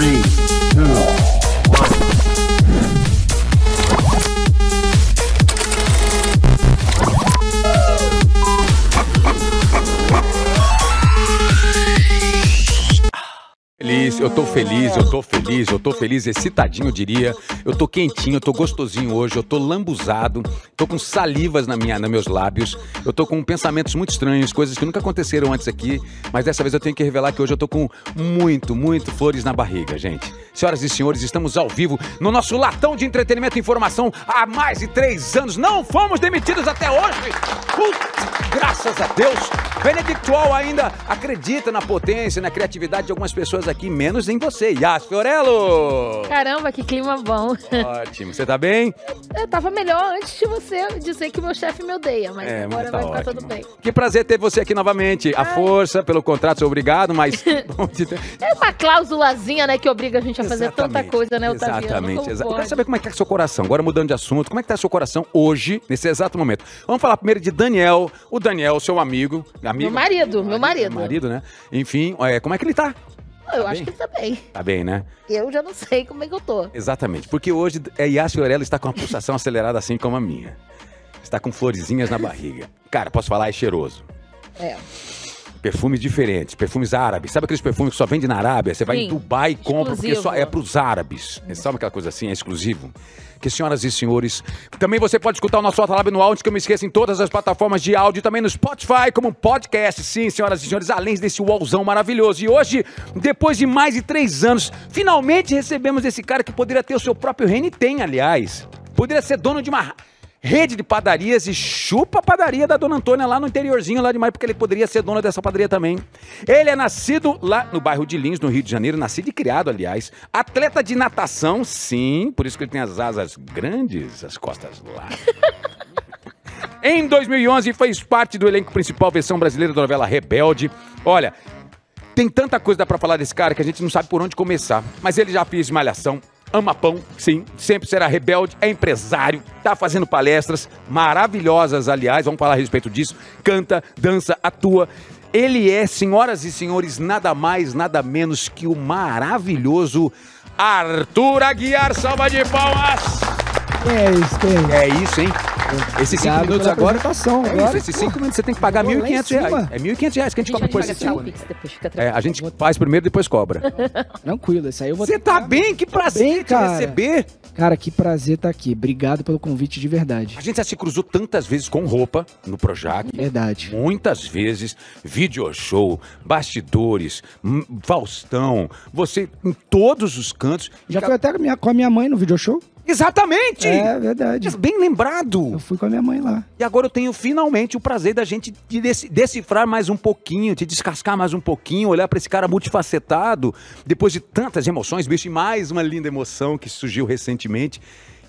Three, tô feliz, eu tô feliz, eu tô feliz, excitadinho, eu diria. Eu tô quentinho, eu tô gostosinho hoje, eu tô lambuzado, tô com salivas na minha, nos meus lábios, eu tô com pensamentos muito estranhos, coisas que nunca aconteceram antes aqui, mas dessa vez eu tenho que revelar que hoje eu tô com muito, muito flores na barriga, gente. Senhoras e senhores, estamos ao vivo no nosso latão de entretenimento e informação há mais de três anos. Não fomos demitidos até hoje! Putz, graças a Deus! Benedictual ainda acredita na potência, na criatividade de algumas pessoas aqui, menos em você, Yas Fiorello! Caramba, que clima bom. Ótimo, você tá bem? Eu tava melhor antes de você dizer que meu chefe me odeia, mas É, agora mas tá vai ficar ótimo. tudo bem. Que prazer ter você aqui novamente. A força pelo contrato, sou obrigado, mas. É uma cláusulazinha, né, que obriga a gente a fazer tanta Exatamente, coisa, né, Otaviano? Exatamente. Exa- quero saber como é que tá seu coração. Agora mudando de assunto, como é que tá seu coração hoje, nesse exato momento? Vamos falar primeiro de Daniel. O Daniel, seu amigo. Amigo Meu marido, meu marido. Marido, né? Enfim, é, como é que ele tá? Eu Tá acho bem? que ele tá bem. Tá bem, né? Eu já não sei como é que eu tô. Exatamente. Porque hoje é, Yas Fiorello está com uma pulsação acelerada assim como a minha. Está com florezinhas na barriga. Cara, posso falar? É cheiroso. É. Perfumes diferentes, perfumes árabes. Sabe aqueles perfumes que só vende na Arábia? Você vai em Sim. Dubai e compra porque só é pros árabes. Sabe aquela coisa assim, é exclusivo? Que senhoras e senhores, também você pode escutar o nosso Lab no áudio, que eu me esqueço em todas as plataformas de áudio, também no Spotify, como um podcast. Sim, senhoras e senhores, além desse wallzão maravilhoso. E hoje, depois de mais de três anos, finalmente recebemos esse cara que poderia ter o seu próprio reino e tem, aliás. Poderia ser dono de uma rede de padarias e chupa a padaria da Dona Antônia lá no interiorzinho lá de Maio, porque ele poderia ser dono dessa padaria também. Ele é nascido lá no bairro de Lins, no Rio de Janeiro, nascido e criado, aliás. Atleta de natação, sim, por isso que ele tem as asas grandes, as costas largas. Em 2011 fez parte do elenco principal versão brasileira da novela Rebelde. Olha, tem tanta coisa pra falar desse cara que a gente não sabe por onde começar. Mas ele já fez malhação, ama pão, sim, sempre será rebelde, é empresário, tá fazendo palestras maravilhosas, aliás, vamos falar a respeito disso. Canta, dança, atua. Ele é, senhoras e senhores, nada mais, nada menos que o maravilhoso Arthur Aguiar. Salva de palmas! É isso, que É isso, hein? Esses cinco Obrigado minutos pela agora. É agora, esses cinco minutos você tem que pagar em 1.500 reais. cima. É 1.500 reais que a gente cobra por paga esses só o cinco. Pix depois, fica É, a gente faz primeiro, depois cobra. Tranquilo, isso aí eu vou Você tá bem? Que prazer bem, te cara. receber. Cara, que prazer estar aqui. Obrigado pelo convite de verdade. A gente já se cruzou tantas vezes com roupa no Projac. Verdade. Muitas vezes, video show, bastidores, Faustão, você em todos os cantos. Já fui até com a minha, com a minha mãe no video show? Exatamente! É verdade. Bem lembrado. Eu fui com a minha mãe lá. E agora eu tenho finalmente o prazer da gente de deci- decifrar mais um pouquinho, de descascar mais um pouquinho, olhar pra esse cara multifacetado, depois de tantas emoções, bicho, e mais uma linda emoção que surgiu recentemente.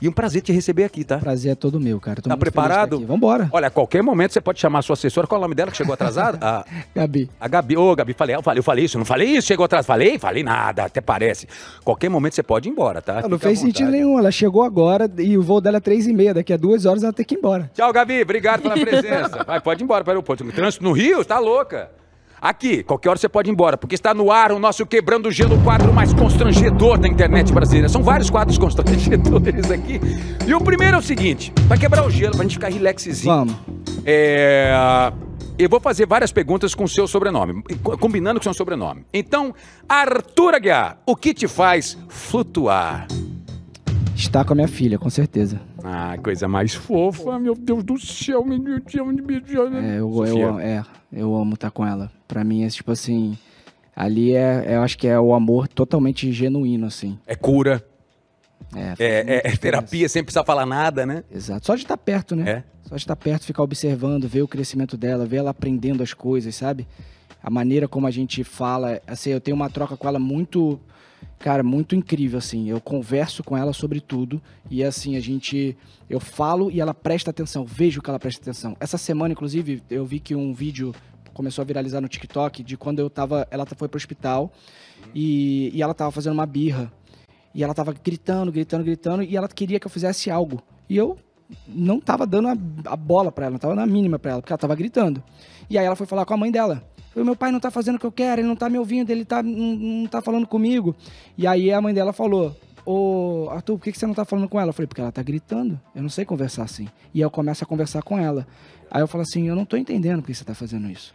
E um prazer te receber aqui, tá? Prazer é todo meu, cara. Tô Tá preparado? aqui. Vambora. Olha, a qualquer momento você pode chamar a sua assessora. Qual é o nome dela que chegou atrasada? A, Gabi. a Gabi. Ô, Gabi, falei, eu falei, eu falei isso, não falei isso, chegou atrás. Falei, falei nada, até parece. Qualquer momento você pode ir embora, tá? Não, não fez sentido nenhum. Ela chegou agora e o voo dela é três e meia. Daqui a duas horas ela tem que ir embora. Tchau, Gabi. Obrigado pela presença. Vai, pode ir embora para o aeroporto. Trânsito no Rio, tá louca. Aqui, qualquer hora você pode ir embora, porque está no ar o nosso Quebrando o Gelo, o quadro mais constrangedor da internet brasileira. São vários quadros constrangedores aqui. E o primeiro é o seguinte: pra quebrar o gelo, pra gente ficar relaxzinho. Vamos. É, Eu vou fazer várias perguntas com o seu sobrenome, co- combinando com o seu sobrenome. Então, Arthur Aguiar, o que te faz flutuar? Está com a minha filha, com certeza. Ah, coisa mais fofa, meu Deus do céu, meu Deus do céu. É, eu, Sofia. eu, é, eu amo estar com ela. Pra mim é tipo assim. Ali é, eu acho que é o amor totalmente genuíno, assim. É cura, É, é, é- é terapia sem precisar falar nada, né? Exato. Só de estar perto, né? É. Só de estar perto, ficar observando, ver o crescimento dela, ver ela aprendendo as coisas, sabe? A maneira como a gente fala, assim, eu tenho uma troca com ela muito, cara, muito incrível, assim. Eu converso com ela sobre tudo e, assim, a gente, eu falo e ela presta atenção, vejo que ela presta atenção. Essa semana, inclusive, eu vi que um vídeo começou a viralizar no TikTok de quando eu tava, ela foi pro hospital e, e ela tava fazendo uma birra. E ela tava gritando, gritando, gritando, e ela queria que eu fizesse algo. E eu não tava dando a, a bola pra ela, não tava na mínima pra ela, porque ela tava gritando. E aí ela foi falar com a mãe dela. Meu pai não tá fazendo o que eu quero, ele não tá me ouvindo, ele tá, não, não tá falando comigo. E aí a mãe dela falou, ô Arthur, por que, que você não tá falando com ela? Eu falei, porque ela tá gritando, eu não sei conversar assim. E eu começo a conversar com ela. Aí eu falo assim, eu não tô entendendo por que você tá fazendo isso.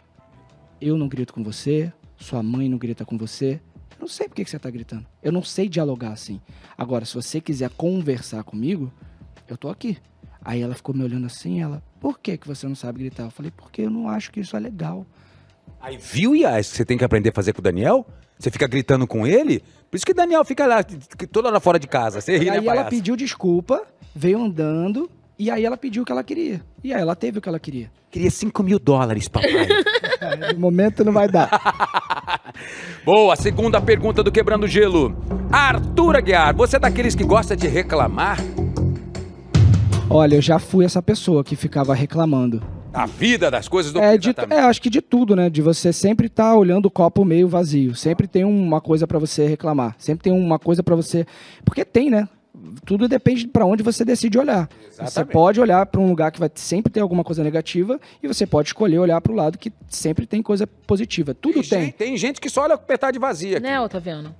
Eu não grito com você, sua mãe não grita com você. Eu não sei por que, que você tá gritando. Eu não sei dialogar assim. Agora, se você quiser conversar comigo, eu tô aqui. Aí ela ficou me olhando assim, ela, por que, que você não sabe gritar? Eu falei, porque eu não acho que isso é legal. Aí viu, Iás, que você tem que aprender a fazer com o Daniel? Você fica gritando com ele? Por isso que o Daniel fica lá, toda hora fora de casa. Você ri, E né, aí ela palhaço? pediu desculpa, veio andando, e aí ela pediu o que ela queria. E aí ela teve o que ela queria. Queria 5 mil dólares, papai. No momento não vai dar. Boa, segunda pergunta do Quebrando Gelo. Arthur Aguiar, você é daqueles que gosta de reclamar? Olha, eu já fui essa pessoa que ficava reclamando. A vida das coisas do É, de, é, acho que de tudo, né? De você sempre estar olhando o copo meio vazio. Sempre tem uma coisa pra você reclamar. Sempre tem uma coisa pra você. Porque tem, né? Tudo depende pra onde você decide olhar. Você Exatamente. pode olhar pra um lugar que vai sempre ter alguma coisa negativa e você pode escolher olhar pro lado que sempre tem coisa positiva. Tudo tem, tem. gente- tem gente que só olha com metade vazia. aqui. Né, Otaviano?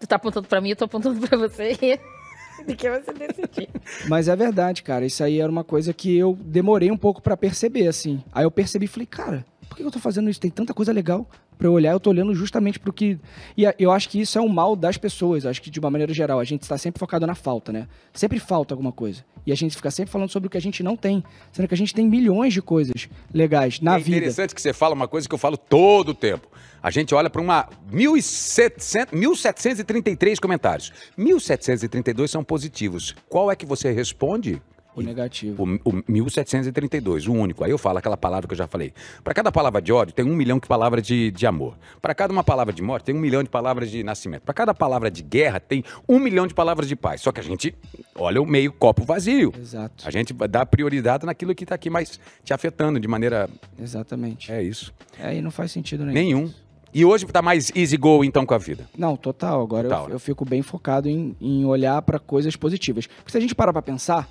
Tu tá apontando pra mim, eu tô apontando pra você. De que você decidir. Mas é verdade, cara. Isso aí era uma coisa que eu demorei um pouco pra perceber, assim. Aí eu percebi e falei, cara, por que eu tô fazendo isso? Tem tanta coisa legal pra eu olhar. Eu tô olhando justamente pro que. E eu acho que isso é um mal das pessoas. Acho que de uma maneira geral, a gente está sempre focado na falta, né? Sempre falta alguma coisa. E a gente fica sempre falando sobre o que a gente não tem. Sendo que a gente tem milhões de coisas legais na é vida. interessante que você fala uma coisa que eu falo todo o tempo. A gente olha para uma 1.700 1.733 comentários. 1.732 são positivos. Qual é que você responde? O negativo. O, o 1732, o único. Aí eu falo aquela palavra que eu já falei. Para cada palavra de ódio, tem um milhão de palavras de, de amor. Para cada uma palavra de morte, tem um milhão de palavras de nascimento. Para cada palavra de guerra, tem um milhão de palavras de paz. Só que a gente olha o meio copo vazio. Exato. A gente dá prioridade naquilo que está aqui mais te afetando de maneira. Exatamente. É isso. É, e não faz sentido nenhum. Nenhum. E hoje tá mais easy go, então, com a vida. Não, total. Agora eu- Total, eu, né? fico bem focado em, em olhar para coisas positivas. Porque se a gente parar para pensar,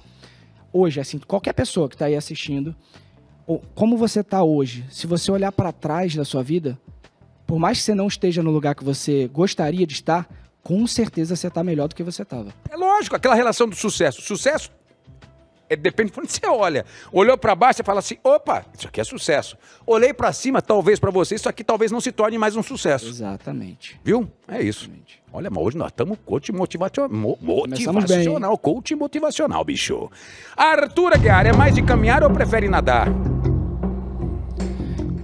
hoje, assim, qualquer pessoa que está aí assistindo, como você está hoje, se você olhar para trás da sua vida, por mais que você não esteja no lugar que você gostaria de estar, com certeza você está melhor do que você estava. É lógico, aquela relação do sucesso. Sucesso é, depende de onde você olha. Olhou pra baixo e fala assim: opa, isso aqui é sucesso. Olhei pra cima, talvez pra você, isso aqui talvez não se torne mais um sucesso. Exatamente. Viu? É isso. Exatamente. Olha, mas hoje nós estamos coach motivacional. mo-? Motivacional, coach motivacional, bicho. Arthur Aguiar, é mais de caminhar ou prefere nadar?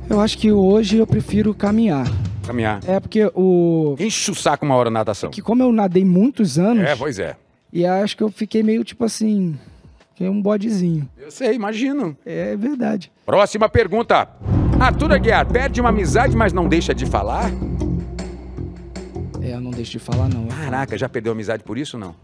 Eu acho que hoje eu prefiro caminhar. Caminhar. É porque o. Enche o saco uma hora na natação. Que como eu nadei muitos anos, É, pois é. e acho que eu fiquei meio tipo assim. Que é um bodezinho. Eu sei, imagino. É verdade. Próxima pergunta. Arthur Aguiar, perde uma amizade, mas não deixa de falar? É, eu não deixo de falar, não. Caraca, já perdeu amizade por isso não?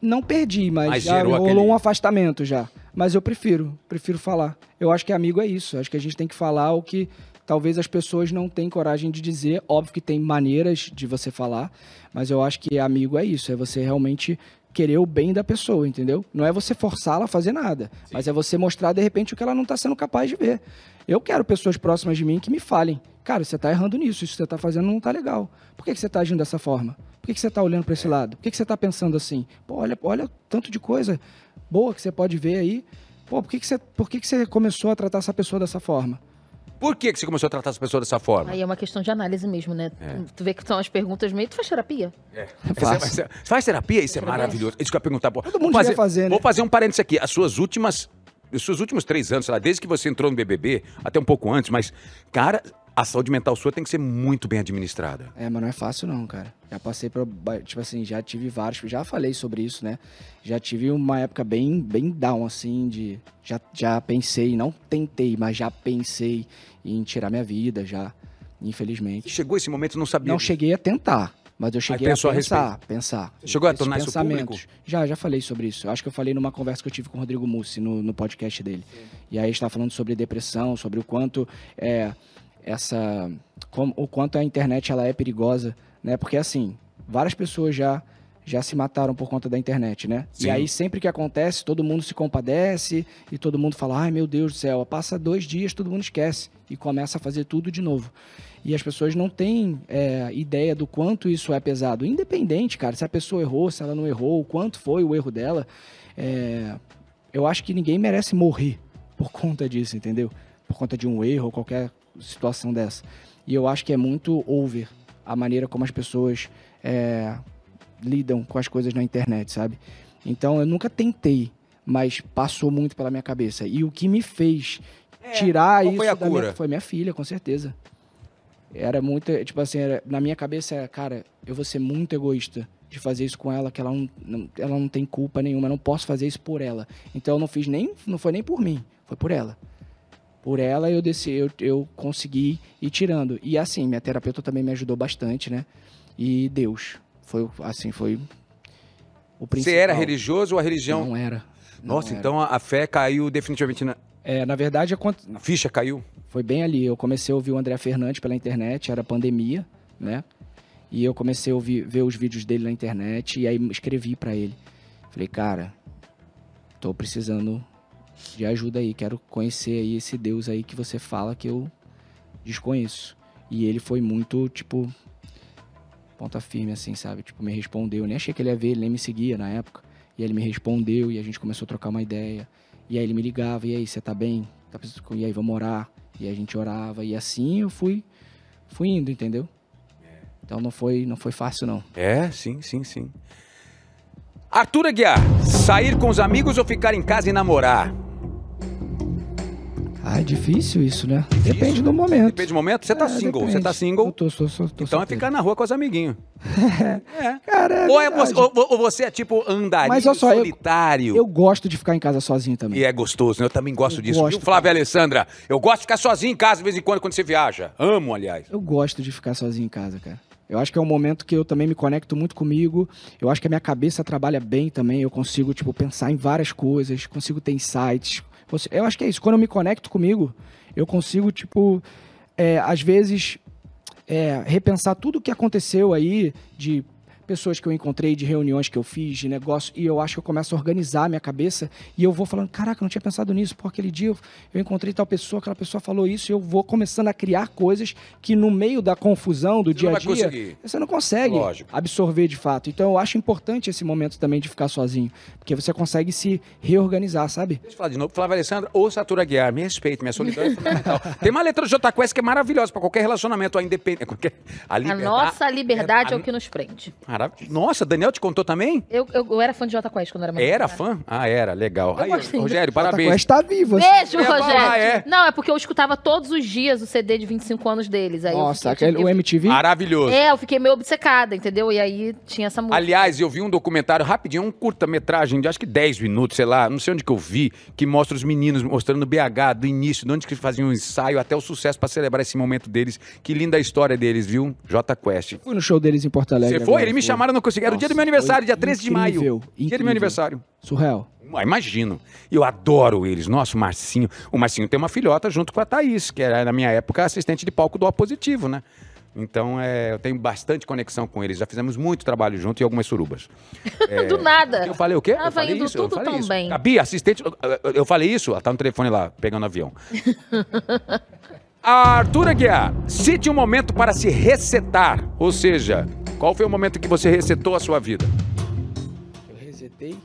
Não perdi, mas, Mas já rolou aquele- um afastamento já. Mas eu prefiro, prefiro falar. Eu acho que amigo é isso. Acho que a gente tem que falar o que talvez as pessoas não tenham coragem de dizer. Óbvio que tem maneiras de você falar, mas eu acho que amigo é isso. É você realmente querer o bem da pessoa, entendeu? Não é você forçá-la a fazer nada, mas é você mostrar de repente o que ela não está sendo capaz de ver. Eu quero pessoas próximas de mim que me falem. Cara, você tá errando nisso, isso que você tá fazendo não tá legal. Por que, que você tá agindo dessa forma? Por que, que você tá olhando para esse lado? Por que, que você tá pensando assim? Pô, olha, olha tanto de coisa boa que você pode ver aí. Pô, por que, que, você, por que, que você começou a tratar essa pessoa dessa forma? Por que, que você começou a tratar essa pessoa dessa forma? Aí é uma questão de análise mesmo, né? É. Tu vê que são as perguntas meio. Tu faz terapia? Você, você faz terapia? Isso é maravilhoso. Isso que eu ia perguntar. Todo mundo devia fazer, né? Vou fazer um parênteses aqui. As suas últimas... Os seus últimos três anos, sei lá, desde que você entrou no BBB, até um pouco antes, mas, cara, a saúde mental sua tem que ser muito bem administrada. É, mas não é fácil não, cara. Já passei por, tipo assim, já tive vários, já falei sobre isso, né? Já tive uma época bem, bem down, assim, de... Já, já pensei, não tentei, mas já pensei em tirar minha vida, já, infelizmente. Chegou esse momento, não sabia. Não cheguei a tentar, mas eu cheguei a pensou a pensar, pensar. Chegou a tornar isso pensamentos. público? Já, já falei sobre isso. Eu acho que eu falei numa conversa que eu tive com o Rodrigo Mussi no, no podcast dele. E aí a gente estava falando sobre depressão, sobre o quanto é essa, como, o quanto a internet ela é perigosa, né? Porque assim, várias pessoas já já se mataram por conta da internet, né? Sim. E aí, sempre que acontece, todo mundo se compadece e todo mundo fala: ai meu Deus do céu, passa dois dias, todo mundo esquece e começa a fazer tudo de novo. E as pessoas não têm é, ideia do quanto isso é pesado. Independente, cara, se a pessoa errou, se ela não errou, o quanto foi o erro dela, é, eu acho que ninguém merece morrer por conta disso, entendeu? Por conta de um erro ou qualquer situação dessa. E eu acho que é muito over a maneira como as pessoas é, lidam com as coisas na internet, sabe? Então eu nunca tentei, mas passou muito pela minha cabeça. E o que me fez tirar qual isso foi a da minha- cura? foi minha filha, com certeza. Era muito, tipo assim, era- na minha cabeça era, cara, eu vou ser muito egoísta de fazer isso com ela, que ela não, não- ela não tem culpa nenhuma, eu não posso fazer isso por ela. Então eu não fiz nem, não foi nem por mim, foi por ela. Por ela eu desci, eu, eu consegui ir tirando. E assim, minha terapeuta também me ajudou bastante, né? E Deus, foi assim, foi o Você principal. era religioso ou a religião? Não era. não Nossa, era. então a, a fé caiu definitivamente na. É, na verdade, é quant- A ficha caiu? Foi bem ali. Eu comecei a ouvir o André Fernandes pela internet, era pandemia, né? E eu comecei a ouvir, ver os vídeos dele na internet e aí escrevi pra ele. Falei, cara, tô precisando de ajuda aí, quero conhecer aí esse Deus aí que você fala que eu desconheço. E ele foi muito, tipo, ponta firme, assim, sabe? Tipo, me respondeu. Eu nem achei que ele ia ver, ele nem me seguia na época. E ele me respondeu e a gente começou a trocar uma ideia. E aí ele me ligava, e aí, você tá bem? Tá precisando- E aí, vamos orar. E a gente orava. E assim eu fui, fui indo, entendeu? Então não foi, não foi fácil, não. É, sim, sim, sim. Arthur Aguiar, sair com os amigos ou ficar em casa e namorar? Ah, é difícil isso, né? Depende do momento. Depende do momento. Você tá É, single, você depende. tá Eu single. tô, tô, tô, tô Então é ficar na rua com os amiguinhos. é. Cara, é Ou, é você, ou, ou você é tipo andarilho Mas só, eu- solitário. Eu gosto de ficar em casa sozinho também. E é gostoso, né? Eu também gosto Eu disso. gosto, Viu, Flávia Alessandra? Eu gosto de ficar sozinho em casa de vez em quando, quando você viaja. Amo, aliás. Eu gosto de ficar sozinho em casa, cara. Eu acho que é um momento que eu também me conecto muito comigo. Eu acho que a minha cabeça trabalha bem também. Eu consigo, tipo, pensar em várias coisas, consigo ter insights. Eu acho que é isso. Quando eu me conecto comigo, eu consigo, tipo, é, às vezes, é, repensar tudo o que aconteceu aí de pessoas que eu encontrei, de reuniões que eu fiz, de negócio, e eu acho que eu começo a organizar a minha cabeça e eu vou falando, caraca, eu não tinha pensado nisso, porque aquele dia eu, eu encontrei tal pessoa, aquela pessoa falou isso, e eu vou começando a criar coisas que no meio da confusão do Você dia a dia, conseguir. você não consegue Lógico. absorver de fato. Então eu acho importante esse momento também de ficar sozinho, porque você consegue se reorganizar, sabe? Deixa eu falar de novo. Flávia Alessandra ou Satura Guiar. Me respeite, minha solidão é fundamental. Tem uma letra do Jota Quest que é maravilhosa pra qualquer relacionamento. A independência. A, A liberdade- nossa liberdade é, a- o que nos prende. Maravilhoso. Nossa, Daniel te contou também? Eu, eu, eu era fã de Jota Quest quando era mais Era nova. fã? Ah, era. Legal. Eu Aí. Rogério, Jota parabéns. Quest tá vivo. assim. Beijo, falar, Rogério. é. Não, é porque eu escutava todos os dias o CD de 25 anos deles. Aí Nossa, fiquei, aquele, eu, o MTV. Maravilhoso. É, eu fiquei meio obcecada, entendeu? E aí tinha essa música. Aliás, eu vi um documentário rapidinho, um curta-metragem de acho que 10 minutos, sei lá, não sei onde que eu vi, que mostra os meninos mostrando o BH do início, de onde que eles faziam o ensaio até o sucesso pra celebrar esse momento deles. Que linda a história deles, viu? J Quest. Fui no show deles em Porto Alegre. Você foi? agora, Eles me foi. Chamaram, não consegui. Era o dia do meu Nossa, aniversário, dia 13 de maio. incrível, Dia do meu incrível. aniversário. Surreal. Ah, imagino. Eu adoro eles. Nossa, o Marcinho. O Marcinho tem uma filhota junto com a Thaís, que era, na minha época, assistente de palco do Opositivo, né? Então, é, eu tenho bastante conexão com eles. Já fizemos muito trabalho junto e algumas surubas. Do nada. Eu falei o quê? Tava eu falei indo isso, tudo tão isso. bem. Gabi, assistente. eu- eu- Eu falei isso? Ela tá no telefone lá, pegando avião. Arthur Aguiar, cite um momento para se resetar. Ou seja, qual foi o momento que você resetou a sua vida? Eu resetei.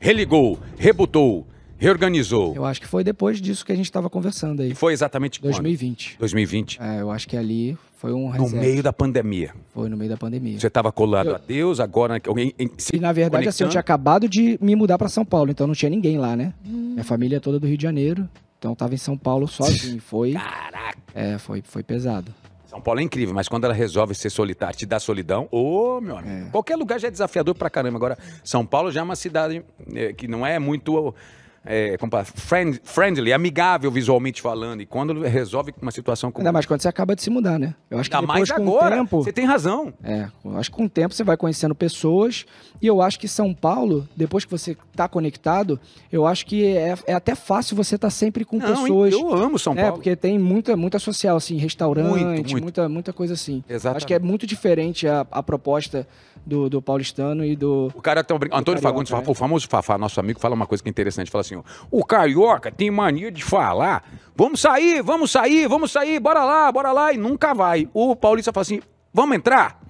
Religou, rebutou, reorganizou. Eu acho que foi depois disso que a gente tava conversando aí. E foi exatamente quando? 2020. 2020. É, eu acho que ali foi um No reset. meio da pandemia. Foi no meio da pandemia. Você estava colado Eu- a Deus, agora alguém em- se E na verdade, assim, eu conectando? tinha acabado de me mudar pra São Paulo, então não tinha ninguém lá, né? Minha família é toda do Rio de Janeiro, então eu tava em São Paulo sozinho. Foi, Caraca! é, foi, foi pesado. São Paulo é incrível, mas quando ela resolve ser solitária, te dá solidão, ô, meu amigo. É. Qualquer lugar já é desafiador pra caramba. Agora, São Paulo já é uma cidade eh, que não é muito é, como friend- friendly, amigável visualmente falando. E quando resolve uma situação como Ainda mais quando você acaba de se mudar, né? Eu acho que Ainda depois, mais com agora. o tempo... Você tem razão. É, eu acho que com o tempo você vai conhecendo pessoas e eu acho que São Paulo, depois que você tá conectado, eu acho que é, é até fácil você estar sempre com Não, pessoas. eu amo São É, Paulo. porque tem muita, muita social, assim, restaurante, Muito, muito. Muita, muita coisa assim. Exatamente. Acho que é muito diferente a, a proposta do, do paulistano e do. O cara tem um brin- Antônio Fagundes, né? o famoso Fafá, nosso amigo, fala uma coisa que é interessante. Fala assim: ó, o carioca tem mania de falar. Vamos sair, vamos sair, vamos sair, bora lá, bora lá. E nunca vai. O paulista fala assim: vamos entrar?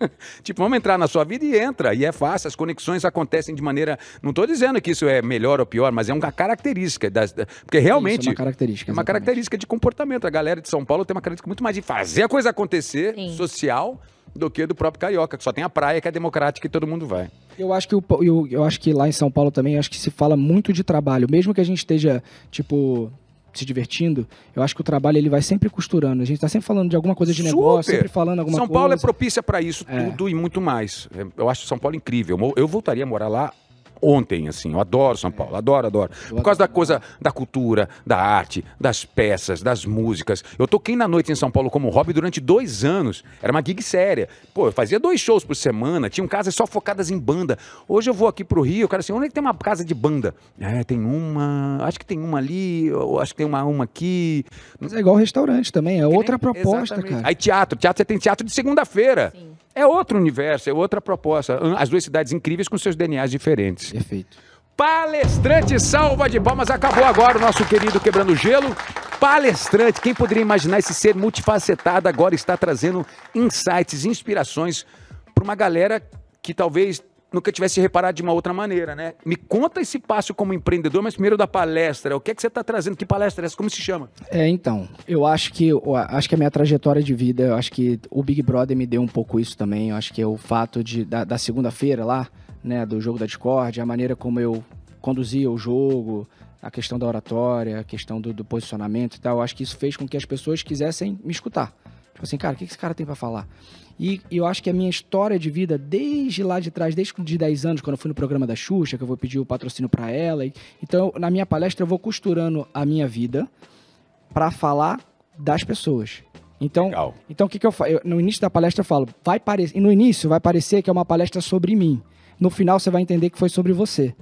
tipo, vamos entrar na sua vida e entra. E é fácil, as conexões acontecem de maneira. Não estou dizendo que isso é melhor ou pior, mas é uma característica. Das, da- porque realmente. Isso é uma característica. É uma exatamente. característica de comportamento. A galera de São Paulo tem uma característica muito mais de fazer a coisa acontecer, Sim. social, do que do próprio carioca, que só tem a praia que é democrática e todo mundo vai. Eu acho que o, eu, eu acho que lá em São Paulo também acho que se fala muito de trabalho, mesmo que a gente esteja tipo se divertindo, eu acho que o trabalho ele vai sempre costurando. A gente tá sempre falando de alguma coisa de negócio, Super. sempre falando alguma São coisa. Paulo é propícia para isso É. tudo e muito mais. Eu acho São Paulo incrível. Eu voltaria a morar lá ontem, assim. Eu adoro São Paulo, adoro, adoro. Por causa da coisa da cultura, da arte, das peças, das músicas. Eu toquei na noite em São Paulo como hobby durante dois anos. Era uma gig séria. Pô, eu fazia dois shows por semana, tinham casas só focadas em banda. Hoje eu vou aqui pro Rio, eu quero assim, onde é que tem uma casa de banda? É, tem uma, acho que tem uma ali, eu acho que tem uma, uma aqui. Mas é igual restaurante também, é outra proposta, Exatamente. cara. Aí teatro, teatro você tem teatro de segunda-feira. Sim. É outro universo, é outra proposta. As duas cidades incríveis com seus DNAs diferentes. Perfeito. Palestrante, salva de palmas. Acabou agora o nosso querido Quebrando Gelo. Palestrante, quem poderia imaginar esse ser multifacetado agora está trazendo insights, inspirações para uma galera que talvez nunca tivesse reparado de uma outra maneira, né? Me conta esse passo como empreendedor, mas primeiro da palestra. O que é que você está trazendo? Que palestra é essa? Como se chama? É, então, eu acho que eu acho que a minha trajetória de vida, eu acho que o Big Brother me deu um pouco isso também. Eu acho que é o fato de da, da segunda-feira lá, né, do jogo da Discord, a maneira como eu conduzia o jogo, a questão da oratória, a questão do, do posicionamento e tal. Eu acho que isso fez com que as pessoas quisessem me escutar. Tipo assim, cara, o que esse cara tem pra falar? E, eu acho que a minha história de vida, desde lá de trás, desde de 10 anos, quando eu fui no programa da Xuxa, que eu vou pedir o patrocínio pra ela. então, na minha palestra, eu vou costurando a minha vida para falar das pessoas. Então, Legal. então o que, que eu faço? No início da palestra eu falo, vai parecer, no início vai parecer que é uma palestra sobre mim. No final você vai entender que foi sobre você.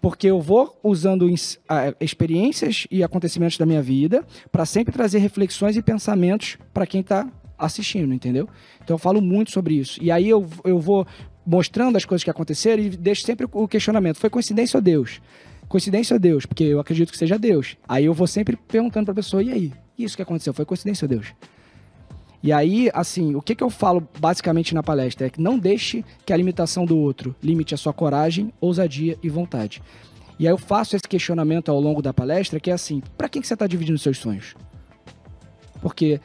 Porque eu vou usando experiências e acontecimentos da minha vida para sempre trazer reflexões e pensamentos para quem está assistindo, entendeu? Então eu falo muito sobre isso. E aí eu, eu vou mostrando as coisas que aconteceram e deixo sempre o questionamento: foi coincidência ou Deus? Coincidência ou Deus? Porque eu acredito que seja Deus. Aí eu vou sempre perguntando para a pessoa: e aí? Isso que aconteceu foi coincidência ou Deus? E aí, assim, o que, que eu falo basicamente na palestra é que não deixe que a limitação do outro limite a sua coragem, ousadia e vontade. E aí eu faço esse questionamento ao longo da palestra, que é assim, para quem que você está dividindo seus sonhos? Porque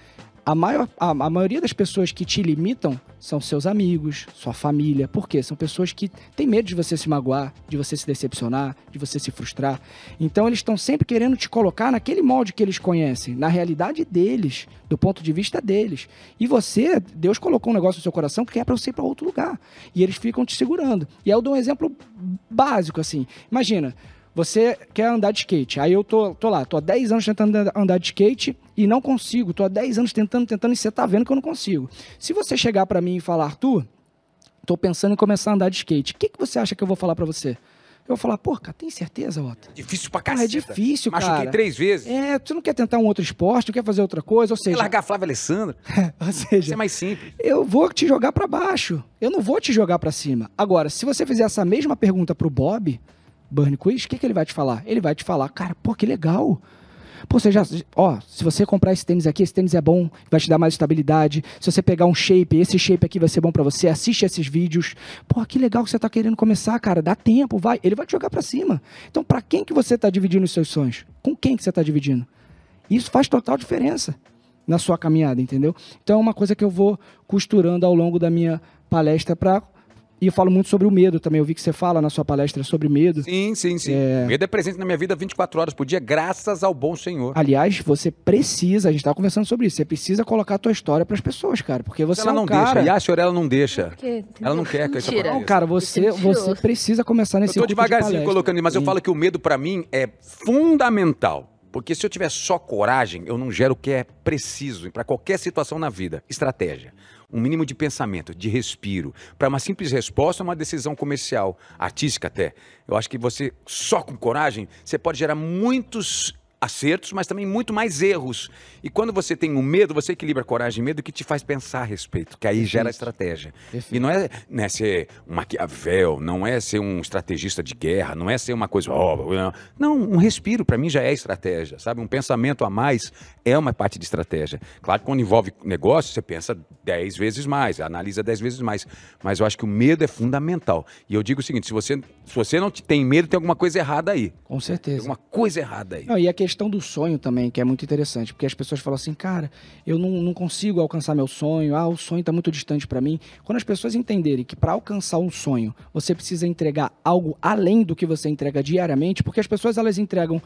a, maior, a, a maioria das pessoas que te limitam são seus amigos, sua família. Por quê? São pessoas que têm medo de você se magoar, de você se decepcionar, de você se frustrar. Então eles estão sempre querendo te colocar naquele molde que eles conhecem, na realidade deles, do ponto de vista deles. E você, Deus colocou um negócio no seu coração que é para você ir para outro lugar. E eles ficam te segurando. E aí eu dou um exemplo básico assim. Imagina, você quer andar de skate. Aí eu tô, tô lá, tô há 10 anos tentando andar- de skate e não consigo. Tô há 10 anos tentando, tentando e você tá vendo que eu não consigo. Se você chegar pra mim e falar, Arthur, tô pensando em começar a andar de skate, o que, que você acha que eu vou falar pra você? Eu vou falar, pô, cara, tem certeza, Otto? Difícil pra Cara, caceta. é difícil, Machuquei cara. três vezes. É, tu não quer tentar um outro esporte, não quer fazer outra coisa, ou Quer seja, largar a Flávia Alessandra? ou Isso seja, é mais simples. eu vou te jogar pra baixo. Eu não vou te jogar pra cima. Agora, se você fizer essa mesma pergunta pro Bob, Burn Quiz, o que, que ele vai te falar? Ele vai te falar, cara, pô, que legal. Pô, você já. Ó, se você comprar esse tênis aqui, esse tênis é bom, vai te dar mais estabilidade. Se você pegar um shape, esse shape aqui vai ser bom pra você, assiste esses vídeos. Pô, que legal que você tá querendo começar, cara. Dá tempo, vai. Ele vai te jogar pra cima. Então, pra quem que você tá dividindo os seus sonhos? Com quem que você tá dividindo? Isso faz total diferença na sua caminhada, entendeu? Então é uma coisa que eu vou costurando ao longo da minha palestra para E eu falo muito sobre o medo também. Eu vi que você fala na sua palestra sobre medo. Sim, sim, sim. Medo é presente na minha vida 24 horas por dia, graças ao bom Senhor. Aliás, você precisa, a gente estava conversando sobre isso, você precisa colocar a tua história para as pessoas, cara. Porque você ela é um não cara... deixa. E a senhora, ela não deixa. Porque- Ela não quer que isso Mentira. aconteça. Não, cara, você, Isso é você precisa começar Eu nesse tô tipo de devagarzinho palestra. colocando, mas eu Sim. falo que o medo pra mim é fundamental. Porque se eu tiver só coragem, eu não gero o que é preciso para qualquer situação na vida. Estratégia. Um mínimo de pensamento, de respiro. Para uma simples resposta, uma decisão comercial, artística até. Eu acho que você, só com coragem, você pode gerar muitos acertos, mas também muito mais erros. E quando você tem um medo, você equilibra coragem e medo que te faz pensar a respeito, que aí gera estratégia. E não é, não é ser um Maquiavel, não é ser um estrategista de guerra, não é ser uma coisa. ó, não, um respiro para mim já é estratégia, sabe? Um pensamento a mais é uma parte de estratégia. Claro que quando envolve negócio, você pensa dez vezes mais, analisa dez vezes mais. Mas eu acho que o medo é fundamental. E eu digo o seguinte: se você, se você não te- tem medo, tem alguma coisa errada aí. Com Tem certeza. alguma coisa errada aí. Não, e a questão do sonho também, que é muito interessante, porque as pessoas falam assim, cara, eu não, não consigo alcançar meu sonho, ah, o sonho está muito distante para mim. Quando as pessoas entenderem que para alcançar um sonho, você precisa entregar algo além do que você entrega diariamente, porque as pessoas elas entregam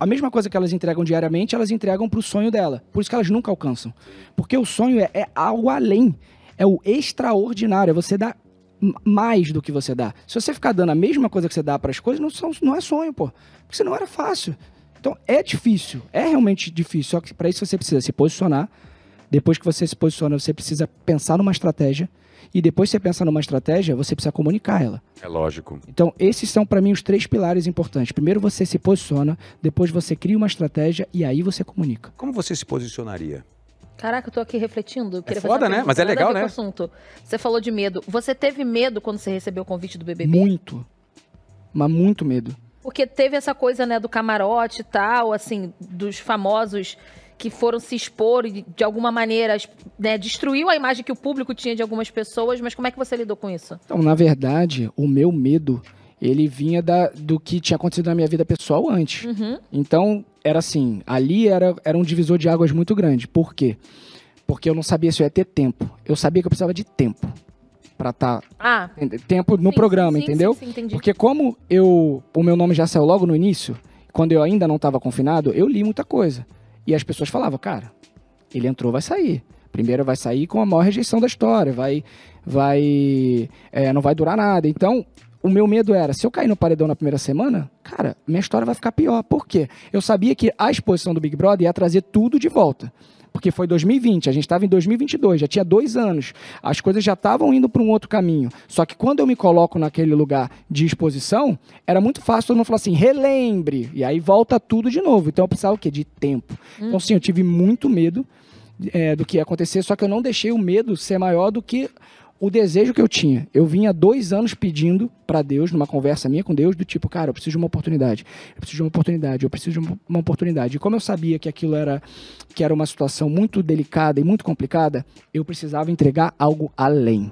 a mesma coisa que elas entregam diariamente, elas entregam para o sonho dela. Por isso que elas nunca alcançam. Porque o sonho é, é algo além, é o extraordinário, é você dar mais do que você dá. Se você ficar dando a mesma coisa que você dá para as coisas, não, são, não é sonho, pô. Porque senão era fácil. Então é difícil, é realmente difícil. Só que para isso você precisa se posicionar. Depois que você se posiciona, você precisa pensar numa estratégia. E depois que você pensa numa estratégia, você precisa comunicar ela. É lógico. Então, esses são para mim os três pilares importantes. Primeiro você se posiciona, depois você cria uma estratégia e aí você comunica. Como você se posicionaria? Caraca, eu tô aqui refletindo. eu fazer foda, né? Mas é legal, né? assunto. Você falou de medo. Você teve medo quando você recebeu o convite do BBB? Muito. Mas muito medo. Porque teve essa coisa, né, do camarote e tal, assim, dos famosos que foram se expor e, de alguma maneira, né, destruiu a imagem que o público tinha de algumas pessoas, mas como é que você lidou com isso? Então, na verdade, o meu medo, ele vinha da, do que tinha acontecido na minha vida pessoal antes. Uhum. Então, era assim, ali era, era um divisor de águas muito grande. Por quê? Porque eu não sabia se eu ia ter tempo. Eu sabia que eu precisava de tempo para estar Ah, tempo no sim, programa, sim, entendeu? Sim, sim, entendi. Porque como eu, o meu nome já saiu logo no início, quando eu ainda não estava confinado, eu li muita coisa. E as pessoas falavam, cara, ele entrou, vai sair. Primeiro vai sair com a maior rejeição da história, vai, vai, é, não vai durar nada. Então, o meu medo era, se eu cair no paredão na primeira semana, cara, minha história vai ficar pior. Por quê? Eu sabia que a exposição do Big Brother ia trazer tudo de volta. Porque foi 2020, a gente estava em 2022, já tinha dois anos. As coisas já estavam indo para um outro caminho. Só que quando eu me coloco naquele lugar de exposição, era muito fácil todo mundo falar assim, relembre. E aí volta tudo de novo. Então eu precisava o quê? De tempo. Então, sim, eu tive muito medo é, do que ia acontecer, só que eu não deixei o medo ser maior do que o desejo que eu tinha. Eu vinha dois anos pedindo para Deus, numa conversa minha com Deus, do tipo, cara, eu preciso de uma oportunidade, eu preciso de uma oportunidade, eu preciso de uma- oportunidade. E como eu sabia que aquilo era, que era uma situação muito delicada e muito complicada, eu precisava entregar algo além.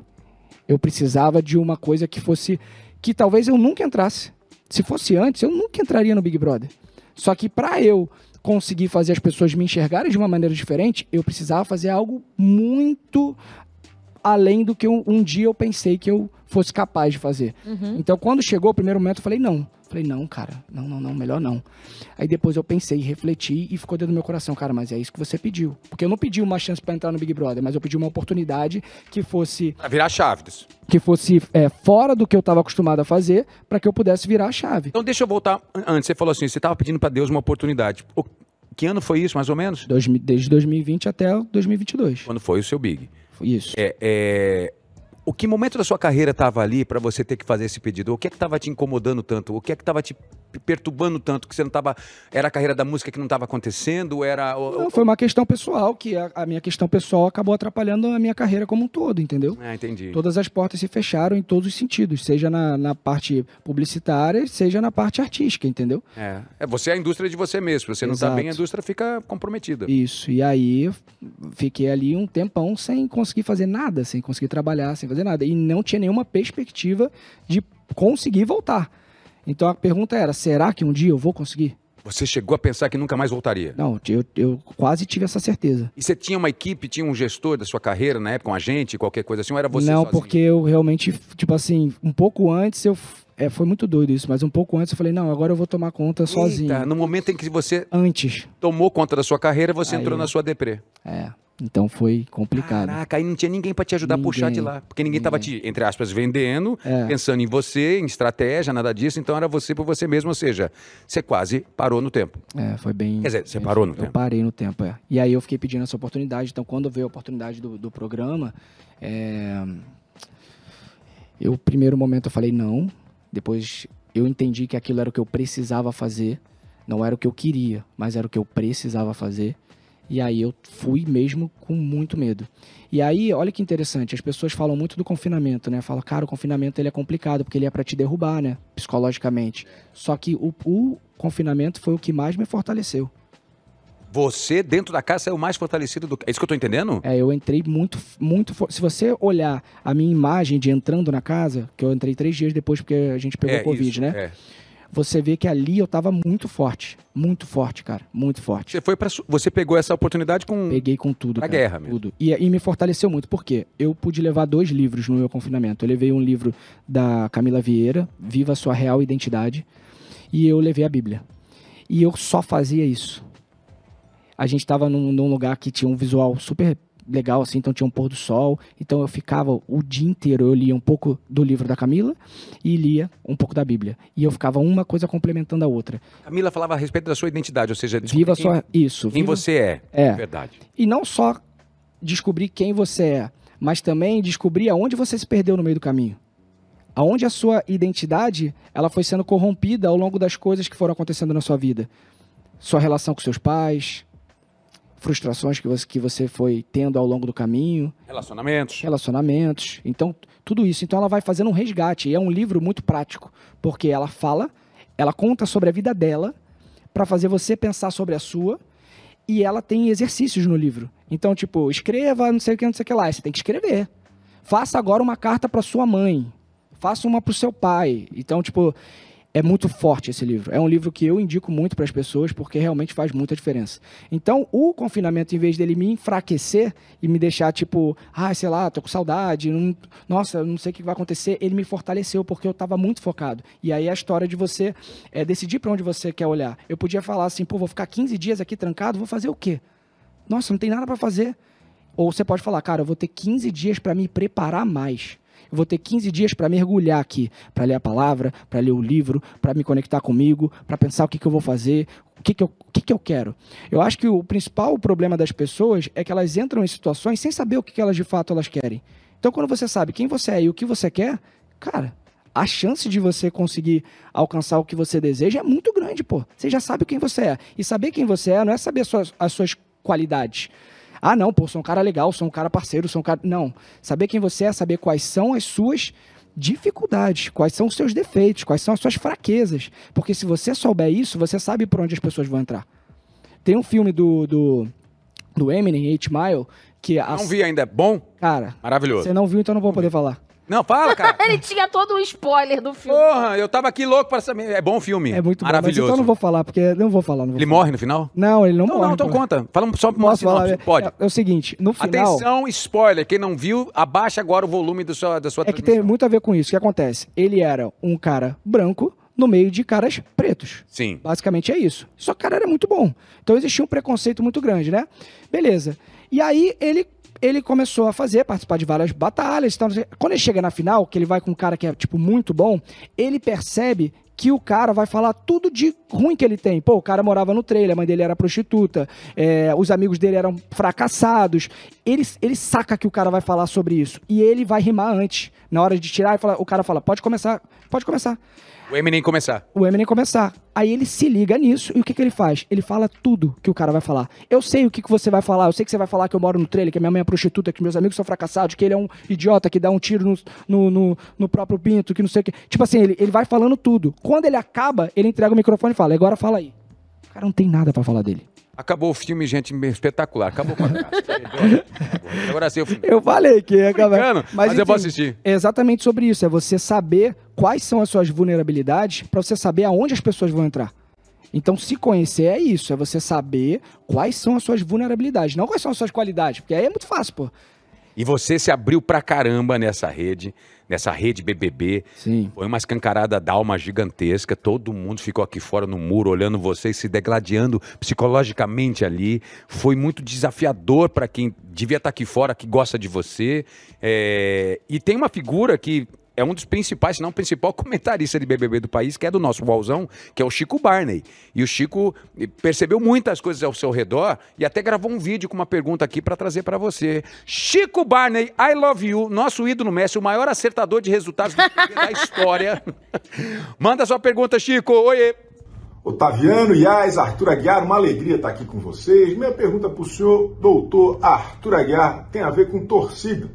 Eu precisava de uma coisa que fosse, que talvez eu nunca entrasse. Se fosse antes, eu nunca entraria no Big Brother. Só que para eu conseguir fazer as pessoas me enxergarem de uma maneira diferente, eu precisava fazer algo muito além do que um, um dia eu pensei que eu fosse capaz de fazer. Uhum. Então, quando chegou o primeiro momento, eu falei, não. Falei, não, cara, não, não, não, melhor não. Aí depois eu pensei, refleti e ficou dentro do meu coração, cara, mas é isso que você pediu. Porque eu não pedi uma chance para entrar no Big Brother, mas eu pedi uma oportunidade que fosse, Pra virar chaves. que fosse é, fora do que eu estava acostumado a fazer, para que eu pudesse virar a chave. Então deixa eu voltar an- antes. Você falou assim, você estava pedindo para Deus uma oportunidade. O- Que ano foi isso, mais ou menos? Desde 2020 até 2022. Quando foi o seu Big. Isso. É, é, O que momento da sua carreira estava ali para você ter que fazer esse pedido? O que é que estava te incomodando tanto? O que é que estava te perturbando tanto que você não estava? Era a carreira da música que não estava acontecendo? Era Não, foi uma questão pessoal, que a, a minha questão pessoal acabou atrapalhando a minha carreira como um todo, entendeu? Ah, entendi. Todas as portas se fecharam em todos os sentidos, seja na, na parte publicitária, seja na parte artística, entendeu? É. É, você é a indústria de você mesmo. Se você não está bem, a indústria fica comprometida. Isso. E aí fiquei ali um tempão sem conseguir fazer nada, sem conseguir trabalhar, sem fazer nada. E não tinha nenhuma perspectiva de conseguir voltar. Então a pergunta era: será que um dia eu vou conseguir? Você chegou a pensar que nunca mais voltaria? Não, eu, eu quase tive essa certeza. E você tinha uma equipe, tinha um gestor da sua carreira na época, um agente, qualquer coisa assim, ou era você Não, sozinho? porque eu realmente, tipo assim, um pouco antes eu. É, foi muito doido isso, mas um pouco antes eu falei, não, agora eu vou tomar conta sozinho. Eita, no momento em que você Antes. tomou conta da sua carreira, você Aí, entrou na sua deprê. É. Então foi complicado. Caraca, aí não tinha ninguém pra te ajudar a puxar de Ninguém. lá. Porque ninguém tava te, entre aspas, vendendo, É. pensando em você, em estratégia, nada disso. Então era você por você mesmo, ou seja, você quase parou no tempo. É, foi bem. Quer dizer, você parou no eu tempo. parei no tempo, é. E aí eu fiquei pedindo essa oportunidade. Então, quando veio a oportunidade do, do programa, é, eu, primeiro momento, eu falei não. Depois eu entendi que aquilo era o que eu precisava fazer. Não era o que eu queria, mas era o que eu precisava fazer. E aí eu fui mesmo com muito medo. E aí, olha que interessante, as pessoas falam muito do confinamento, né? Falam, cara, o confinamento ele é complicado, porque ele é para te derrubar, né? Psicologicamente. Só que o, o confinamento foi o que mais me fortaleceu. Você, dentro da casa, é o mais fortalecido do. É isso que eu tô entendendo? É, eu entrei muito, muito. fo- Se você olhar a minha imagem de entrando na casa, que eu entrei três dias depois porque a gente pegou é, Covid, isso, né? é. Você vê que ali eu tava muito forte. Muito forte, cara. Muito forte. Você foi para Você pegou essa oportunidade com. Peguei com tudo. Cara, guerra mesmo. Tudo. E, e me fortaleceu muito. Por quê? Eu pude levar dois livros no meu confinamento. Eu levei um livro da Camila Vieira, Viva a Sua Real Identidade. E eu levei a Bíblia. E eu só fazia isso. A gente estava num, num lugar que tinha um visual super legal, assim, então tinha um pôr do sol. Então eu ficava o dia inteiro, eu lia um pouco do livro da Camila e lia um pouco da Bíblia. E eu ficava uma coisa complementando a outra. Camila falava a respeito da sua identidade, ou seja, Viva quem, sua. Isso. quem viva- você é. É. Verdade. E não só descobrir quem você é, mas também descobrir aonde você se perdeu no meio do caminho. Aonde a sua identidade ela foi sendo corrompida ao longo das coisas que foram acontecendo na sua vida. Sua relação com seus pais, frustrações que você, que você foi tendo ao longo do caminho, Relacionamentos. relacionamentos. Então, tudo isso. Então, ela vai fazendo um resgate. E é um livro muito prático, porque ela fala, ela conta sobre a vida dela, para fazer você pensar sobre a sua, e ela tem exercícios no livro. Então, tipo, escreva, não sei o que, não sei o que lá. Você tem que escrever. Faça agora uma carta para sua mãe. Faça uma para o seu pai. Então, tipo, é muito forte esse livro. É um livro que eu indico muito para as pessoas porque realmente faz muita diferença. Então, o confinamento, em vez dele me enfraquecer e me deixar tipo, ah, sei lá, tô com saudade, não- nossa, não sei o que vai acontecer, ele me fortaleceu porque eu estava muito focado. E aí a história de você é, decidir para onde você quer olhar. Eu podia falar assim, pô, vou ficar 15 dias aqui trancado, vou fazer o quê? Nossa, não tem nada para fazer. Ou você pode falar, cara, eu vou ter 15 dias para me preparar mais. Eu vou ter 15 dias para mergulhar aqui, para ler a palavra, para ler o livro, para me conectar comigo, para pensar o que, que eu vou fazer, o que, que, eu, o que, que eu quero. Eu acho que o principal problema das pessoas é que elas entram em situações sem saber o que, que elas de fato elas querem. Então, quando você sabe quem você é e o que você quer, cara, a chance de você conseguir alcançar o que você deseja é muito grande, pô. Você já sabe quem você é. E saber quem você é não é saber as suas, as suas qualidades. Ah, não, pô, sou um cara legal, sou um cara parceiro, sou um cara. Não. Saber quem você é, saber quais são as suas dificuldades, quais são os seus defeitos, quais são as suas fraquezas. Porque se você souber isso, você sabe por onde as pessoas vão entrar. Tem um filme do, do, do Eminem, 8 Mile, que a. Não vi ainda. É bom? Cara, Maravilhoso. você não viu, então não vou poder falar. Não, fala, cara. Ele tinha todo um spoiler do filme. Porra, eu tava aqui louco para saber. É bom o filme. É muito bom, mas Maravilhoso. então eu não vou falar, porque não vou falar. Não vou Ele falar. morre no final? Não, ele não, Não, morre. não, então pô. conta. Fala só uma Posso falar? sinopse. Pode. É, é o seguinte, no final... Atenção, spoiler. Quem não viu, abaixa agora o volume do sua, da sua É que tem muito a ver com isso. O que acontece? Ele era um cara branco no meio de caras pretos. Sim. Basicamente é isso. Só que o cara era muito bom. Então existia um preconceito muito grande, né? Beleza. E aí ele, ele começou a fazer, participar de várias batalhas. Então, quando ele chega na final, que ele vai com um cara que é, tipo, muito bom, ele percebe que o cara vai falar tudo de ruim que ele tem. Pô, o cara morava no trailer, a mãe dele era prostituta, é, os amigos dele eram fracassados. Ele, ele saca que o cara vai falar sobre isso. E ele vai rimar antes. Na hora de tirar, fala- o cara fala, pode começar, pode começar O Eminem começar. o Eminem começar. Aí ele se liga nisso e o que, que ele faz? Ele fala tudo que o cara vai falar. Eu sei o que, que você vai falar, eu sei que você vai falar que eu moro no trailer, que minha mãe é prostituta, que meus amigos são fracassados, que ele é um idiota que dá um tiro no, no, no, no próprio pinto, que não sei o que. Tipo assim, ele, ele vai falando tudo. Quando ele acaba, ele entrega o microfone e fala, agora fala aí. O cara não tem nada pra falar dele. Acabou o filme, gente, espetacular. Acabou com a. Agora sim o filme. Eu falei que ia acabar. brincando, mas eu vou assistir. É exatamente sobre isso. É você saber quais são as suas vulnerabilidades pra você saber aonde as pessoas vão entrar. Então, se conhecer é isso, é você saber quais são as suas vulnerabilidades, não quais são as suas qualidades, porque aí é muito fácil, pô. E você se abriu pra caramba nessa rede, nessa rede BBB. Sim. Foi uma escancarada d'alma gigantesca. Todo mundo ficou aqui fora no muro, olhando vocês, se degladiando psicologicamente ali. Foi muito desafiador para quem devia estar aqui fora, que gosta de você. É, E tem uma figura que é um dos principais, se não o principal comentarista de BBB do país, que é do nosso Wallzão, que é o Chico Barney. E o Chico percebeu muitas coisas ao seu redor e até gravou um vídeo com uma pergunta aqui para trazer para você. Chico Barney, I love you, nosso ídolo Messi, o maior acertador de resultados da história. Manda sua pergunta, Chico. Oiê. Otaviano, Iás, Arthur Aguiar, uma alegria estar aqui com vocês. Minha pergunta para o senhor, doutor Arthur Aguiar, tem a ver com torcida.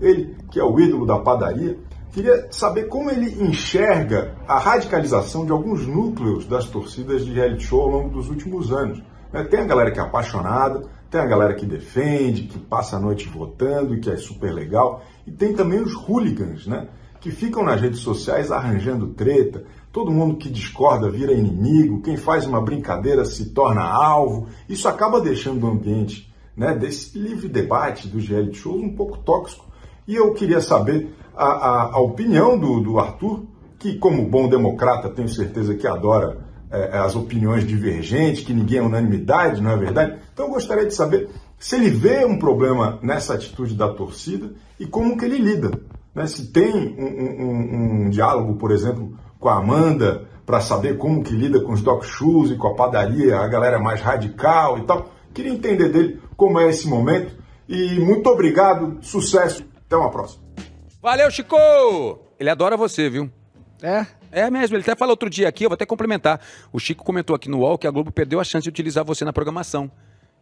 Ele, que é o ídolo da padaria, queria saber como ele enxerga a radicalização de alguns núcleos das torcidas de reality show ao longo dos últimos anos. né? Tem a galera que é apaixonada, tem a galera que defende, que passa a noite votando que é super legal, e tem também os hooligans, né? Que ficam nas redes sociais arranjando treta, todo mundo que discorda vira inimigo, quem faz uma brincadeira se torna alvo. Isso acaba deixando o ambiente né, desse livre debate dos reality shows um pouco tóxico. E eu queria saber a, a, a opinião do, do Arthur, que, como bom democrata, tenho certeza que adora é, as opiniões divergentes, que ninguém é unanimidade, não é verdade? Então eu gostaria de saber se ele vê um problema nessa atitude da torcida e como que ele lida. Né? Se tem um, um- um- um diálogo, por exemplo, com a Amanda para saber como que lida com os doc shoes e com a padaria, a galera mais radical e tal. Queria entender dele como é esse momento. E muito obrigado, sucesso, até uma próxima. Valeu, Chico! Ele adora você, viu? É? É mesmo, ele até falou outro dia aqui, eu vou até complementar. O Chico comentou aqui no UOL que a Globo perdeu a chance de utilizar você na programação.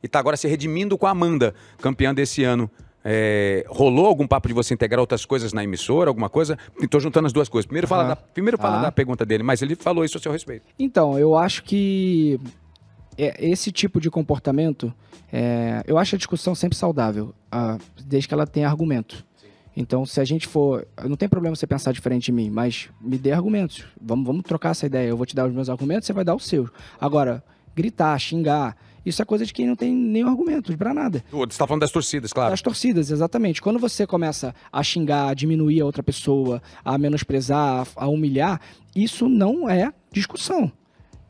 E tá agora se redimindo com a Amanda, campeã desse ano. É, rolou algum papo de você integrar outras coisas na emissora, alguma coisa? Estou juntando as duas coisas. Primeiro fala, Aham. da, primeiro fala Tá. da pergunta dele, mas ele falou isso a seu respeito. Então, eu acho que é, esse tipo de comportamento, é, eu acho a discussão sempre saudável, ah, desde que ela tenha argumento. Então, se a gente for. Não tem problema você pensar diferente de mim, mas me dê argumentos. Vamos, vamos trocar essa ideia. Eu vou te dar os meus argumentos, você vai dar os seus. Agora, gritar, xingar, isso é coisa de quem não tem nenhum argumento pra nada. Você está falando das torcidas, claro. Das torcidas, exatamente. Quando você começa a xingar, a diminuir a outra pessoa, a menosprezar, a a humilhar, isso não é discussão.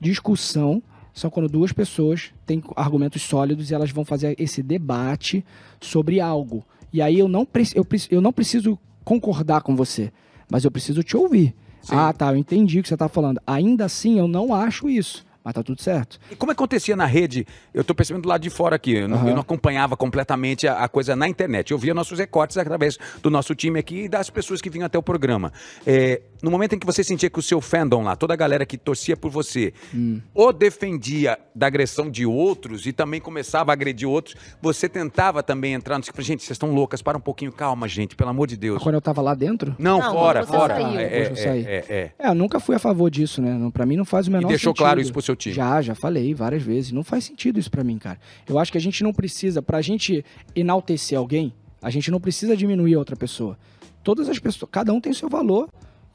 Discussão são quando duas pessoas têm argumentos sólidos e elas vão fazer esse debate sobre algo. E aí eu não, eu, eu não preciso concordar com você, mas eu preciso te ouvir. Ah, tá, eu entendi o que você está falando. Ainda assim, eu não acho isso. Mas tá tudo certo. E como acontecia na rede? Eu estou percebendo do lado de fora aqui. Eu não, Aham. eu não acompanhava completamente a, a coisa na internet. Eu via nossos recortes através do nosso time aqui e das pessoas que vinham até o programa. É, no momento em que você sentia que o seu fandom lá, toda a galera que torcia por você, Hum. ou defendia da agressão de outros e também começava a agredir outros, você tentava também entrar no tipo, gente, vocês estão loucas, para um pouquinho, calma, gente, pelo amor de Deus. Quando eu tava lá dentro, Não, Não, fora, fora. saiu. É, eu é, é, é. É, eu nunca fui a favor disso, né? Pra mim não faz o menor E deixou sentido. claro isso pro seu time. Já, já falei várias vezes. Não faz sentido isso pra mim, cara. Eu acho que a gente não precisa, pra gente enaltecer alguém, a gente não precisa diminuir a outra pessoa. Todas as pessoas, cada um tem o seu valor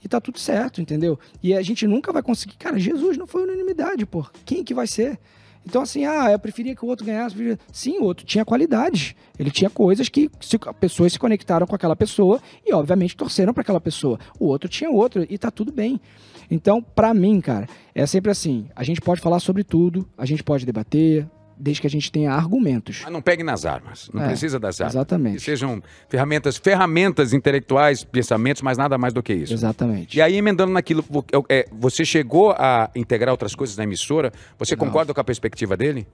e tá tudo certo, entendeu? E a gente nunca vai conseguir. Cara, Jesus não foi unanimidade, pô. Quem que vai ser? Então, assim, ah, eu preferia que o outro ganhasse. Sim, o outro tinha qualidades. Ele tinha coisas que se, pessoas se conectaram com aquela pessoa e, obviamente, torceram para aquela pessoa. O outro tinha outro e tá tudo bem. Então, pra mim, cara, é sempre assim: a gente pode falar sobre tudo, a gente pode debater, desde que a gente tenha argumentos. Mas não pegue nas armas. Não É, precisa das armas. exatamente. Que sejam ferramentas, ferramentas intelectuais, pensamentos, mas nada mais do que isso. Exatamente. E aí, emendando naquilo, vo- é, você chegou a integrar outras coisas na emissora? Você Não. concorda com a perspectiva dele?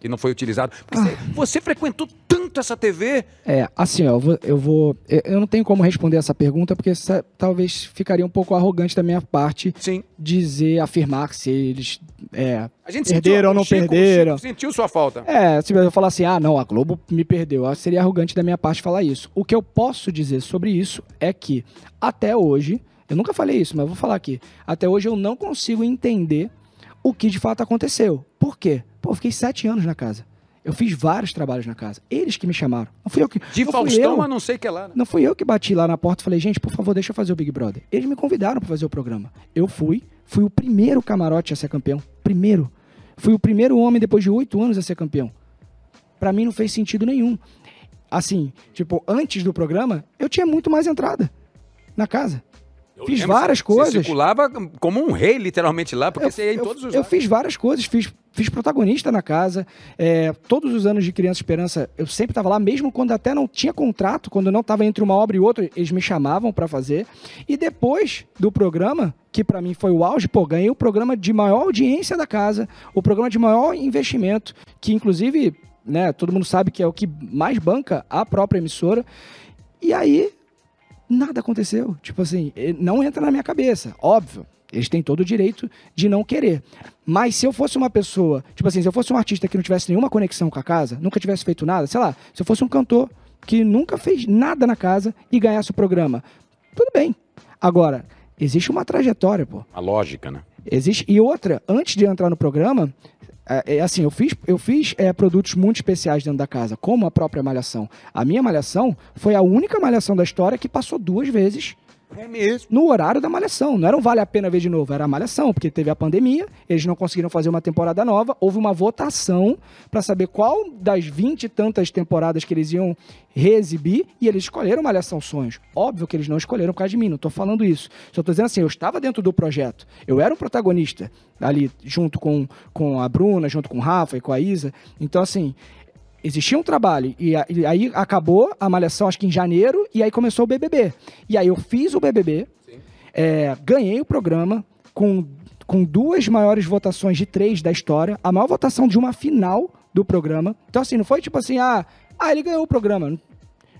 Que não foi utilizado? Porque Ah. você, você frequentou tanto essa TV. É, assim, ó, eu vou, eu vou. eu- não tenho como responder essa pergunta, porque talvez ficaria um pouco arrogante da minha parte Sim. dizer, afirmar se eles. É, A gente Perderam sentiu, ou não Chico- perderam? Chico sentiu sua falta. É, se eu falar assim, ah, não, a Globo me perdeu, seria arrogante da minha parte falar isso. O que eu posso dizer sobre isso é que, até hoje, eu nunca falei isso, mas vou falar aqui. Até hoje eu não consigo entender o que de fato aconteceu. Por quê? Pô, eu fiquei sete anos na casa. Eu fiz vários trabalhos na casa. Eles que me chamaram. Não fui eu que. De não Faustão, eu. mas não sei o que lá. né? Não fui eu que bati lá na porta e falei, gente, por favor, deixa eu fazer o Big Brother. Eles me convidaram para fazer o programa. Eu fui, Fui o primeiro camarote a ser campeão. Primeiro. Fui o primeiro homem depois de oito anos a ser campeão. Pra mim não fez sentido nenhum. Assim, tipo, antes do programa, eu tinha muito mais entrada na casa. Eu Fiz lembro, várias você- coisas. Você circulava como um rei, literalmente, lá, porque Eu, você ia em eu- todos os eu lados. fiz várias coisas, fiz, fiz protagonista na casa. é, todos os anos de Criança Esperança, eu sempre estava lá, mesmo quando até não tinha contrato, quando não estava entre uma obra e outra, eles me chamavam para fazer. E depois do programa, que para mim foi o auge, pô, ganhei o programa de maior audiência da casa, o programa de maior investimento, que inclusive, né, todo mundo sabe que é o que mais banca a própria emissora. E aí, nada aconteceu. Tipo assim, não entra na minha cabeça. Óbvio, eles têm todo o direito de não querer. Mas se eu fosse uma pessoa, tipo assim, se eu fosse um artista que não tivesse nenhuma conexão com a casa, nunca tivesse feito nada, sei lá, se eu fosse um cantor que nunca fez nada na casa e ganhasse o programa, tudo bem. Agora, existe uma trajetória, pô. A lógica, né? Existe. E outra, antes de entrar no programa, é, é assim, eu fiz, eu fiz é, produtos muito especiais dentro da casa, como a própria Malhação. A minha Malhação foi a única Malhação da história que passou duas vezes É mesmo. no horário da Malhação. Não era um Vale a Pena ver de novo, era a Malhação, porque teve a pandemia, eles não conseguiram fazer uma temporada nova, houve uma votação para saber qual das vinte e tantas temporadas que eles iam reexibir e eles escolheram Malhação Sonhos. Óbvio que eles não escolheram por causa de mim, não tô falando isso. Só tô dizendo assim, eu estava dentro do projeto, eu era um protagonista ali junto com, com a Bruna, junto com o Rafa e com a Isa. Então, assim, existia um trabalho e, a- e aí acabou a malhação acho que em janeiro e aí começou o BBB e aí eu fiz o BBB é, ganhei o programa com, com duas maiores votações de três da história a maior votação de uma final do programa. Então assim não foi tipo assim ah, ah ele ganhou o programa.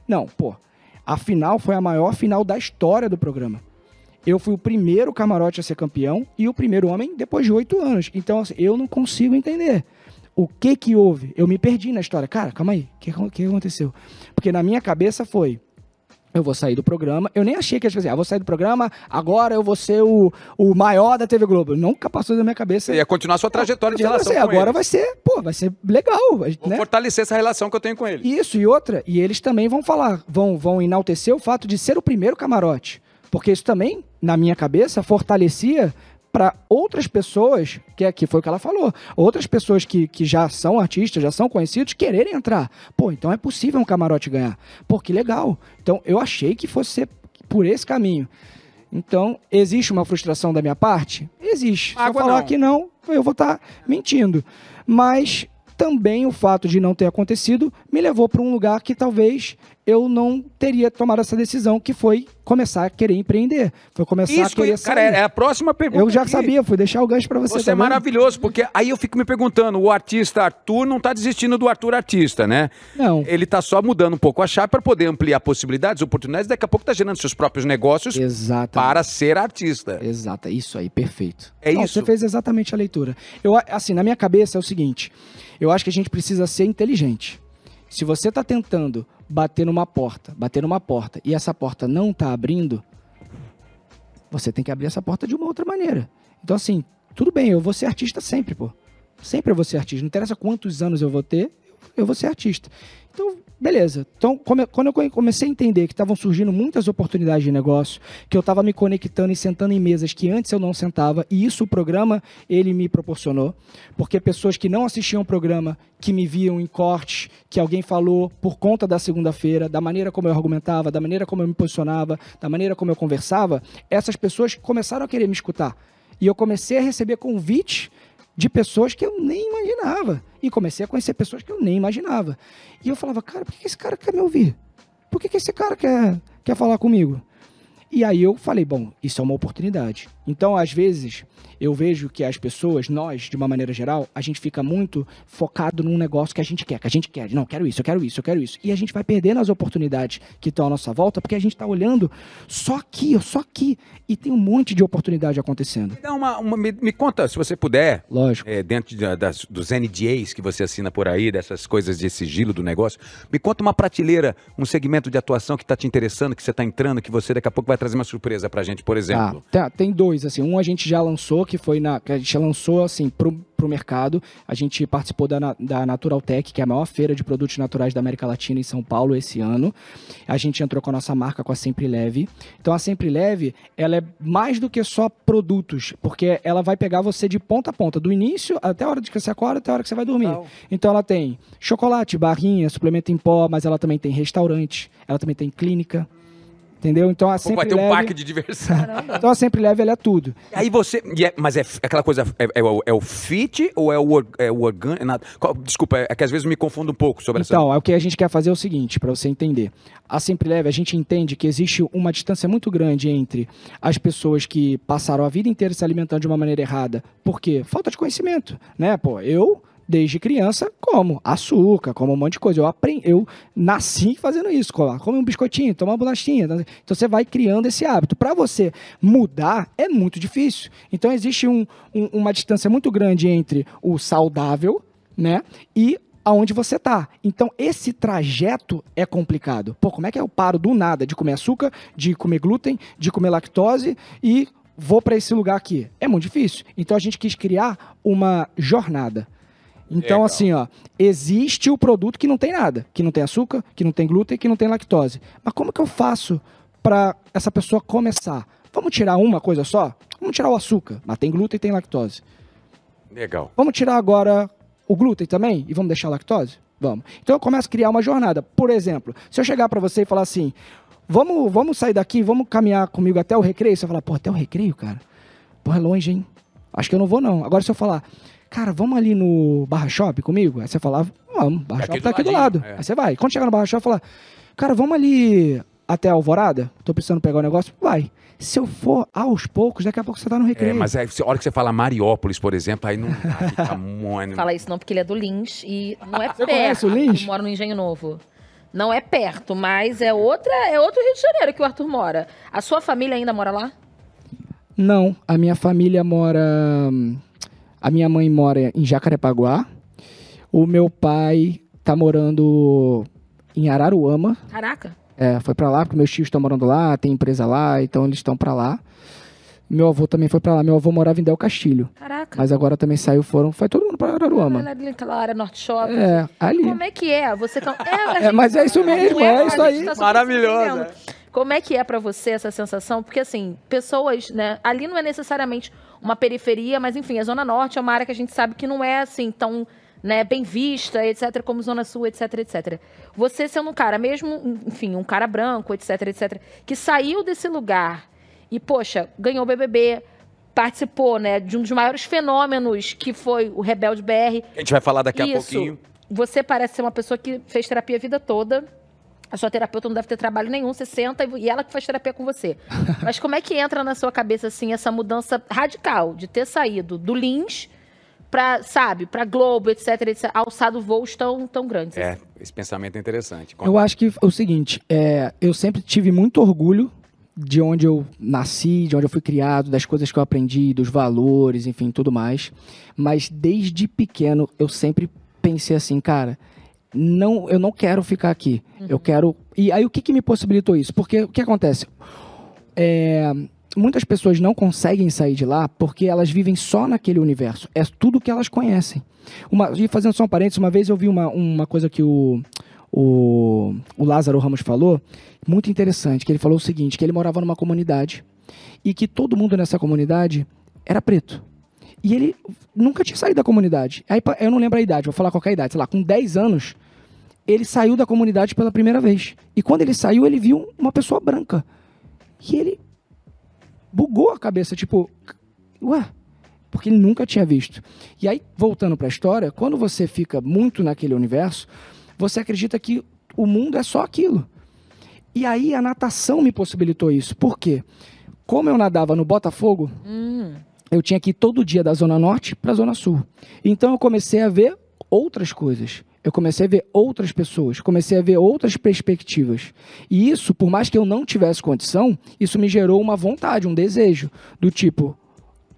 Não pô a final foi a maior final da história do programa. Eu fui o primeiro camarote a ser campeão e o primeiro homem depois de oito anos. Então, assim, eu não consigo entender. O que que houve? Eu me perdi na história. Cara, calma aí. O que, que aconteceu? Porque na minha cabeça foi... Eu vou sair do programa. Eu nem achei que ia tipo assim, ah, vou sair do programa, agora eu vou ser o, o maior da TV Globo. Nunca passou da minha cabeça. Você ia continuar a sua trajetória de relação pensei, com agora eles. vai ser, pô, vai ser legal, Vou né? fortalecer essa relação que eu tenho com eles. Isso, e outra, e eles também vão falar, vão, vão enaltecer o fato de ser o primeiro camarote. Porque isso também, na minha cabeça, fortalecia para outras pessoas, que, é, que foi o que ela falou, outras pessoas que, que já são artistas, já são conhecidos, quererem entrar. Pô, então é possível um camarote ganhar. Pô, que legal. Então eu achei que fosse ser por esse caminho. Então, existe uma frustração da minha parte? Existe. Se eu Água falar não. que não, eu vou estar mentindo. Mas também o fato de não ter acontecido me levou para um lugar que talvez eu não teria tomado essa decisão, que foi começar a querer empreender. Foi começar Isso, a eu querer ia- cara, sair. é a próxima pergunta. Eu já aqui. sabia, fui deixar o gancho para você. Você tá é vendo? maravilhoso, porque aí eu fico me perguntando, o artista Arthur não tá desistindo do Arthur artista, né? Não. Ele tá só mudando um pouco a chave para poder ampliar possibilidades, oportunidades, daqui a pouco tá gerando seus próprios negócios Exatamente. para ser artista. Exato, isso aí, perfeito. É Não, isso. Você fez exatamente a leitura. Eu, assim, na minha cabeça é o seguinte: eu acho que a gente precisa ser inteligente. Se você está tentando bater numa porta, bater numa porta e essa porta não está abrindo, você tem que abrir essa porta de uma outra maneira. Então, assim, tudo bem, eu vou ser artista sempre, pô. Sempre eu vou ser artista. Não interessa quantos anos eu vou ter, eu vou ser artista. Então, beleza. Então, quando eu come- comecei a entender que estavam surgindo muitas oportunidades de negócio, que eu estava me conectando e sentando em mesas que antes eu não sentava, e isso o programa ele me proporcionou, porque pessoas que não assistiam o programa, que me viam em cortes, que alguém falou por conta da segunda-feira, da maneira como eu argumentava, da maneira como eu me posicionava, da maneira como eu conversava, essas pessoas começaram a querer me escutar. E eu comecei a receber convites de pessoas que eu nem imaginava. E comecei a conhecer pessoas que eu nem imaginava. E eu falava, cara, por que esse cara quer me ouvir? Por que esse cara quer, quer falar comigo? E aí eu falei, bom, isso é uma oportunidade. Então, às vezes, eu vejo que as pessoas, nós, de uma maneira geral, a gente fica muito focado num negócio que a gente quer, que a gente quer. Não, eu quero isso, eu quero isso, eu quero isso. E a gente vai perdendo as oportunidades que estão à nossa volta, porque a gente está olhando só aqui, só aqui. E tem um monte de oportunidade acontecendo. Dá uma, uma- me, me conta, se você puder, Lógico. é, dentro de- das- dos NDAs que você assina por aí, dessas coisas de sigilo do negócio, me conta uma prateleira, um segmento de atuação que está te interessando, que você está entrando, que você daqui a pouco vai trazer uma surpresa pra gente, por Tá, exemplo. tá, tem dois, assim, um a gente já lançou, que foi na, que a gente lançou, assim, pro, pro mercado, a gente participou da, da Natural Tech, que é a maior feira de produtos naturais da América Latina em São Paulo esse ano, a gente entrou com a nossa marca, com a Sempre Leve, então a Sempre Leve, ela é mais do que só produtos, porque ela vai pegar você de ponta a ponta, do início até a hora de que você acorda, até a hora que você vai dormir, então ela tem chocolate, barrinha, suplemento em pó, mas ela também tem restaurante, ela também tem clínica, entendeu? Então a Pô, Sempre vai ter um Leve... parque de diversão. Então a Sempre Leve ela é tudo. Aí você. e é- mas é f- aquela coisa. É, é o, é o fit ou é o, é o orgânico? Desculpa, é que às vezes me confundo um pouco sobre essa. Então, é o que a gente quer fazer é o seguinte, para você entender. A Sempre Leve, a gente entende que existe uma distância muito grande entre as pessoas que passaram a vida inteira se alimentando de uma maneira errada. Por quê? Falta de conhecimento, né? Pô, eu desde criança como açúcar, como um monte de coisa. Eu aprendi, eu nasci fazendo isso, co- come um biscoitinho, toma uma bolachinha. tá? Então você vai criando esse hábito. Para você mudar é muito difícil. Então existe um- um- uma distância muito grande entre o saudável, né, e aonde você tá. Então esse trajeto é complicado. Pô, como é que eu paro do nada de comer açúcar, de comer glúten, de comer lactose e vou para esse lugar aqui? É muito difícil. Então a gente quis criar uma jornada. Então, Legal. assim, ó, existe o produto que não tem nada, que não tem açúcar, que não tem glúten, que não tem lactose. Mas como que eu faço para essa pessoa começar? Vamos tirar uma coisa só? Vamos tirar o açúcar, mas tem glúten e tem lactose. Legal. Vamos tirar agora o glúten também e vamos deixar a lactose? Vamos. Então eu começo a criar uma jornada. Por exemplo, se eu chegar para você e falar assim, vamos, vamos sair daqui, vamos caminhar comigo até o recreio, você vai falar, pô, até o recreio, cara? Pô, é longe, hein? Acho que eu não vou, não. Agora, se eu falar, cara, vamos ali no Barra Shop comigo? Aí você falar, vamos, Barra aqui Shop tá aqui do lado. é. Aí você vai. Quando chegar no Barra Shop, falar, cara, vamos ali até a Alvorada? Tô precisando pegar o negócio? Vai. Se eu for aos poucos, daqui a pouco você tá no É, recreio. mas aí, a hora que você fala Mariópolis, por exemplo, aí não dá, fica muito. Fala isso não, porque ele é do Lins e não é Você perto. conhece o Lins? Eu moro no Engenho Novo. Não é perto, mas é outra, é outro Rio de Janeiro que o Arthur mora. A sua família ainda mora lá? Não, a minha família mora. A minha mãe mora em Jacarepaguá. O meu pai tá morando em Araruama. Caraca. É, foi pra lá porque meus tios estão morando lá, tem empresa lá, então eles estão pra lá. Meu avô também foi pra lá. Meu avô morava em Del Castilho, Caraca. mas agora também saiu, foram, foi todo mundo pra Araruama. É ali naquela área Norte Shopping. É, ali. Como é que é? Você can- é, É, mas é isso mesmo, não é a isso aí. tá Maravilhosa. Como é que é pra você essa sensação? Porque assim, pessoas, né, ali não é necessariamente uma periferia, mas enfim, a Zona Norte é uma área que a gente sabe que não é assim tão, né, bem vista, etc, como Zona Sul, etc, etc. Você sendo um cara mesmo, enfim, um cara branco, etc, etc, que saiu desse lugar e, poxa, ganhou o BBB, participou, né, de um dos maiores fenômenos que foi o Rebelde BR, A gente vai falar daqui a isso. pouquinho. Você parece ser uma pessoa que fez terapia a vida toda. A sua terapeuta não deve ter trabalho nenhum, você senta e ela que faz terapia com você. Mas como é que entra na sua cabeça assim essa mudança radical de ter saído do Lins para, sabe, para Globo, etc, etc, alçado voos tão tão grandes? É, esse pensamento é interessante. Eu acho que é o seguinte, é, eu sempre tive muito orgulho de onde eu nasci, de onde eu fui criado, das coisas que eu aprendi, dos valores, enfim, tudo mais. Mas desde pequeno eu sempre pensei assim, cara, não, eu não quero ficar aqui. Eu quero. E aí o que, que me possibilitou isso? Porque o que acontece? É, muitas pessoas não conseguem sair de lá porque elas vivem só naquele universo. É tudo que elas conhecem. Uma, e fazendo só um parênteses, uma vez eu vi uma, uma coisa que o, o, o Lázaro Ramos falou, muito interessante, que ele falou o seguinte, que ele morava numa comunidade e que todo mundo nessa comunidade era preto. E ele nunca tinha saído da comunidade. Aí eu não lembro a idade, vou falar qualquer idade, sei lá, com 10 anos, ele saiu da comunidade pela primeira vez. E quando ele saiu, ele viu uma pessoa branca. E ele bugou a cabeça, tipo, ué, porque ele nunca tinha visto. E aí, voltando para a história, quando você fica muito naquele universo, você acredita que o mundo é só aquilo. E aí a natação me possibilitou isso. Por quê? Como eu nadava no Botafogo, Hum, eu tinha que ir todo dia da Zona Norte para a Zona Sul. Então eu comecei a ver outras coisas. Eu comecei a ver outras pessoas, comecei a ver outras perspectivas. E isso, por mais que eu não tivesse condição, isso me gerou uma vontade, um desejo do tipo,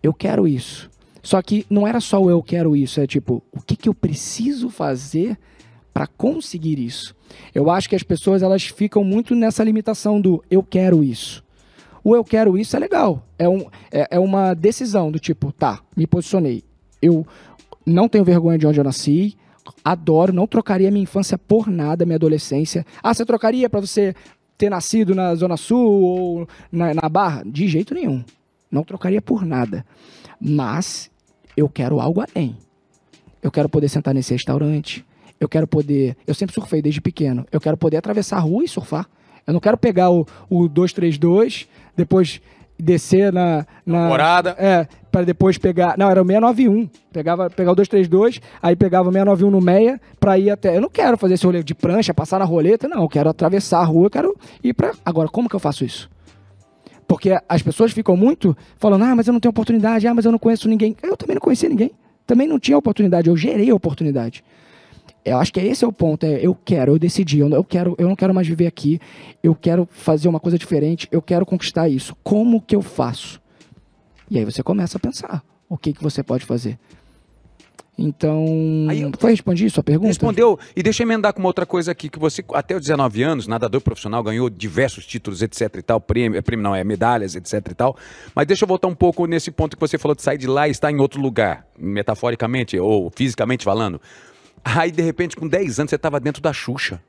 eu quero isso. Só que não era só o eu quero isso, é tipo, o que, que eu preciso fazer para conseguir isso? Eu acho que as pessoas elas ficam muito nessa limitação do eu quero isso. O eu quero isso é legal. É, um, é, é uma decisão do tipo, tá, me posicionei. Eu não tenho vergonha de onde eu nasci, adoro, não trocaria minha infância por nada, minha adolescência. Ah, você trocaria pra você ter nascido na Zona Sul ou na, na Barra? De jeito nenhum. Não trocaria por nada. Mas eu quero algo além. Eu quero poder sentar nesse restaurante. Eu quero poder. Eu sempre surfei desde pequeno. Eu quero poder atravessar a rua e surfar. Eu não quero pegar o, o 232, depois descer na. na Morada. É, para depois pegar. Não, era o 691. Pegava, pegar o 232, aí pegava o 691 no Meia pra ir até. Eu não quero fazer esse rolê de prancha, passar na roleta, não. Eu quero atravessar a rua, eu quero ir pra. Agora, como que eu faço isso? Porque as pessoas ficam muito falando, ah, mas eu não tenho oportunidade, ah, mas eu não conheço ninguém. Eu também não conhecia ninguém. Também não tinha oportunidade, eu gerei a oportunidade. Eu acho que esse é o ponto. É, eu quero, eu decidi, eu, não- eu quero, eu não quero mais viver aqui. Eu quero fazer uma coisa diferente. Eu quero conquistar isso. Como que eu faço? E aí você começa a pensar o que que você pode fazer. Então, Aí foi respondido sua pergunta? Respondeu. E deixa eu emendar com uma outra coisa aqui, que você, até os 19 anos, nadador profissional, ganhou diversos títulos, etc e tal, prêmio, prêmio não, é medalhas, etc e tal. Mas deixa eu voltar um pouco nesse ponto que você falou de sair de lá e estar em outro lugar, metaforicamente ou fisicamente falando. Aí, de repente, com 10 anos, você estava dentro da Xuxa,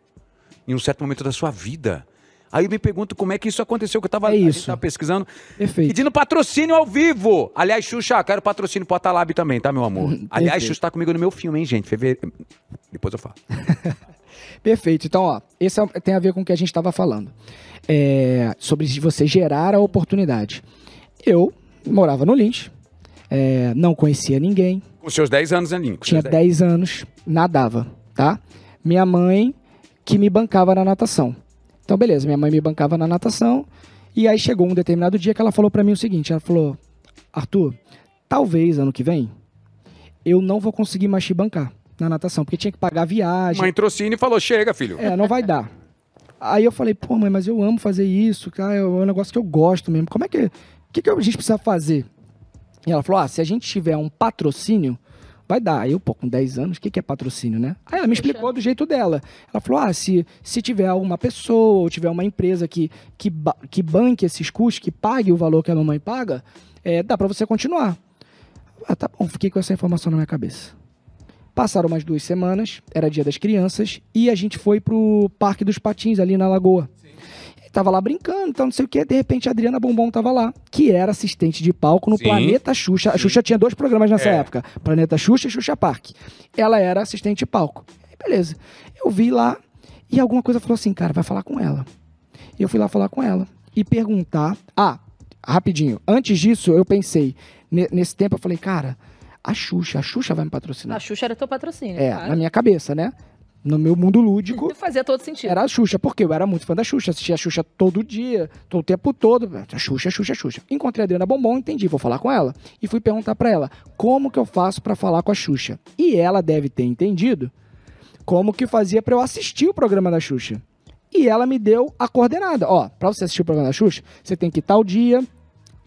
em um certo momento da sua vida. Aí eu me pergunto como é que isso aconteceu, que eu estava É pesquisando. Perfeito. Pedindo patrocínio ao vivo. Aliás, Xuxa, quero patrocínio pro Atalab também, tá, meu amor? Aliás. Xuxa tá comigo no meu filme, hein, gente? Fevereiro. Depois eu falo. Perfeito. Então, ó, esse é- tem a ver com o que a gente estava falando. É, sobre você gerar a oportunidade. Eu morava no Lins, é, não conhecia ninguém, Com seus 10 anos, Aninho. com tinha seus 10 anos, nadava, tá? Minha mãe que me bancava na natação. Então, beleza, minha mãe me bancava na natação. E aí chegou um determinado dia que ela falou pra mim o seguinte: ela falou, Arthur, talvez ano que vem eu não vou conseguir mais te bancar na natação, porque tinha que pagar a viagem. Mãe trouxe e falou: chega, filho. É, não vai dar. Aí eu falei, pô, mãe, mas eu amo fazer isso, cara, é um negócio que eu gosto mesmo. Como é que. O que, que a gente precisa fazer? E ela falou: ah, se a gente tiver um patrocínio, vai dar. Aí eu, pô, com 10 anos, o que, que é patrocínio, né? Aí ela me explicou do jeito dela. Ela falou: ah, se, se tiver uma pessoa ou tiver uma empresa que, que, que banque esses custos, que pague o valor que a mamãe paga, é, dá pra você continuar. Ah, tá bom, fiquei com essa informação na minha cabeça. Passaram umas duas semanas, era dia das crianças, e a gente foi pro Parque dos Patins, ali na Lagoa. Tava lá brincando, então não sei o que, de repente a Adriana Bombom tava lá, que era assistente de palco no Sim. Planeta Xuxa. A Xuxa tinha dois programas nessa É. época, Planeta Xuxa e Xuxa Park. Ela era assistente de palco. Beleza. Eu vi lá, e alguma coisa falou assim, cara, vai falar com ela. E eu fui lá falar com ela e perguntar. Ah, rapidinho. Antes disso, eu pensei. ne- Nesse tempo, eu falei, cara, a Xuxa, a Xuxa vai me patrocinar. A Xuxa era teu patrocínio. É, claro. na minha cabeça, né? No meu mundo lúdico, Fazia todo sentido. era a Xuxa, porque eu era muito fã da Xuxa, assistia a Xuxa todo dia, todo o tempo todo. A Xuxa, Xuxa, Xuxa. Encontrei a Adriana Bombom, entendi, vou falar com ela. E fui perguntar pra ela, como que eu faço pra falar com a Xuxa? E ela deve ter entendido como que fazia pra eu assistir o programa da Xuxa. E ela me deu a coordenada. Ó, pra você assistir o programa da Xuxa, você tem que ir tal dia,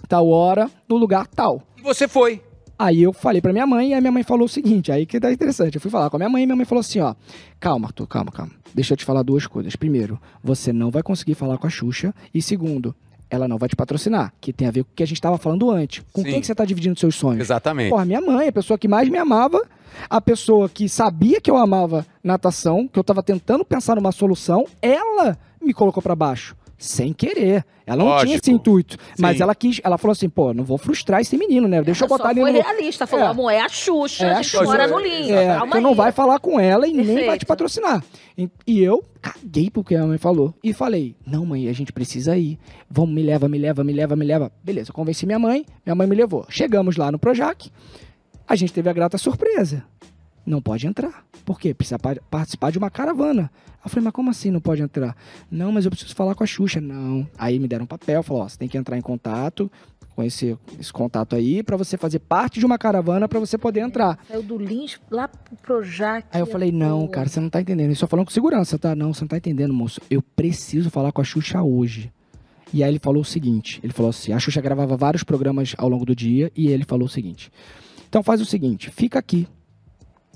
tal hora, no lugar tal. E você foi. Aí eu falei pra minha mãe e a minha mãe falou o seguinte, aí que tá interessante. Eu fui falar com a minha mãe e minha mãe falou assim, ó, calma, Arthur, calma, calma. Deixa eu te falar duas coisas. Primeiro, você não vai conseguir falar com a Xuxa. E segundo, ela não vai te patrocinar, que tem a ver com o que a gente tava falando antes. Com Sim. quem que você tá dividindo seus sonhos? Exatamente. Porra, minha mãe, a pessoa que mais me amava, a pessoa que sabia que eu amava natação, que eu tava tentando pensar numa solução, ela me colocou pra baixo. Sem querer. Ela não tinha Lógico. esse intuito. Mas Sim. ela quis, ela falou assim, pô, não vou frustrar esse menino, né? Deixa eu Ela botar só ele foi no. realista. Falou, É. amor, é a Xuxa, É a a gente Xuxa. mora no Linho. É, tu não vai falar com ela e nem vai te Perfeito. patrocinar. E, e eu caguei pro que a mãe falou. E falei, não, mãe, a gente precisa ir. Vamos, me leva, me leva, me leva, me leva. Beleza, eu convenci minha mãe, minha mãe me levou. Chegamos lá no Projac, a gente teve a grata surpresa. Não pode entrar. Por quê? Precisa pa- participar de uma caravana. Eu falei, mas como assim não pode entrar? Não, mas eu preciso falar com a Xuxa. Não. Aí me deram um papel, falou, ó, você tem que entrar em contato com esse, esse contato aí pra você fazer parte de uma caravana pra você poder entrar. Saiu do Lins lá pro Projac. Aí eu falei, não, cara, você não tá entendendo. Ele só falando com segurança, tá? Não, você não tá entendendo, moço. Eu preciso falar com a Xuxa hoje. E aí ele falou o seguinte, ele falou assim, a Xuxa gravava vários programas ao longo do dia e ele falou o seguinte. Então faz o seguinte, fica aqui.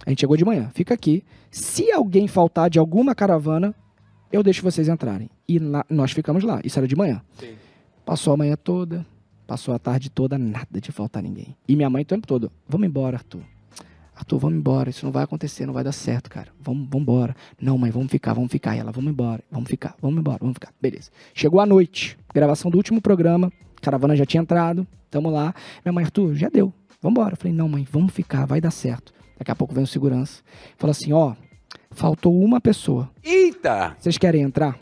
A gente chegou de manhã, fica aqui. Se alguém faltar de alguma caravana, eu deixo vocês entrarem. E lá- nós ficamos lá, isso era de manhã. Passou a manhã toda, passou a tarde toda, nada de faltar ninguém. E minha mãe o tempo todo, vamos embora, Arthur. Arthur, vamos embora, isso não vai acontecer, não vai dar certo, cara. Vamos, vamos embora. Não, mãe, vamos ficar, vamos ficar. E ela, vamos embora, vamos ficar, vamos embora, vamos ficar. Beleza. Chegou a noite, gravação do último programa, caravana já tinha entrado, tamo lá. Minha mãe, Arthur, já deu, vamos embora. Eu falei, não, mãe, vamos ficar, vai dar certo. Daqui a pouco vem o segurança. Fala assim, ó, faltou uma pessoa. Eita! Vocês querem entrar?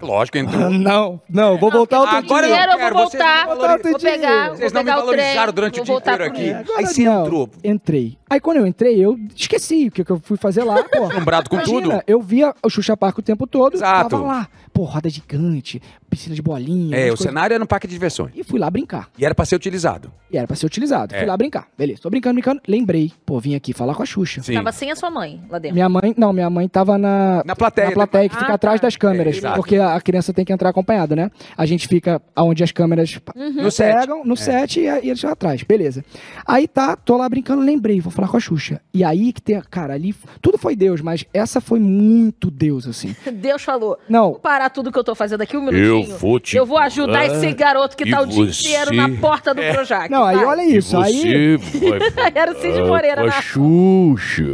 Lógico, entrou. Não, não, vou voltar outro Agora dia. eu Primeiro eu quero, vou vocês voltar, não vou pegar, Vocês não me o trem, valorizaram durante o dia inteiro aqui. Agora Aí você não, entrou. Entrei. Aí quando eu entrei, eu esqueci o que, que eu fui fazer lá, pô. Assombrado com Imagina, tudo. Eu via o Xuxa Park o tempo todo, Exato. tava lá. Pô, roda gigante, piscina de bolinha. É, o coisas. cenário era um parque de diversões. E fui lá brincar. E era pra ser utilizado. E era pra ser utilizado. É. Fui lá brincar. Beleza, tô brincando, brincando. Lembrei. Pô, vim aqui falar com a Xuxa. Sim. Tava sem a sua mãe lá dentro. Minha mãe, não, minha mãe tava na, Na plateia. na plateia que Ah, fica tá. atrás das câmeras, É, porque a, criança tem que entrar acompanhada, né? A gente fica onde as câmeras No set. pegam, no set e, e eles estão atrás, beleza. Aí tá, tô lá brincando, lembrei, vou falar com a Xuxa. E aí que tem, cara, ali, tudo foi Deus, mas essa foi muito Deus, assim. Deus falou, Não, vou parar tudo que eu tô fazendo aqui um minutinho. vou te Eu vou ajudar esse garoto que tá o dia você- inteiro na porta do Projac. não, aí vai. olha isso, aí, vai Era o Cid Moreira na Xuxa.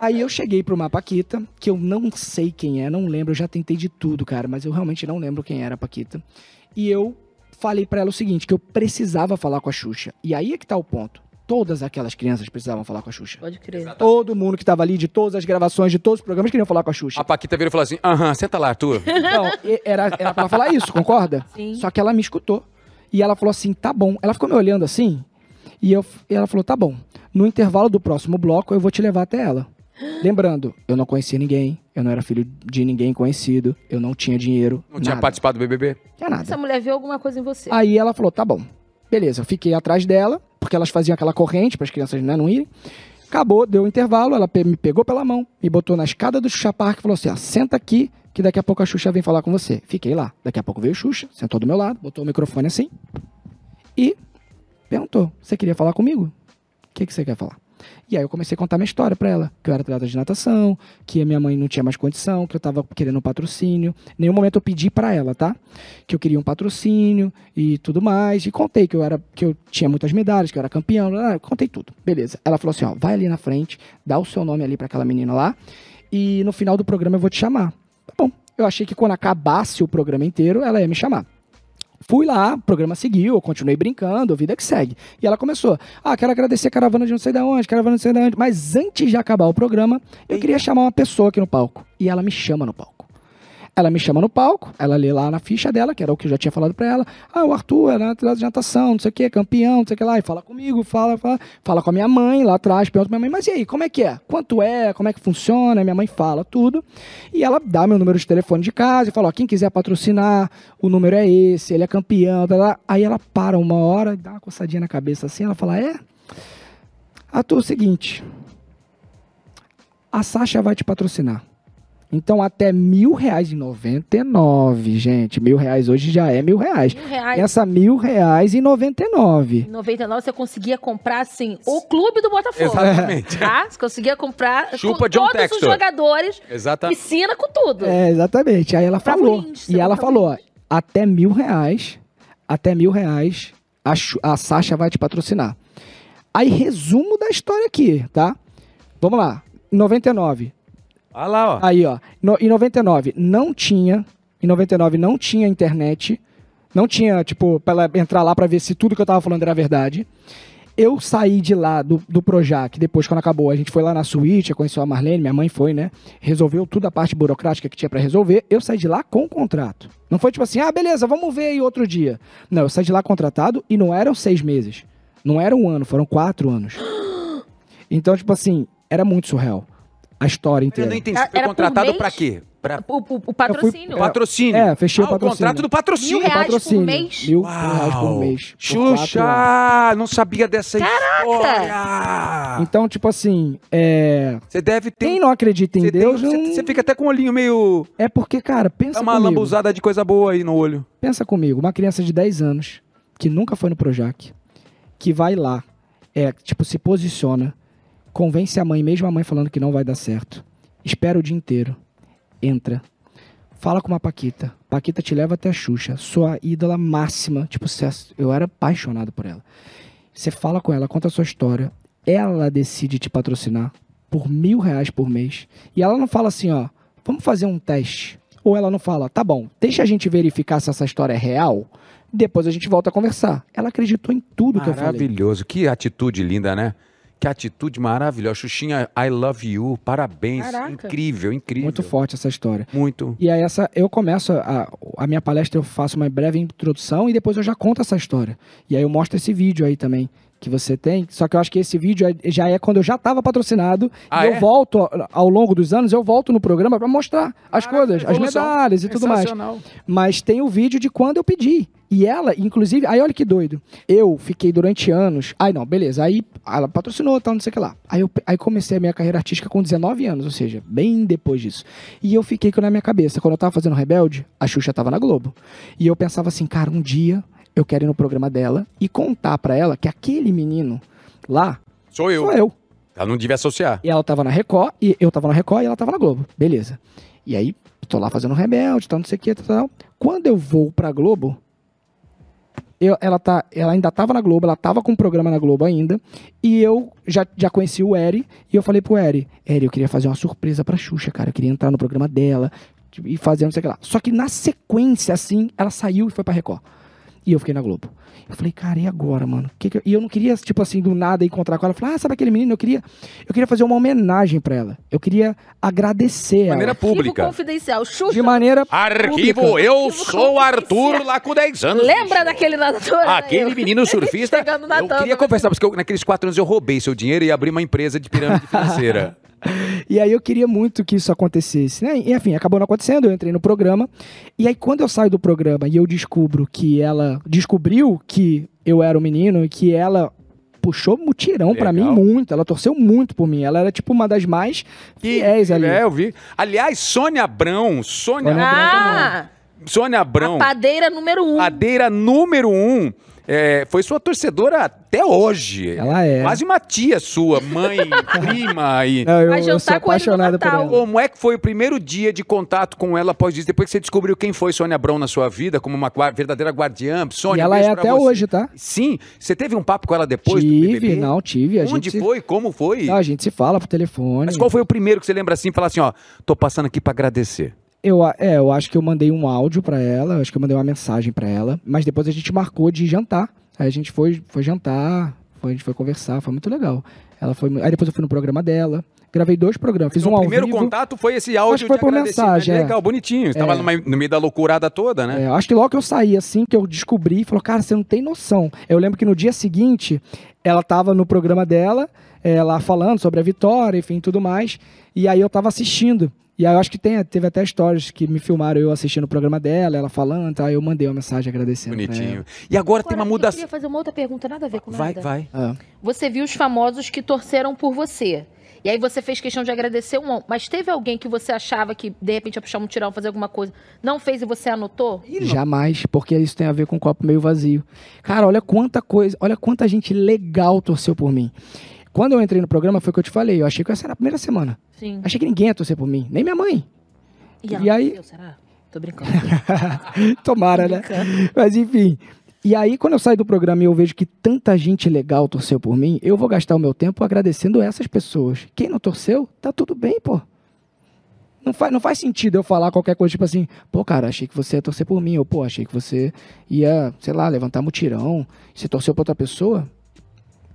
aí eu cheguei pro Paquita, que eu não sei quem é, não lembro, eu já tentei de tudo, cara, mas eu realmente não lembro quem era a Paquita. E eu falei pra ela o seguinte, que eu precisava falar com a Xuxa. E aí é que tá o ponto. Todas aquelas crianças precisavam falar com a Xuxa. Pode crer. Todo mundo que tava ali, de todas as gravações, de todos os programas, queriam falar com a Xuxa. A Paquita virou e falou assim: aham, senta lá, Arthur. Não, era, era pra falar isso, concorda? Sim. Só que ela me escutou. E ela falou assim, tá bom. Ela ficou me olhando assim, e, eu, e ela falou, tá bom. No intervalo do próximo bloco, eu vou te levar até ela. Lembrando, eu não conhecia ninguém, eu não era filho de ninguém conhecido, eu não tinha dinheiro, Não tinha nada. participado do BBB? Tinha nada. Essa mulher viu alguma coisa em você. Aí ela falou, tá bom. Beleza, eu fiquei atrás dela, porque elas faziam aquela corrente para as crianças né, não irem. Acabou, deu o intervalo, ela me pegou pela mão, me botou na escada do Xuxa Park e falou assim, ó, senta aqui, que daqui a pouco a Xuxa vem falar com você. Fiquei lá. Daqui a pouco veio o Xuxa, sentou do meu lado, botou o microfone assim e perguntou, você queria falar comigo? O que, que você quer falar? E aí eu comecei a contar minha história pra ela, que eu era atleta de natação, que a minha mãe não tinha mais condição, que eu tava querendo um patrocínio. Em nenhum momento eu pedi pra ela, tá? Que eu queria um patrocínio e tudo mais. E contei que eu era que eu tinha muitas medalhas, que eu era campeão, ah, contei tudo. Beleza. Ela falou assim, ó, vai ali na frente, dá o seu nome ali pra aquela menina lá e no final do programa eu vou te chamar. Tá bom. Eu achei que quando acabasse o programa inteiro, ela ia me chamar. Fui lá, o programa seguiu, eu continuei brincando, a vida que segue. E ela começou. Ah, quero agradecer a caravana de não sei de onde, caravana de não sei de onde. Mas antes de acabar o programa, eu queria chamar uma pessoa aqui no palco. E ela me chama no palco. Ela me chama no palco, ela lê lá na ficha dela, que era o que eu já tinha falado pra ela. Ah, o Arthur era atleta de natação, não sei o que, campeão, não sei o que lá. E fala comigo, fala, fala, fala com a minha mãe lá atrás, pergunta pra minha mãe, mas e aí, como é que é? Quanto é? Como é que funciona? Minha mãe fala tudo. E ela dá meu número de telefone de casa e fala, ó, quem quiser patrocinar, o número é esse, ele é campeão, tá. Aí ela para uma hora, dá uma coçadinha na cabeça assim, ela fala, é? Arthur, é o seguinte, a Sasha vai te patrocinar. Então, até mil reais e noventa e nove, gente. Mil reais hoje já é mil reais. Mil reais. Essa mil reais e noventa e nove. Em 99 você conseguia comprar, assim, o clube do Botafogo. Exatamente. Tá? Você conseguia comprar Chupa com John todos Textor. os jogadores, Exatamente. piscina com tudo. É, exatamente. Aí ela Pra falou. Lins, e ela falou, ó, até mil reais, até mil reais, a, a Sasha vai te patrocinar. Aí, resumo da história aqui, tá? Vamos lá. Em 99, Olha lá, ó. Aí, ó. No, em 99 não tinha. Em 99 não tinha internet. Não tinha, tipo, pra ela entrar lá pra ver se tudo que eu tava falando era verdade. Eu saí de lá do, do Projac, depois, quando acabou, a gente foi lá na suíte, conheceu a Marlene, minha mãe foi, né? Resolveu tudo a parte burocrática que tinha pra resolver. Eu saí de lá com o contrato. Não foi tipo assim, ah, beleza, vamos ver aí outro dia. Não, eu saí de lá contratado e não eram seis meses. Não era um ano, foram quatro anos. Então, tipo assim, era muito surreal. A história Eu inteira. não entendi. Você foi era por contratado mês? pra quê? Pra O, o- o patrocínio. Eu patrocínio. É, fechei o ah, patrocínio. contrato do Mil patrocínio. reais por patrocínio. mês? Mil reais por mês. por. Xuxa! Não sabia dessa história! Então, tipo assim, é... Você deve ter. quem não acredita em tem- Deus, você- não... você fica até com o olhinho meio. é porque, cara, pensa Dá uma comigo. lambuzada de coisa boa aí no olho. Pensa comigo, uma criança de 10 anos, que nunca foi no Projac, que vai lá, é, tipo, se posiciona, convence a mãe, mesmo a mãe falando que não vai dar certo, espera o dia inteiro, entra, Fala com uma Paquita. Paquita te leva até a Xuxa. Sua ídola máxima. Tipo, você- eu era apaixonado por ela. Você fala com ela, conta a sua história. Ela decide te patrocinar por mil reais por mês. E ela não fala assim, ó, vamos fazer um teste. Ou ela não fala, tá bom, deixa a gente verificar se essa história é real. Depois a gente volta a conversar. Ela acreditou em tudo que eu falei. Maravilhoso. Que atitude linda, né? Que atitude maravilhosa. Xuxinha, I love you. Parabéns. Caraca. Incrível, incrível. Muito forte essa história. Muito. E aí essa, eu começo a, a minha palestra, eu faço uma breve introdução e depois eu já conto essa história. E aí eu mostro esse vídeo aí também que você tem. Só que eu acho que esse vídeo é- já é quando eu já estava patrocinado Ah, e eu é? volto ao- longo dos anos, eu volto no programa para mostrar as coisas, as medalhas e tudo mais. Mas tem o vídeo de quando eu pedi. E ela, inclusive, aí olha que doido. Eu fiquei durante anos. Aí não, beleza. Aí ela patrocinou, tal, não sei o que lá. Aí eu aí comecei a minha carreira artística com 19 anos, ou seja, bem depois disso. E eu fiquei com na minha cabeça, quando eu tava fazendo Rebelde, a Xuxa tava na Globo. E eu pensava assim, cara, um dia eu quero ir no programa dela e contar pra ela que aquele menino lá Sou eu. sou eu. Ela não devia associar. E ela tava na Record, e eu tava na Record e ela tava na Globo. Beleza. E aí, tô lá fazendo Rebelde, tal, não sei o que, tal, tal. Quando eu vou pra Globo, eu- ela, tá, ela ainda tava na Globo, ela tava com um programa na Globo ainda, e eu já, já conheci o Eri, e eu falei pro Eri, Eri, eu queria fazer uma surpresa pra Xuxa, cara, eu queria entrar no programa dela, e fazer não sei o que lá. Só que na sequência, assim, ela saiu e foi pra Record. E eu fiquei na Globo. Eu falei, cara, e agora, mano? Que que eu- E eu não queria, tipo assim, do nada encontrar com ela. Eu falei, ah, sabe aquele menino? Eu queria, eu queria fazer uma homenagem pra ela. Eu queria agradecer De maneira ela. Arquivo pública. confidencial. Xuxa. De maneira Arquivo, pública. eu Arquivo sou o Arthur lá com 10 anos. Lembra bicho. daquele nadador? Aquele Eu- menino surfista. Chegando na eu queria confessar, porque eu, naqueles quatro anos eu roubei seu dinheiro e abri uma empresa de pirâmide financeira. E aí eu queria muito que isso acontecesse, né? E enfim, acabou não acontecendo, eu entrei no programa. E aí quando eu saio do programa e eu descubro que ela descobriu que eu era o menino e que ela puxou mutirão pra mim muito, ela torceu muito por mim. Ela era tipo uma das mais fiéis ali. É, eu vi. Aliás, Sônia Abrão, Sônia, Sônia Ah, Sônia Abrão, a padeira número um. padeira número um, é, foi sua torcedora até hoje. Ela é. Quase uma tia sua, mãe, prima e... Não, eu, Vai eu jantar sou com ele no apaixonado por ela. Como é que foi o primeiro dia de contato com ela após isso? Depois que você descobriu quem foi Sônia Abrão na sua vida, como uma verdadeira guardiã? Sônia, E ela é até você. hoje, tá? Sim. Você teve um papo com ela depois do tive, não, tive. A Onde gente se- foi? Como foi? Não, a gente se fala por telefone. Mas qual foi o primeiro que você lembra assim, falar assim, ó, tô passando aqui pra agradecer? Eu, é, eu acho que eu mandei um áudio pra ela, acho que eu mandei uma mensagem pra ela, mas depois a gente marcou de jantar. Aí a gente foi, foi jantar, foi, a gente foi conversar, foi muito legal. Ela foi, aí depois eu fui no programa dela, gravei dois programas, fiz o um ao primeiro vivo. contato foi esse áudio Acho que foi de por mensagem, é. Legal, bonitinho. Você tava É. numa- no meio da loucurada toda, né? É, acho que logo que eu saí, assim, que eu descobri, falou, cara, você não tem noção. Eu lembro que no dia seguinte, ela tava no programa dela, é, lá falando sobre a vitória, enfim, tudo mais, e aí eu tava assistindo. E aí eu acho que tem, teve até histórias que me filmaram eu assistindo o programa dela, ela falando, tá? Eu mandei uma mensagem agradecendo. pra Bonitinho. E agora tem uma Agora, Eu mudança. queria fazer uma outra pergunta, nada a ver com Vai, nada. vai. ela. Ah. Você viu os famosos que torceram por você. E aí você fez questão de agradecer um. Mas teve alguém que você achava que de repente ia puxar um tirão, fazer alguma coisa, não fez e você anotou? Jamais, porque isso tem a ver com o copo meio vazio. Cara, olha quanta coisa, olha quanta gente legal torceu por mim. Quando eu entrei no programa, foi o que eu te falei, eu achei que essa era a primeira semana. Sim. Achei que ninguém ia torcer por mim, nem minha mãe. E, ela E aí- torceu, será? Tô brincando. Tomara, né? Mas enfim. E aí, quando eu saio do programa e eu vejo que tanta gente legal torceu por mim, eu vou gastar o meu tempo agradecendo essas pessoas. Quem não torceu, tá tudo bem, pô. Não faz, não faz sentido eu falar qualquer coisa, tipo assim, pô, cara, achei que você ia torcer por mim, ou pô, achei que você ia, sei lá, levantar mutirão. Você torceu pra outra pessoa,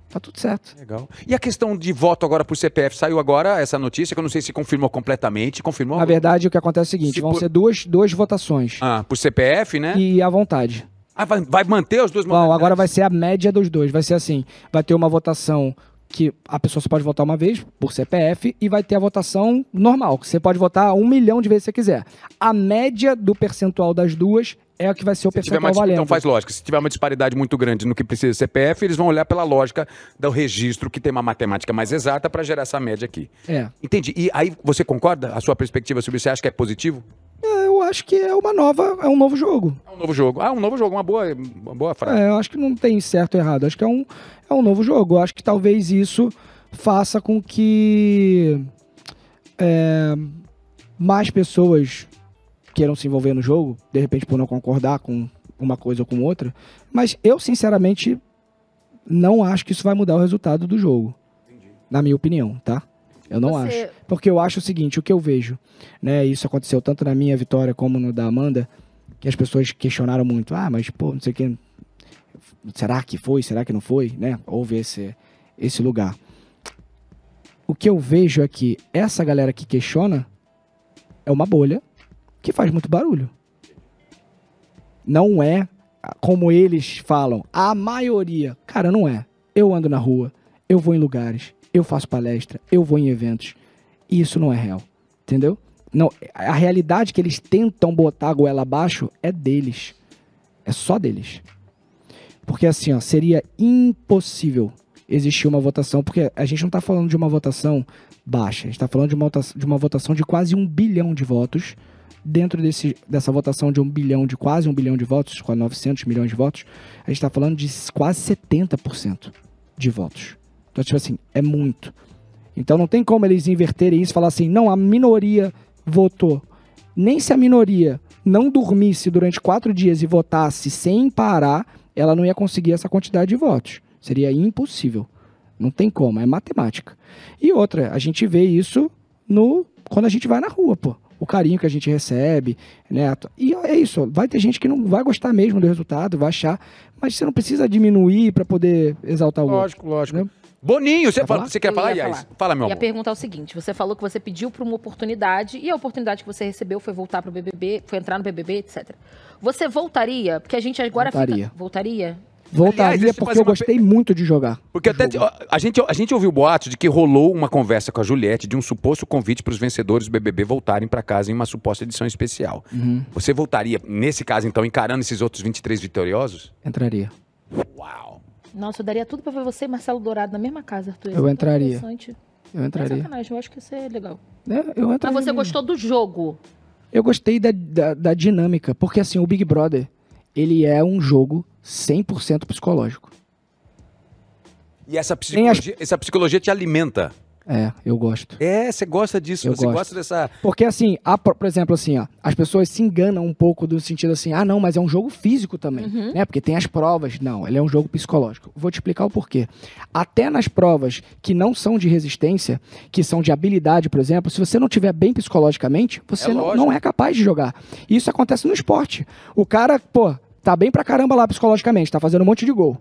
tá tudo certo. Legal. E a questão de voto agora por CPF? Saiu agora essa notícia, que eu não sei se confirmou completamente. Confirmou? Na verdade, o que acontece é o seguinte: Se vão por- ser duas, duas votações. Ah, por CPF, né? E à vontade. Ah, vai, vai manter os dois Bom, agora vai ser a média dos dois. Vai ser assim: vai ter uma votação que a pessoa só pode votar uma vez por CPF e vai ter a votação normal, que você pode votar um milhão de vezes se você quiser. A média do percentual das duas é o que vai ser o percentual uma, valendo. então faz lógica. Se tiver uma disparidade muito grande no que precisa de CPF, eles vão olhar pela lógica do registro, que tem uma matemática mais exata, para gerar essa média aqui. É. Entendi. E aí você concorda? A sua perspectiva sobre isso, você acha que é positivo? É, Eu acho que é uma nova, é um novo jogo. É um novo jogo. Ah, um novo jogo, uma boa, uma boa frase. É, eu acho que não tem certo ou errado. Acho que é um, é um novo jogo. Eu acho que talvez isso faça com que é, mais pessoas queiram se envolver no jogo, de repente por não concordar com uma coisa ou com outra, mas eu sinceramente não acho que isso vai mudar o resultado do jogo. Na minha opinião, tá? Eu não Você- acho. Porque eu acho o seguinte, o que eu vejo, né, isso aconteceu tanto na minha vitória como no da Amanda, que as pessoas questionaram muito, ah, mas pô, não sei o que, será que foi, será que não foi, né? Houve esse, esse lugar. O que eu vejo é que essa galera que questiona é uma bolha que faz muito barulho. Não é como eles falam, a maioria. Cara, não é. Eu ando na rua, eu vou em lugares, eu faço palestra, eu vou em eventos. E isso não é real. Entendeu? Não, a realidade que eles tentam botar a goela abaixo é deles. É só deles. Porque assim, ó, seria impossível existir uma votação, porque a gente não está falando de uma votação baixa, a gente está falando de uma, de uma votação de quase um bilhão de votos. Dentro desse, dessa votação de um bilhão, de quase um bilhão de votos, quase 900 milhões de votos, a gente está falando de quase 70% de votos. Então, tipo assim, é muito. Então não tem como eles inverterem isso e falar assim, não, a minoria votou. Nem se a minoria não dormisse durante quatro dias e votasse sem parar, ela não ia conseguir essa quantidade de votos. Seria impossível. Não tem como, é matemática. E outra, a gente vê isso no quando a gente vai na rua, pô. O carinho que a gente recebe, né? E é isso, vai ter gente que não vai gostar mesmo do resultado, vai achar, mas você não precisa diminuir para poder exaltar o outro. Lógico, lógico. Né? Boninho, você, Quer fala- falar? você quer falar, falar. Fala, meu Ia amor. perguntar o seguinte: você falou que você pediu para uma oportunidade e a oportunidade que você recebeu foi voltar para o BBB, foi entrar no BBB, etc. Você voltaria? Porque a gente agora Voltaria. fica. Voltaria? Voltaria Aliás, porque eu uma gostei muito de jogar. Porque o até jogo. a gente, a gente ouviu boatos de que rolou uma conversa com a Juliette de um suposto convite para os vencedores do BBB voltarem para casa em uma suposta edição especial. Uhum. Você voltaria, nesse caso, então, encarando esses outros 23 vitoriosos? Entraria. Uau! Nossa, eu daria tudo para ver você e Marcelo Dourado na mesma casa, Arthur. Eu tão entraria. interessante. Eu Não é entraria. sacanagem, eu acho que isso é legal. É, eu Mas entraria você mesmo. gostou do jogo. Eu gostei da, da, da dinâmica, porque assim, o Big Brother, ele é um jogo 100% psicológico. E essa Tem as- psicologia, essa psicologia te alimenta. É, eu gosto. É, você gosta disso, Eu você gosto. gosta dessa. Porque assim, a- por exemplo, assim, ó, as pessoas se enganam um pouco do sentido assim, ah, não, mas é um jogo físico também, Uhum. né? Porque tem as provas. Não, ele é um jogo psicológico. Vou te explicar o porquê. Até nas provas que não são de resistência, que são de habilidade, por exemplo, se você não tiver bem psicologicamente, você É não, não é capaz de jogar. E isso acontece no esporte. O cara, pô, tá bem pra caramba lá psicologicamente, tá fazendo um monte de gol.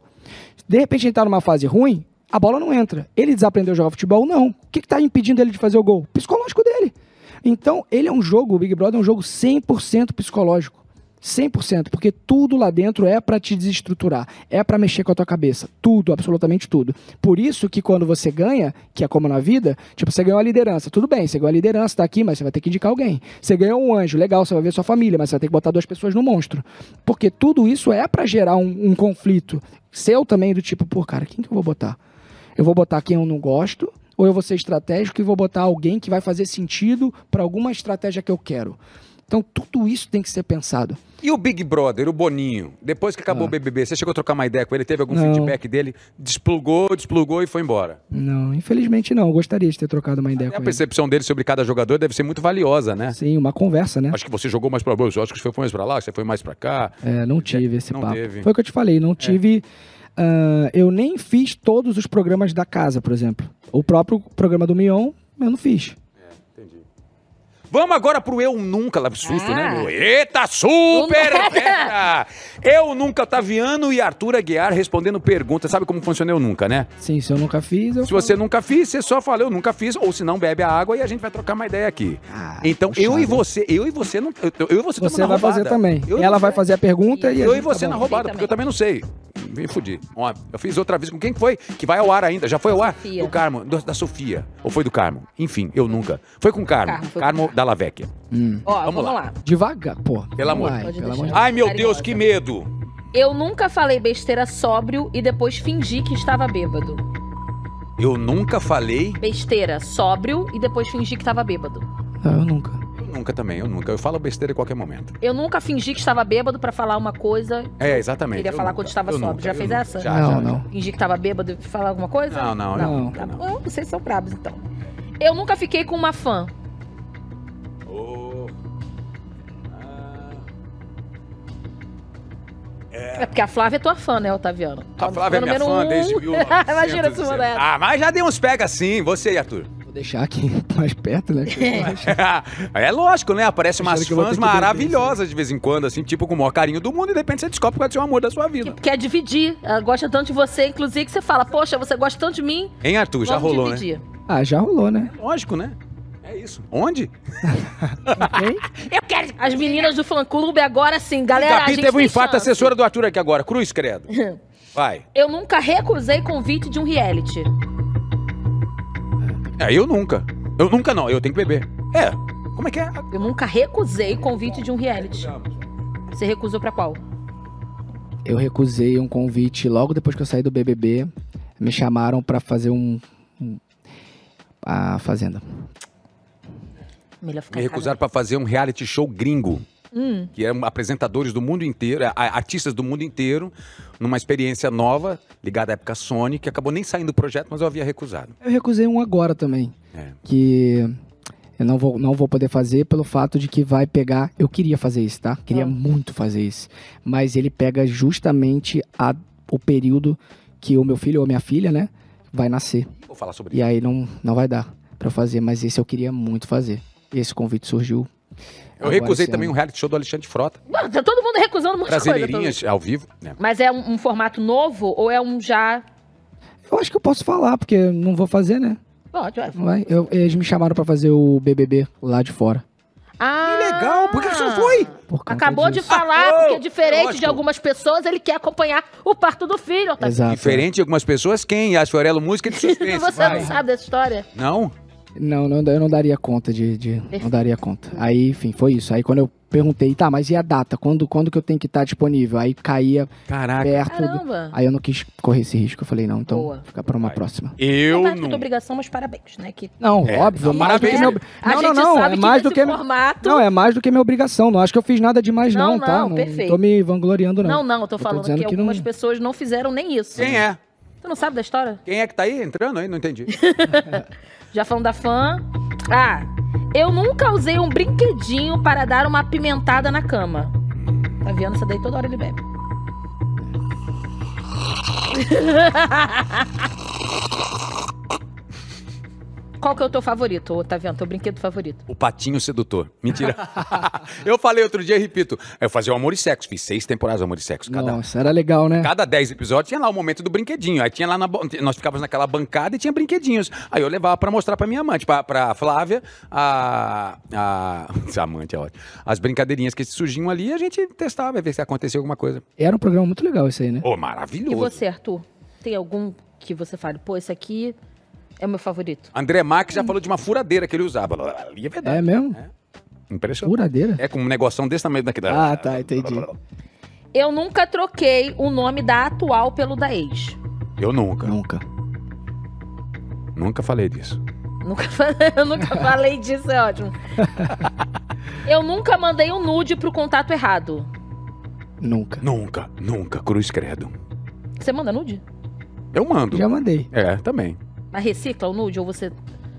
De repente ele tá numa fase ruim, a bola não entra. Ele desaprendeu a jogar futebol? Não. O que, que tá impedindo ele de fazer o gol? Psicológico dele. Então, ele é um jogo, o Big Brother é um jogo 100% psicológico. 100%, porque tudo lá dentro é pra te desestruturar, é pra mexer com a tua cabeça, tudo, absolutamente tudo. Por isso que quando você ganha, que é como na vida, tipo, você ganhou a liderança, tudo bem, você ganhou a liderança, tá aqui, mas você vai ter que indicar alguém. Você ganhou um anjo, legal, você vai ver sua família, mas você vai ter que botar duas pessoas no monstro. Porque tudo isso é pra gerar um, um conflito seu também, do tipo, pô, cara, quem que eu vou botar? Eu vou botar quem eu não gosto, ou eu vou ser estratégico e vou botar alguém que vai fazer sentido pra alguma estratégia que eu quero. Então, tudo isso tem que ser pensado. E o Big Brother, o Boninho, depois que acabou Ah. o BBB, você chegou a trocar uma ideia com ele? Teve algum Não. feedback dele? Desplugou, desplugou e foi embora. Não, infelizmente não. Eu gostaria de ter trocado uma ideia a com ele. percepção dele sobre cada jogador deve ser muito valiosa, né? Sim, uma conversa, né? Acho que você jogou mais pra baixo, acho que você foi mais pra lá, você foi mais pra cá. É, não tive esse Não papo. teve. É. Foi o que eu te falei, não tive. ah, eu nem fiz todos os programas da casa, por exemplo. O próprio programa do Mion, eu não fiz. Vamos agora pro Eu Nunca, lá susto, Ah. né? meu? Eita, super! fera! Eu Nunca, Otaviano e Arthur Aguiar respondendo perguntas. Sabe como funciona Eu Nunca, né? Sim, se eu nunca fiz, eu. Se você nunca fez, você só fala, eu nunca fiz, ou se não, bebe a água e a gente vai trocar uma ideia aqui. Ah, então, eu e você, eu e você não. Eu, eu e você, Você na vai fazer roubada. também. Eu e Ela vai fazer a pergunta e. a Eu e gente- você tá na roubada, porque eu também não sei. Me fudi. Ó, eu fiz outra vez com quem que foi? Que vai ao ar ainda. Já foi ao ar? Sofia. Do Carmo, do- da Sofia. Ou foi do Carmo? Enfim, eu nunca. Foi com o Carmo. Carmo, foi Carmo da Lavecchia. Hum. Ó, Vamos vamos, lá. lá. Devagar, pô. Pelo amor. Vai, pelo amor de Ai, meu. Deus, que medo. Eu nunca falei besteira sóbrio e depois fingi que estava bêbado. Eu nunca falei. Besteira sóbrio e depois fingi que estava bêbado. Não, eu nunca nunca também, eu nunca. Eu falo besteira em qualquer momento. Eu nunca fingi que estava bêbado para falar uma coisa. É, exatamente. Queria eu falar nunca, quando estava sóbrio. Já fez nunca. essa? Já, não, já, não. Fingi que estava bêbado e falar alguma coisa? Não, não, tá não. não. Vocês são bravos, então. Eu nunca fiquei com uma fã. Oh. É. é. porque a Flávia é tua fã, né, Otaviano? A Flávia é minha fã um. desde 1900. Imagina se uma. Ah, mas já deu uns pega assim, você e Arthur. Deixar aqui mais perto, né? é lógico, né? Aparecem umas que fãs que maravilhosas de vez em quando, assim, tipo com o maior carinho do mundo, e de repente você descobre que vai ser o amor da sua vida. Quer dividir. Ela gosta tanto de você, inclusive, que você fala, poxa, você gosta tanto de mim. Hein, Arthur? Já rolou, né? dividir. Ah, já rolou, né? Lógico, né? É isso. Onde? Eu quero. As meninas do fã clube agora sim, galera. a Gabi gente teve um infarto chance. assessora do Arthur aqui agora. Cruz, credo. Vai. Eu nunca recusei convite de um reality. É, eu nunca. Eu nunca não, eu tenho que beber. É. Como é que é? Eu nunca recusei convite de um reality. Você recusou pra qual? Eu recusei um convite logo depois que eu saí do BBB. Me chamaram pra fazer um. um- a Fazenda. Melhor ficar Me recusaram pra fazer um reality show gringo. Hum. Que eram apresentadores do mundo inteiro, a- artistas do mundo inteiro, numa experiência nova, ligada à época Sony, que acabou nem saindo do projeto, mas eu havia recusado. Eu recusei um agora também. É. Que eu não vou, não vou poder fazer pelo fato de que vai pegar. Eu queria fazer isso, tá? Queria Ah. muito fazer isso. Mas ele pega justamente a- o período que o meu filho ou minha filha, né? Vai nascer. Vou falar sobre E aí não, não vai dar pra eu fazer. Mas esse eu queria muito fazer. Esse convite surgiu. Eu recusei também um reality show do Alexandre Frota. Mano, tá todo mundo recusando coisa. Brasileirinhas ao vivo. né? Mas é um, um formato novo ou é um já. Eu acho que eu posso falar, porque eu não vou fazer, né? Pode, vai. Não vai? Eu- eles me chamaram pra fazer o BBB lá de fora. Ah, Que legal, por que que você não foi? Por conta Acabou de disso. falar, Ah, oh, porque diferente lógico. de algumas pessoas, ele quer acompanhar o parto do filho, Otávio. Exato. Diferente de algumas pessoas, quem? Yas Fiorello Música de suspense. Você vai. não sabe dessa história? Não? Não, não, eu não daria conta de, de- não daria conta. Aí, enfim, foi isso. Aí quando eu perguntei, tá, mas e a data? Quando, quando que eu tenho que estar disponível? Aí caía Caraca. perto. do- Caramba. Aí eu não quis correr esse risco. Eu falei, não, então Boa. fica pra uma Vai. próxima. Eu não não. ter obrigação, mas parabéns, né? Que Não, É, óbvio, não, mais do que parabéns. meu. a Não, gente não, não, sabe é que mais do nesse que formato... Não, é mais do que minha obrigação. Não acho que eu fiz nada demais Não, não, tá? não, perfeito. tô me vangloriando não. Não, não, eu tô tô falando que, que não- algumas pessoas não fizeram nem isso. Quem é? Tu não sabe da história? Quem é que tá aí entrando aí? Não entendi. Já falando da fã. Ah, eu nunca usei um brinquedinho para dar uma apimentada na cama. Tá vendo? Essa daí toda hora ele bebe. Qual que é o teu favorito, tá vendo? Teu brinquedo favorito? O patinho sedutor. Mentira. eu falei outro dia e repito. Eu fazia o Amor e Sexo. Fiz seis temporadas do Amor e Sexo. Cada, Nossa, era legal, né? cada dez episódios tinha lá o momento do brinquedinho. Aí tinha lá na. Nós ficávamos naquela bancada e tinha brinquedinhos. Aí eu levava pra mostrar pra minha amante, pra, pra Flávia, a. a essa amante é ótimo. As brincadeirinhas que surgiam ali, a gente testava, ver se acontecia alguma coisa. Era um programa muito legal esse aí, né? Ô, E maravilhoso. você, Arthur? Tem algum que você fale, pô, esse aqui é o meu favorito? André Marques já falou de uma furadeira que ele usava. Ali é verdade. É mesmo? Impressionante. Furadeira? É com um negoção desse tamanho daqui. Ah, tá, entendi. Eu nunca troquei o nome da atual pelo da ex. Eu nunca. Nunca. Nunca falei disso. Nunca, fa- eu nunca falei disso, é ótimo. Eu nunca mandei um nude pro contato errado. Nunca. Nunca, nunca, cruz credo. Você manda nude? Eu mando. Já mandei. É, também. Mas recicla o nude ou você.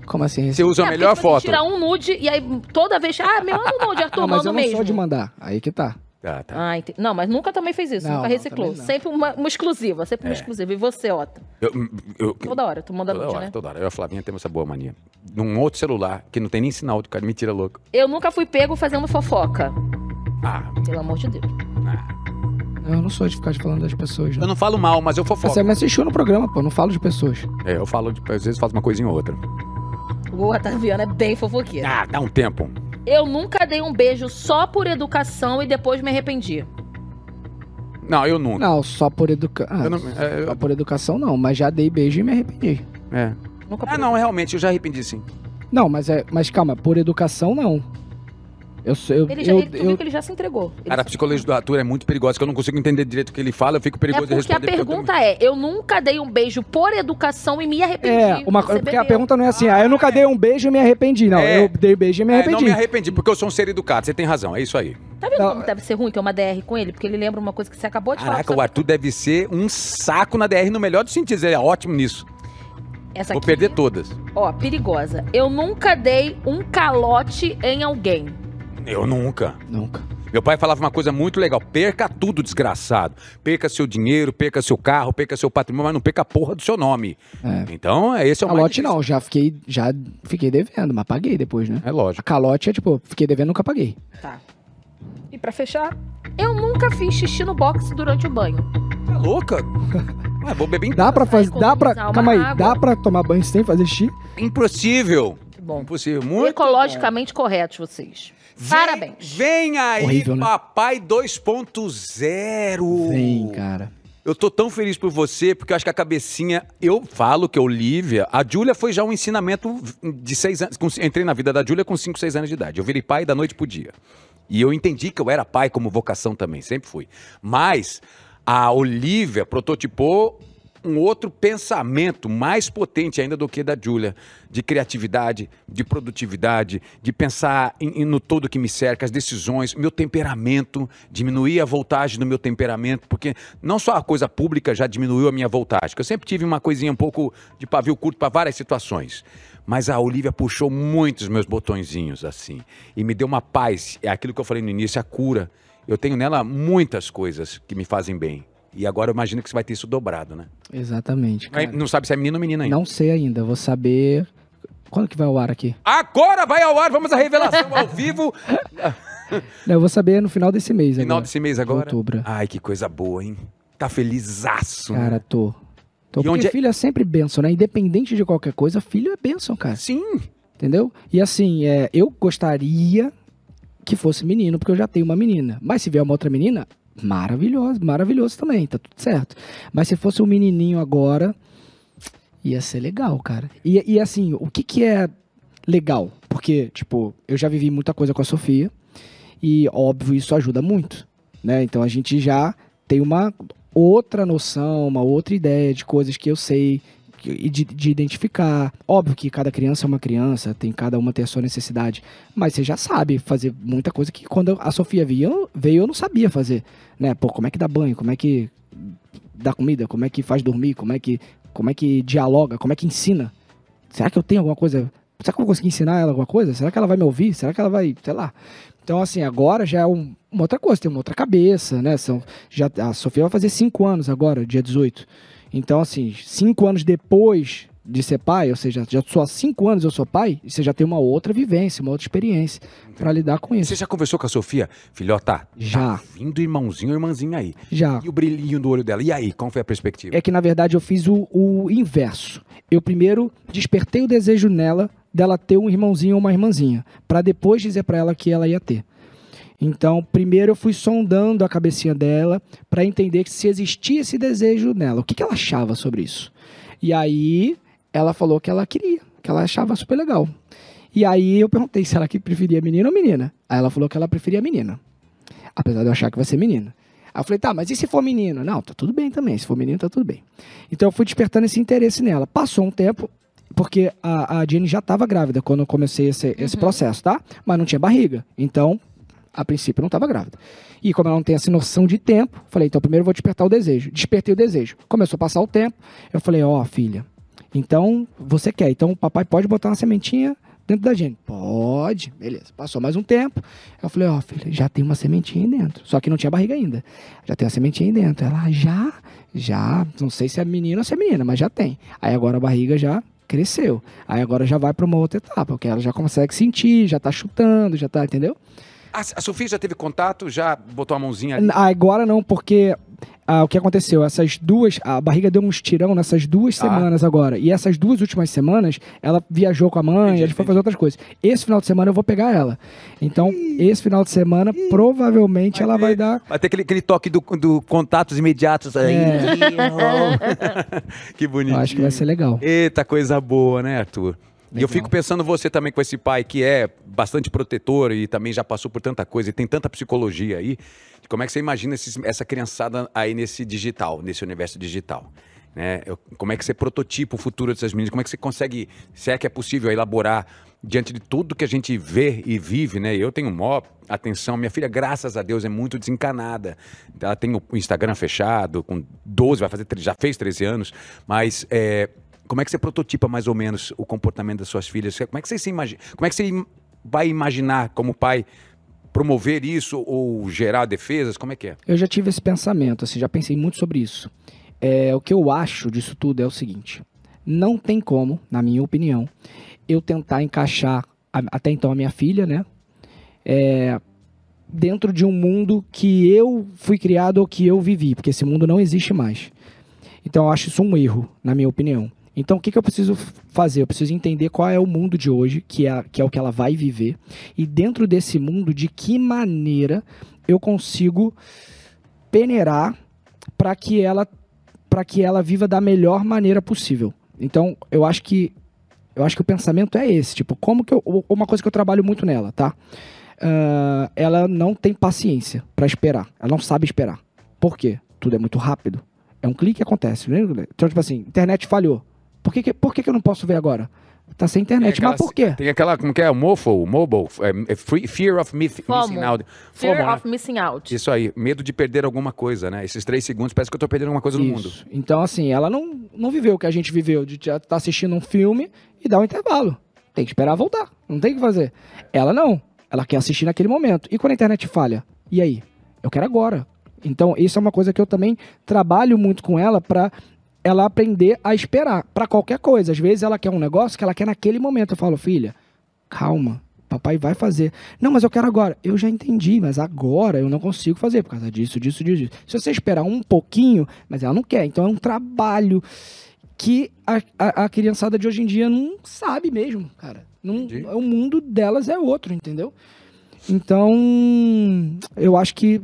Como assim? Você usa a É, melhor porque, tipo, foto. Você tira um nude e aí toda vez. Ah, me manda um nude, Arthur, Não, mas manda eu não mesmo. sou de mandar. Aí que tá. Tá, tá. Ah, entendi. Não, mas nunca também fez isso, Não, nunca reciclou. não. Sempre uma, uma exclusiva, sempre uma É. exclusiva. E você, Otto? Eu, eu, Toda hora, tu manda toda nude, hora, né? toda hora. Eu e a Flavinha temos essa boa mania. Num outro celular, que não tem nem sinal do cara, me tira louco. Eu nunca fui pego fazendo fofoca. Ah, Pelo amor de Deus. Eu não sou de ficar falando das pessoas. eu Não. não falo mal, mas eu fofoco. Você me assistiu no programa, pô. eu Não falo de pessoas. É, eu falo, de, às vezes faço uma coisinha ou outra. O Otaviano é bem fofoqueiro. Ah, dá um tempo. Eu nunca dei um beijo só por educação e depois me arrependi. Não, eu nunca. Não, só por educação. Não- é, eu- Só por educação não, mas já dei beijo e me arrependi. É. Nunca Ah, não, realmente, eu já arrependi sim. Não, mas é, mas calma, por educação não. Eu eu, Ele já, eu, ele, tu viu eu- que ele já se entregou. Ele Cara, a se- psicologia do Arthur é muito perigosa, que eu não consigo entender direito o que ele fala, eu fico É perigoso de porque a responder. porque eu pergunta é, eu nunca dei um beijo por educação e me arrependi. É, uma, porque a bebeu. pergunta não é assim, ah, eu nunca dei um beijo e me arrependi. Não, É. eu dei beijo e me É, arrependi. não me arrependi, porque eu sou um ser educado, você tem razão, é isso aí. Tá vendo Não, como deve ser ruim ter uma DR com ele? Porque ele lembra uma coisa que você acabou de Caraca, falar. o Arthur deve ser um saco na DR no melhor dos sentidos, ele é ótimo nisso. Essa Vou aqui, perder todas. Ó, perigosa. Eu nunca dei um calote em alguém. Eu nunca. Nunca. Meu pai falava uma coisa muito legal: perca tudo, desgraçado. Perca seu dinheiro, perca seu carro, perca seu patrimônio, mas não perca a porra do seu nome. É. Então, é esse é o mais Calote difícil. não, já fiquei, já fiquei devendo, mas paguei depois, né? É A lógico. calote é tipo, fiquei devendo, nunca paguei. Tá. E pra fechar, eu nunca fiz xixi no box durante o banho. Tá louca? Ué, vou beber em Dá pra fazer, dá pra, economizar uma calma aí, água. dá pra tomar banho sem fazer xixi? Impossível. Bom, Impossível. Muito ecologicamente corretos vocês. Vem- Parabéns. Vem aí, Horrível, né? papai 2.0. Vem, cara. Eu tô tão feliz por você, porque eu acho que a cabecinha. Eu falo que a Olivia. A Júlia foi já um ensinamento de seis anos. com- entrei na vida da Júlia com 5, 6 anos de idade. Eu virei pai da noite pro dia. E eu entendi que eu era pai como vocação também, sempre fui. Mas a Olivia prototipou um outro pensamento mais potente ainda do que da Júlia, de criatividade, de produtividade, de pensar em- em- no todo que me cerca, as decisões, meu temperamento, diminuir a voltagem do meu temperamento, porque não só a coisa pública já diminuiu a minha voltagem, eu sempre tive uma coisinha um pouco de pavio curto para várias situações. Mas a Olivia puxou muitos meus botõezinhos assim e me deu uma paz. É aquilo que eu falei no início, a cura. Eu tenho nela muitas coisas que me fazem bem. E agora eu imagino que você vai ter isso dobrado, né? Exatamente, Não, cara. não sabe se é menino ou menina ainda. Não sei ainda, vou saber. Quando que vai ao ar aqui? Agora vai ao ar, vamos à revelação ao vivo. Não, eu vou saber no final desse mês Final agora. desse mês agora. Outubro. Ai, que coisa boa, hein? Tá felizaço. né? Cara, tô. Tô E porque onde é- filho é sempre bênção, né? Independente de qualquer coisa, filho é bênção, cara. Sim. Entendeu? E assim, é, eu gostaria que fosse menino, porque eu já tenho uma menina. Mas se vier uma outra menina, maravilhoso, maravilhoso também, tá tudo certo. Mas se fosse um menininho agora, ia ser legal, cara. E, e assim, o que que é legal? Porque, tipo, eu já vivi muita coisa com a Sofia e, óbvio, isso ajuda muito, né? Então a gente já tem uma outra noção, uma outra ideia de coisas que eu sei e de, de identificar. Óbvio que cada criança é uma criança, tem cada uma tem a sua necessidade, mas você já sabe fazer muita coisa que quando a Sofia veio, veio eu não sabia fazer, né? Pô, como é que dá banho, como é que dá comida, como é que faz dormir, como é que como é que dialoga, como é que ensina? Será que eu tenho alguma coisa? Será que eu vou conseguir ensinar ela alguma coisa? Será que ela vai me ouvir? Será que ela vai, sei lá? Então, assim, agora já é um- uma outra coisa, tem uma outra cabeça, né? São, já, a Sofia vai fazer cinco anos agora, dia 18. Então, assim, cinco anos depois de ser pai, ou seja, já só há cinco anos eu sou pai, você já tem uma outra vivência, uma outra experiência para lidar com isso. Você já conversou com a Sofia? Filhota, Já. tá vindo irmãozinho ou irmãzinha aí. Já. E o brilhinho do olho dela. E aí, qual foi a perspectiva? É que, na verdade, eu fiz o, o inverso. Eu primeiro despertei o desejo nela dela ter um irmãozinho ou uma irmãzinha, para depois dizer para ela que ela ia ter. Então, primeiro eu fui sondando a cabecinha dela para entender se existia esse desejo nela, o que, que ela achava sobre isso. E aí ela falou que ela queria, que ela achava super legal. E aí eu perguntei se ela que preferia menino ou menina. Aí ela falou que ela preferia menina. Apesar de eu achar que vai ser menina. Aí eu falei, tá, mas e se for menino? Não, tá tudo bem também. Se for menino, tá tudo bem. Então eu fui despertando esse interesse nela. Passou um tempo, porque a, a Jenny já estava grávida quando eu comecei esse, esse processo, tá? Mas não tinha barriga. Então, a princípio, não estava grávida. E como ela não tem essa noção de tempo, falei, então primeiro eu vou despertar o desejo. Despertei o desejo. Começou a passar o tempo. Eu falei, ó, filha, então você quer. Então o papai pode botar uma sementinha dentro da Jenny. Pode. Beleza. Passou mais um tempo. Eu falei, ó, filha, já tem uma sementinha aí dentro. Só que não tinha barriga ainda. Já tem uma sementinha aí dentro. Ela, "Ah, já? Já. Não sei se é menino ou se é menina, mas já tem. Aí agora a barriga já cresceu. Aí agora já vai para uma outra etapa, porque ela já consegue sentir, já tá chutando, já tá, entendeu? A, a Sofia já teve contato? Já botou a mãozinha ali? Agora não, porque ah, o que aconteceu? Essas duas, a barriga deu um estirão nessas duas Ah. semanas agora. E essas duas últimas semanas, ela viajou com a mãe, Entendi, a gente foi fazer outras coisas. Esse final de semana eu vou pegar ela. Então, esse final de semana, provavelmente ela vai dar. Vai ter aquele, aquele toque do, do contatos imediatos aí. É. que Eu bonitinho. acho que vai ser legal. Eita, coisa boa, né, Arthur? E eu Legal. fico pensando você também com esse pai que é bastante protetor e também já passou por tanta coisa e tem tanta psicologia aí. Como é que você imagina esses- essa criançada aí nesse digital, nesse universo digital? Né? Eu- Como é que você prototipa o futuro dessas meninas? Como é que você consegue, se é que é possível, elaborar diante de tudo que a gente vê e vive, né? Eu tenho maior atenção. Minha filha, graças a Deus, é muito desencanada. Ela tem o Instagram fechado, com 12, vai fazer, já fez 13 anos, mas é, como é que você prototipa mais ou menos o comportamento das suas filhas? Como é que você se imagina? Como é que você vai imaginar como pai promover isso ou gerar defesas? Como é que é? Eu já tive esse pensamento, assim, já pensei muito sobre isso. É, o que eu acho disso tudo é o seguinte: não tem como, na minha opinião, eu tentar encaixar a- até então a minha filha, né? é, dentro de um mundo que eu fui criado ou que eu vivi, porque esse mundo não existe mais. Então eu acho isso um erro, na minha opinião. Então o que, que eu preciso fazer? Eu preciso entender qual é o mundo de hoje, que é, que é o que ela vai viver, e dentro desse mundo, de que maneira eu consigo peneirar para que ela para que ela viva da melhor maneira possível. Então, eu acho que eu acho que o pensamento é esse, tipo, como que eu, uma coisa que eu trabalho muito nela, tá? Ah, ela não tem paciência para esperar. Ela não sabe esperar. Por quê? Tudo é muito rápido. É um clique e acontece. Então, tipo assim, internet falhou. Por que, que, por que, que eu não posso ver agora? Tá sem internet. Tem Mas aquela- por quê? Tem aquela, como que é? Mofo, mobile, é, é free- fear of missing out. Fear FOMO, né? of missing out. Isso aí, medo de perder alguma coisa, né? Esses três segundos parece que eu tô perdendo alguma coisa no mundo. Isso. Então, assim, ela não, não viveu o que a gente viveu, de estar assistindo um filme e dar um intervalo. Tem que esperar voltar. Não tem o que fazer. Ela não. Ela quer assistir naquele momento. E quando a internet falha? E aí? Eu quero agora. Então, isso é uma coisa que eu também trabalho muito com ela pra ela aprender a esperar pra qualquer coisa. Às vezes ela quer um negócio que ela quer naquele momento. Eu falo, filha, calma. Papai vai fazer. Não, mas eu quero agora. Eu já entendi, mas agora eu não consigo fazer por causa disso, disso, disso. disso. Se você esperar um pouquinho, mas ela não quer. Então é um trabalho que a, a, a criançada de hoje em dia não sabe mesmo, cara. Não, o mundo delas é outro, entendeu? Então, eu acho que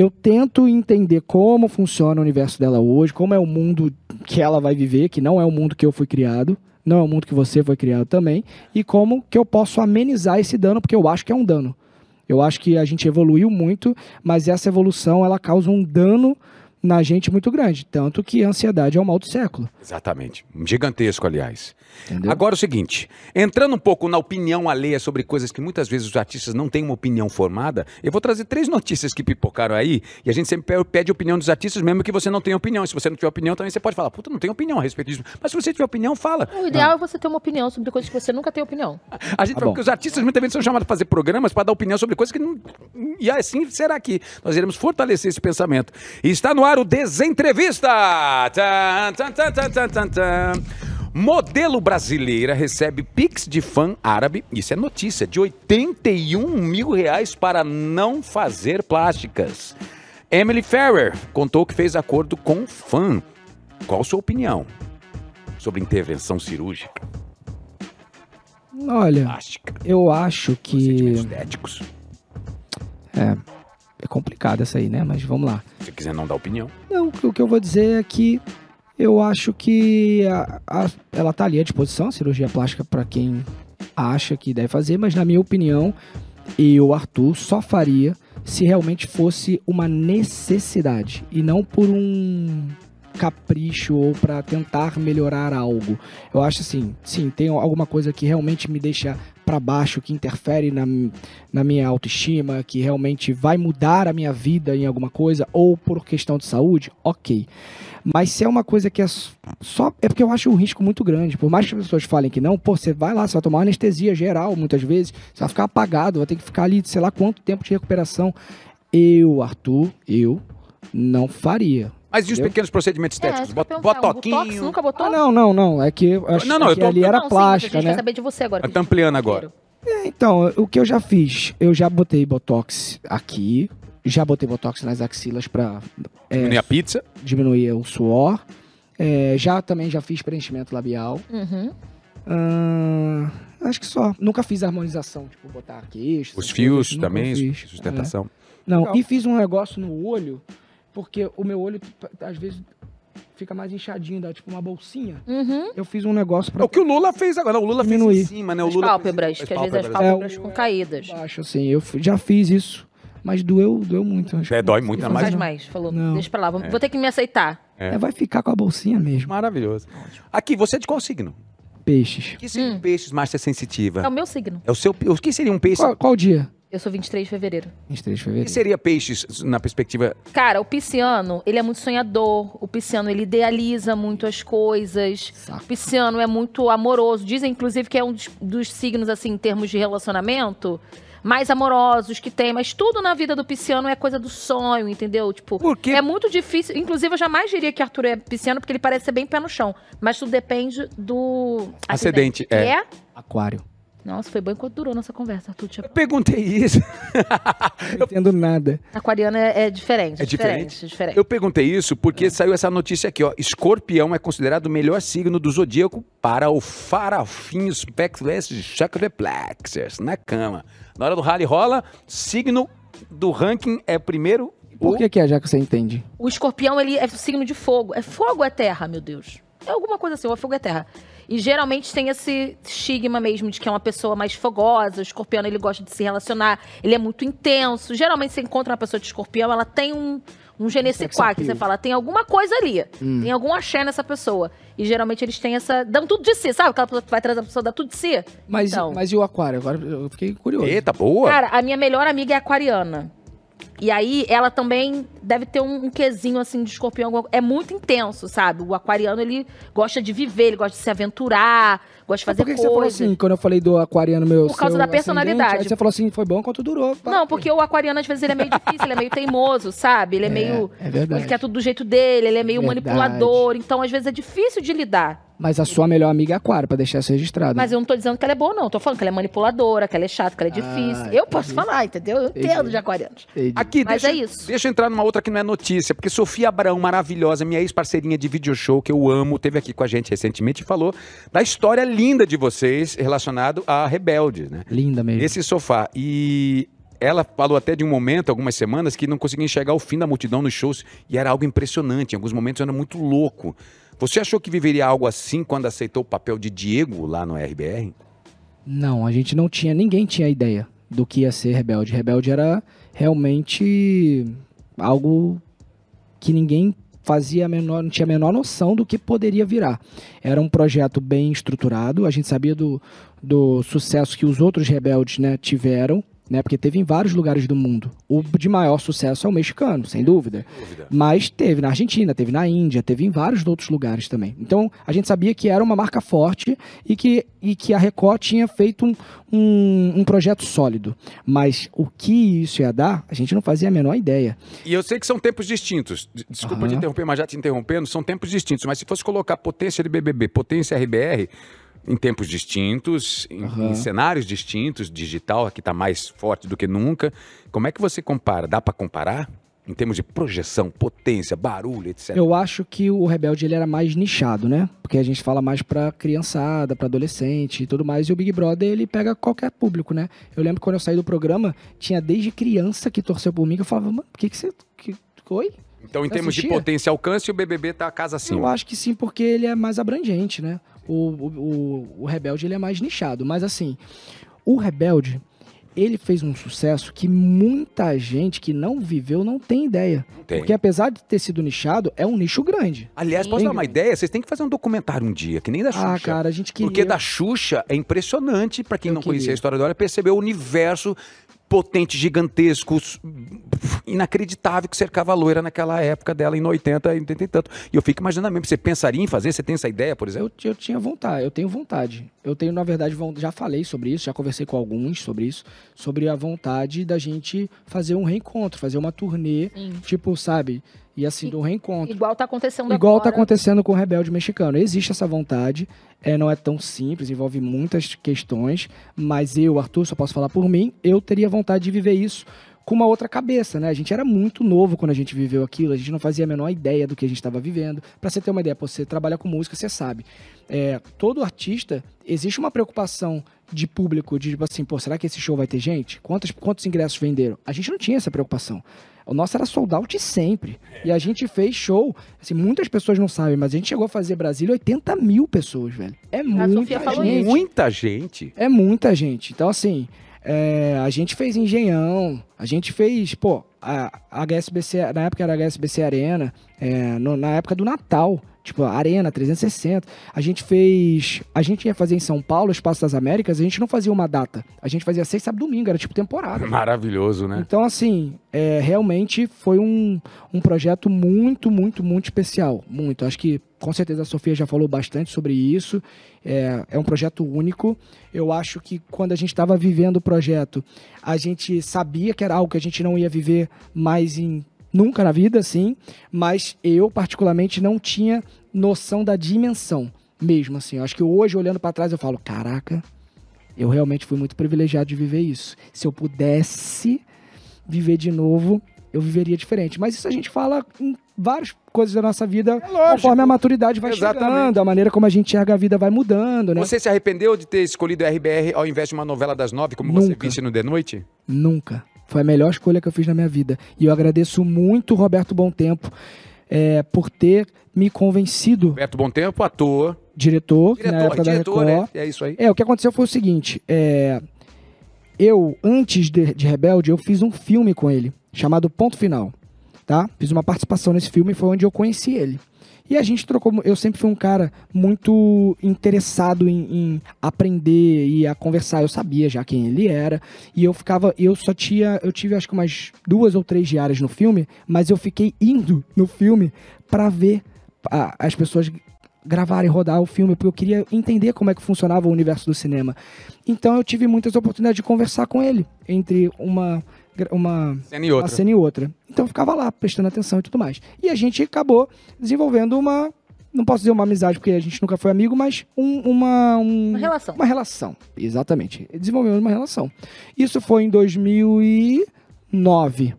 eu tento entender como funciona o universo dela hoje, como é o mundo que ela vai viver, que não é o mundo que eu fui criado, não é o mundo que você foi criado também, e como que eu posso amenizar esse dano, porque eu acho que é um dano. Eu acho que a gente evoluiu muito, mas essa evolução ela causa um dano na gente muito grande, tanto que a ansiedade é o mal do século, Exatamente. Gigantesco, aliás. entendeu? Agora o seguinte, entrando um pouco na opinião alheia sobre coisas que muitas vezes os artistas não têm uma opinião formada, eu vou trazer três notícias que pipocaram aí, e a gente sempre pe- pede opinião dos artistas, mesmo que você não tenha opinião. Se você não tiver opinião, também você pode falar, puta, não tenho opinião a respeito disso. Mas se você tiver opinião, fala. O ideal é você ter uma opinião sobre coisas que você nunca tem opinião. A gente Tá fala bom. que os artistas muitas vezes são chamados para fazer programas para dar opinião sobre coisas que não. E assim será aqui. Nós iremos fortalecer esse pensamento. E está no ar o Desentrevista! Tan, tan, tan. Modelo brasileira recebe Pix de fã árabe, isso é notícia, de 81 mil reais para não fazer plásticas. Emily Ferrer contou que fez acordo com fã. Qual sua opinião sobre intervenção cirúrgica Olha, plástica? eu acho que Procedimentos estéticos. é complicado essa aí, né? Mas vamos lá. Se quiser não dar opinião. Não, o que- o eu vou dizer é que eu acho que a- a- ela tá ali à disposição, a cirurgia plástica para quem acha que deve fazer, mas na minha opinião, eu, Arthur, só faria se realmente fosse uma necessidade e não por um capricho ou para tentar melhorar algo. Eu acho assim, sim, tem alguma coisa que realmente me deixa para baixo, que interfere na, na minha autoestima, que realmente vai mudar a minha vida em alguma coisa, ou por questão de saúde, ok. Mas se é uma coisa que é só. É porque eu acho um risco muito grande. Por mais que as pessoas falem que não, pô, você vai lá, você vai tomar anestesia geral muitas vezes, você vai ficar apagado, vai ter que ficar ali, sei lá quanto tempo de recuperação. Eu, Arthur, eu não faria. Mas e os Entendeu? pequenos procedimentos estéticos? isso que eu Bot- Botoquinho. Botox nunca botou? Ah, não, não, não. É que eu acho Não, não, é eu que tô- ali era Não, sim, plástica, a gente né? quer saber de você agora. Tá ampliando agora. É, Então, o que eu já fiz? Eu já botei botox aqui, já botei botox nas axilas pra é, Diminuir a pizza. diminuir o suor. É, já também já fiz preenchimento labial. Uhum. Ahn, acho que só. Nunca fiz harmonização, tipo, botar queixo. Os fios coisas, também, sustentação. É. Não, Legal. e fiz um negócio no olho, porque o meu olho, às vezes, fica mais inchadinho, dá tipo uma bolsinha. Uhum. Eu fiz um negócio É pra o que o Lula fez agora. O Lula fez Diminuir. em cima, né? O As Lula pálpebras, fez- que às vezes as pálpebras. pálpebras É, ficam caídas. baixo, assim. Eu já fiz isso, mas doeu, doeu muito. acho É, dói não muito, consegui ainda mais- Faz fazer, mais, falou. Não. Deixa pra lá, vou, vou ter que me aceitar. É. É, vai ficar com a bolsinha mesmo. Maravilhoso. Aqui, você é de qual signo? Peixes. O que seria um peixe, Márcia Sensitiva? É o meu signo. É o seu. O que seria um peixe? Qual, qual dia? Eu sou 23 de fevereiro. 23 de O fevereiro. que seria peixes na perspectiva. Cara, o pisciano, ele é muito sonhador. O pisciano, ele idealiza muito as coisas. Saco. O pisciano é muito amoroso. Dizem, inclusive, que é um dos, dos signos, assim, em termos de relacionamento, mais amorosos que tem, mas tudo na vida do pisciano é coisa do sonho, entendeu? Tipo, Porque é muito difícil. Inclusive, eu jamais diria que Arthur é pisciano, porque ele parece ser bem pé no chão. Mas tudo depende do. Acidente, Que é. é? Aquário. Nossa, foi bom enquanto durou nossa conversa, Arthur. Tinha... eu perguntei isso. Não entendo nada. Aquariano é, é diferente. É diferente? É diferente. Eu perguntei isso porque saiu essa notícia aqui, ó. Escorpião é considerado o melhor signo do zodíaco para o farafinho Spectres Plexus na cama. Na hora do rally rola, signo do ranking é primeiro Por o que, que é, já que você entende? O escorpião, ele é signo de fogo. É fogo ou é terra, meu Deus? É alguma coisa assim, ou é fogo ou é terra. E geralmente tem esse estigma mesmo de que é uma pessoa mais fogosa. O escorpião, ele gosta de se relacionar. Ele é muito intenso. Geralmente você encontra uma pessoa de escorpião, ela tem um, um quoi, que você fala, tem alguma coisa ali. Hum. Tem algum axé nessa pessoa. E geralmente eles têm essa... Dão tudo de si, sabe? Aquela pessoa que vai trazer a pessoa, dá tudo de si. Mas, Então. mas e o aquário? Agora eu fiquei curioso. Eita, boa. Cara, a minha melhor amiga é aquariana. E aí, ela também deve ter um, um quesinho, assim, de escorpião. É muito intenso, sabe? O aquariano, ele gosta de viver, ele gosta de se aventurar, gosta de fazer por que, que você falou coisas. assim, quando eu falei do aquariano meu? Por causa da personalidade. Aí você falou assim, foi bom quanto durou. Não, porque o aquariano, às vezes, ele é meio difícil, ele é meio teimoso, sabe? Ele é, meio... é verdade. Ele quer tudo do jeito dele, ele é meio Verdade. manipulador. Então, às vezes, é difícil de lidar. Mas a sua melhor amiga é aquário, pra deixar isso registrado. Mas eu não tô dizendo que ela é boa, não. Tô falando que ela é manipuladora, que ela é chata, que ela é difícil. eu posso falar, entendeu? Eu entendo Entendi. de aquarianos. Entendi. Aqui, Mas deixa, é isso. deixa eu entrar numa outra que não é notícia, porque Sofia Abraão, maravilhosa, minha ex-parceirinha de video show, que eu amo, teve aqui com a gente recentemente e falou da história linda de vocês relacionado a Rebelde, né? Linda mesmo. Esse sofá. E ela falou até de um momento, algumas semanas, que não conseguia enxergar o fim da multidão nos shows e era algo impressionante. Em alguns momentos era muito louco. Você achou que viveria algo assim quando aceitou o papel de Diego lá no RBR? Não, a gente não tinha, ninguém tinha ideia do que ia ser Rebelde. Rebelde era realmente algo que ninguém fazia menor, não tinha a menor noção do que poderia virar. Era um projeto bem estruturado, a gente sabia do, do sucesso que os outros rebeldes né, tiveram, né, porque teve em vários lugares do mundo. O de maior sucesso é o mexicano, sem dúvida. Mas teve na Argentina, teve na Índia, teve em vários outros lugares também. Então a gente sabia que era uma marca forte e que, e que a Record tinha feito um, um, um projeto sólido. Mas o que isso ia dar, a gente não fazia a menor ideia. E eu sei que são tempos distintos. Desculpa te Aham. interromper, mas já te interrompendo, são tempos distintos. Mas se fosse colocar potência de BBB, potência RBR, em tempos distintos, em, Aham. em cenários distintos, digital, aqui está mais forte do que nunca. Como é que você compara? Dá para comparar? Em termos de projeção, potência, barulho, etc. Eu acho que o Rebelde ele era mais nichado, né? Porque a gente fala mais pra criançada, pra adolescente e tudo mais. E o Big Brother, ele pega qualquer público, né? Eu lembro que quando eu saí do programa, tinha desde criança que torceu por mim, que eu falava, mano, o que que você... Que... Oi? Então, em Você termos de assistia? potência e alcance, o BBB tá a casa Eu acima. acho que sim, porque ele é mais abrangente, né? O, o, o, Rebelde, ele é mais nichado. Mas assim, o Rebelde, ele fez um sucesso que muita gente que não viveu não tem ideia. Tem. Porque apesar de ter sido nichado, é um nicho grande. Aliás, posso Sim. dar uma ideia? Vocês têm que fazer um documentário um dia, que nem da Xuxa. Ah, cara, a gente queria... Porque da Xuxa é impressionante, pra quem Eu não conhecia queria. a história dela, perceber o universo potente, gigantesco, inacreditável que cercava a loira naquela época dela, em 80, em 80 e tanto. E eu fico imaginando mesmo, você pensaria em fazer? Você tem essa ideia, por exemplo? Eu, eu tinha vontade, eu tenho vontade. Eu tenho, na verdade, já falei sobre isso, já conversei com alguns sobre isso, sobre a vontade da gente fazer um reencontro, fazer uma turnê, Sim. tipo, sabe? E assim, do reencontro. Igual tá acontecendo Igual agora. tá acontecendo com o Rebelde Mexicano. Existe essa vontade, é, não é tão simples, envolve muitas questões, mas eu, Arthur, só posso falar por mim, eu teria vontade de viver isso com uma outra cabeça, né? A gente era muito novo quando a gente viveu aquilo, a gente não fazia a menor ideia do que a gente estava vivendo. Pra você ter uma ideia, você trabalha com música, você sabe. É, todo artista, existe uma preocupação de público, de tipo assim, pô, será que esse show vai ter gente? Quantos, quantos ingressos venderam? A gente não tinha essa preocupação. O nosso era sold out sempre. E a gente fez show. Assim, muitas pessoas não sabem, mas a gente chegou a fazer Brasília 80 mil pessoas, velho. É muita Sofia falou gente. Muita gente. É muita gente. Então, assim, é, a gente fez Engenhão, a gente fez, pô, a, a HSBC, na época era a HSBC Arena, é, no- na época do Natal, tipo, Arena 360. A gente fez. A gente ia fazer em São Paulo, Espaço das Américas, a gente não fazia uma data. A gente fazia seis, sábado, domingo, era tipo temporada. Maravilhoso, né? Então, assim, é, realmente foi um, um projeto muito, muito, muito especial. Muito. Acho que com certeza a Sofia já falou bastante sobre isso. É, é um projeto único. Eu acho que quando a gente estava vivendo o projeto, a gente sabia que era algo que a gente não ia viver mais em nunca na vida, sim. Mas eu, particularmente, não tinha noção da dimensão mesmo, assim. Eu acho que hoje, olhando para trás, eu falo, caraca, eu realmente fui muito privilegiado de viver isso. Se eu pudesse viver de novo, eu viveria diferente. Mas isso a gente fala em várias coisas da nossa vida, É conforme a maturidade vai Exatamente. chegando, a maneira como a gente enxerga a vida vai mudando, né? Você se arrependeu de ter escolhido a RBR ao invés de uma novela das nove, como você Nunca. visse no The Noite? Nunca. Foi a melhor escolha que eu fiz na minha vida. E eu agradeço muito o Roberto Bom Tempo é, por ter me convencido, Roberto Bom Tempo, ator. diretor, na Diretor, época da diretor, Record. é, é isso aí. É, o que aconteceu foi o seguinte: é, eu, antes de, de Rebelde, eu fiz um filme com ele, chamado Ponto Final. Tá? Fiz uma participação nesse filme, foi onde eu conheci ele. E a gente trocou. Eu sempre fui um cara muito interessado em, em aprender e a conversar. Eu sabia já quem ele era. E eu ficava. Eu só tinha. Eu tive acho que umas duas ou três diárias no filme, mas eu fiquei indo no filme pra ver a- as pessoas gravarem, rodar o filme, porque eu queria entender como é que funcionava o universo do cinema. Então eu tive muitas oportunidades de conversar com ele entre uma uma Cena e outra. uma cena e outra. Então eu ficava lá prestando atenção e tudo mais. E a gente acabou desenvolvendo uma não posso dizer uma amizade porque a gente nunca foi amigo, mas um- uma um- Uma relação. Uma relação, exatamente. Desenvolvemos uma relação. Isso foi em 2009.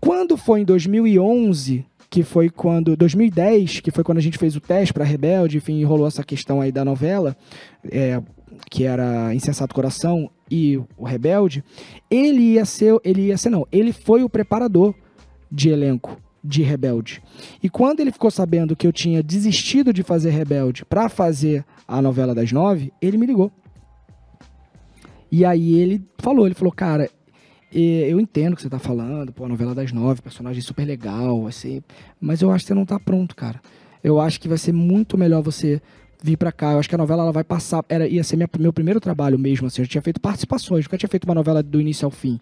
Quando foi em 2011, que foi quando 2010, que foi quando a gente fez o teste para Rebelde, enfim, rolou essa questão aí da novela, é, que era Insensato Coração e o Rebelde, ele ia ser, ele ia ser não, ele foi o preparador de elenco de Rebelde. E quando ele ficou sabendo que eu tinha desistido de fazer Rebelde para fazer a novela das nove, ele me ligou. E aí ele falou, ele falou, cara, eu entendo o que você tá falando, pô, a novela das nove, personagem super legal, assim, mas eu acho que você não tá pronto, cara. Eu acho que vai ser muito melhor você vir pra cá. Eu acho que a novela ela vai passar, era ia ser minha- meu primeiro trabalho mesmo, assim, eu já tinha feito participações, nunca tinha feito uma novela do início ao fim.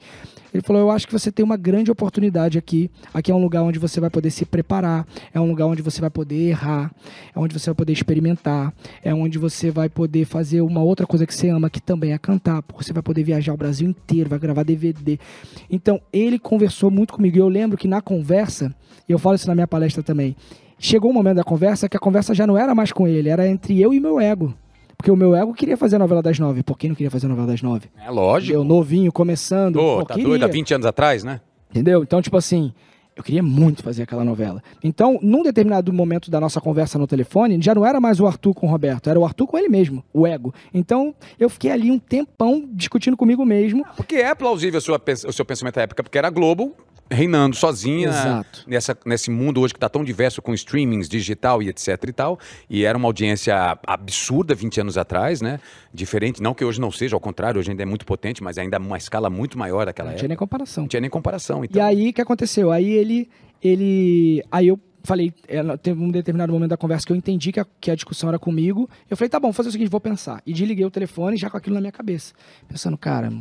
Ele falou: Eu acho que você tem uma grande oportunidade aqui. Aqui é um lugar onde você vai poder se preparar, é um lugar onde você vai poder errar, é onde você vai poder experimentar, é onde você vai poder fazer uma outra coisa que você ama, que também é cantar, porque você vai poder viajar o Brasil inteiro, vai gravar DVD. Então, ele conversou muito comigo. E eu lembro que na conversa, e eu falo isso na minha palestra também, chegou um momento da conversa que a conversa já não era mais com ele, era entre eu e meu ego. Porque o meu ego queria fazer a novela das nove. Por quem não queria fazer a novela das nove? É lógico. Eu novinho, começando. Ô, tá queria. doido há 20 anos atrás, né? Entendeu? Então, tipo assim, eu queria muito fazer aquela novela. Então, num determinado momento da nossa conversa no telefone, já não era mais o Arthur com o Roberto, era o Arthur com ele mesmo, o ego. Então, eu fiquei ali um tempão discutindo comigo mesmo. Porque é plausível o seu pensamento na época, porque era Globo reinando sozinha Exato. nessa, nesse mundo hoje que está tão diverso com streamings, digital e etc e tal. E era uma audiência absurda 20 anos atrás, né? Diferente, não que hoje não seja, ao contrário, hoje ainda é muito potente, mas ainda uma escala muito maior daquela Não época. tinha nem comparação. Não tinha nem comparação. E Então, aí, o que aconteceu? Aí ele. ele aí eu falei, teve um determinado momento da conversa que eu entendi que a, que a discussão era comigo. Eu falei, tá bom, vou fazer o seguinte, vou pensar. E desliguei o telefone já com aquilo na minha cabeça. Pensando, cara,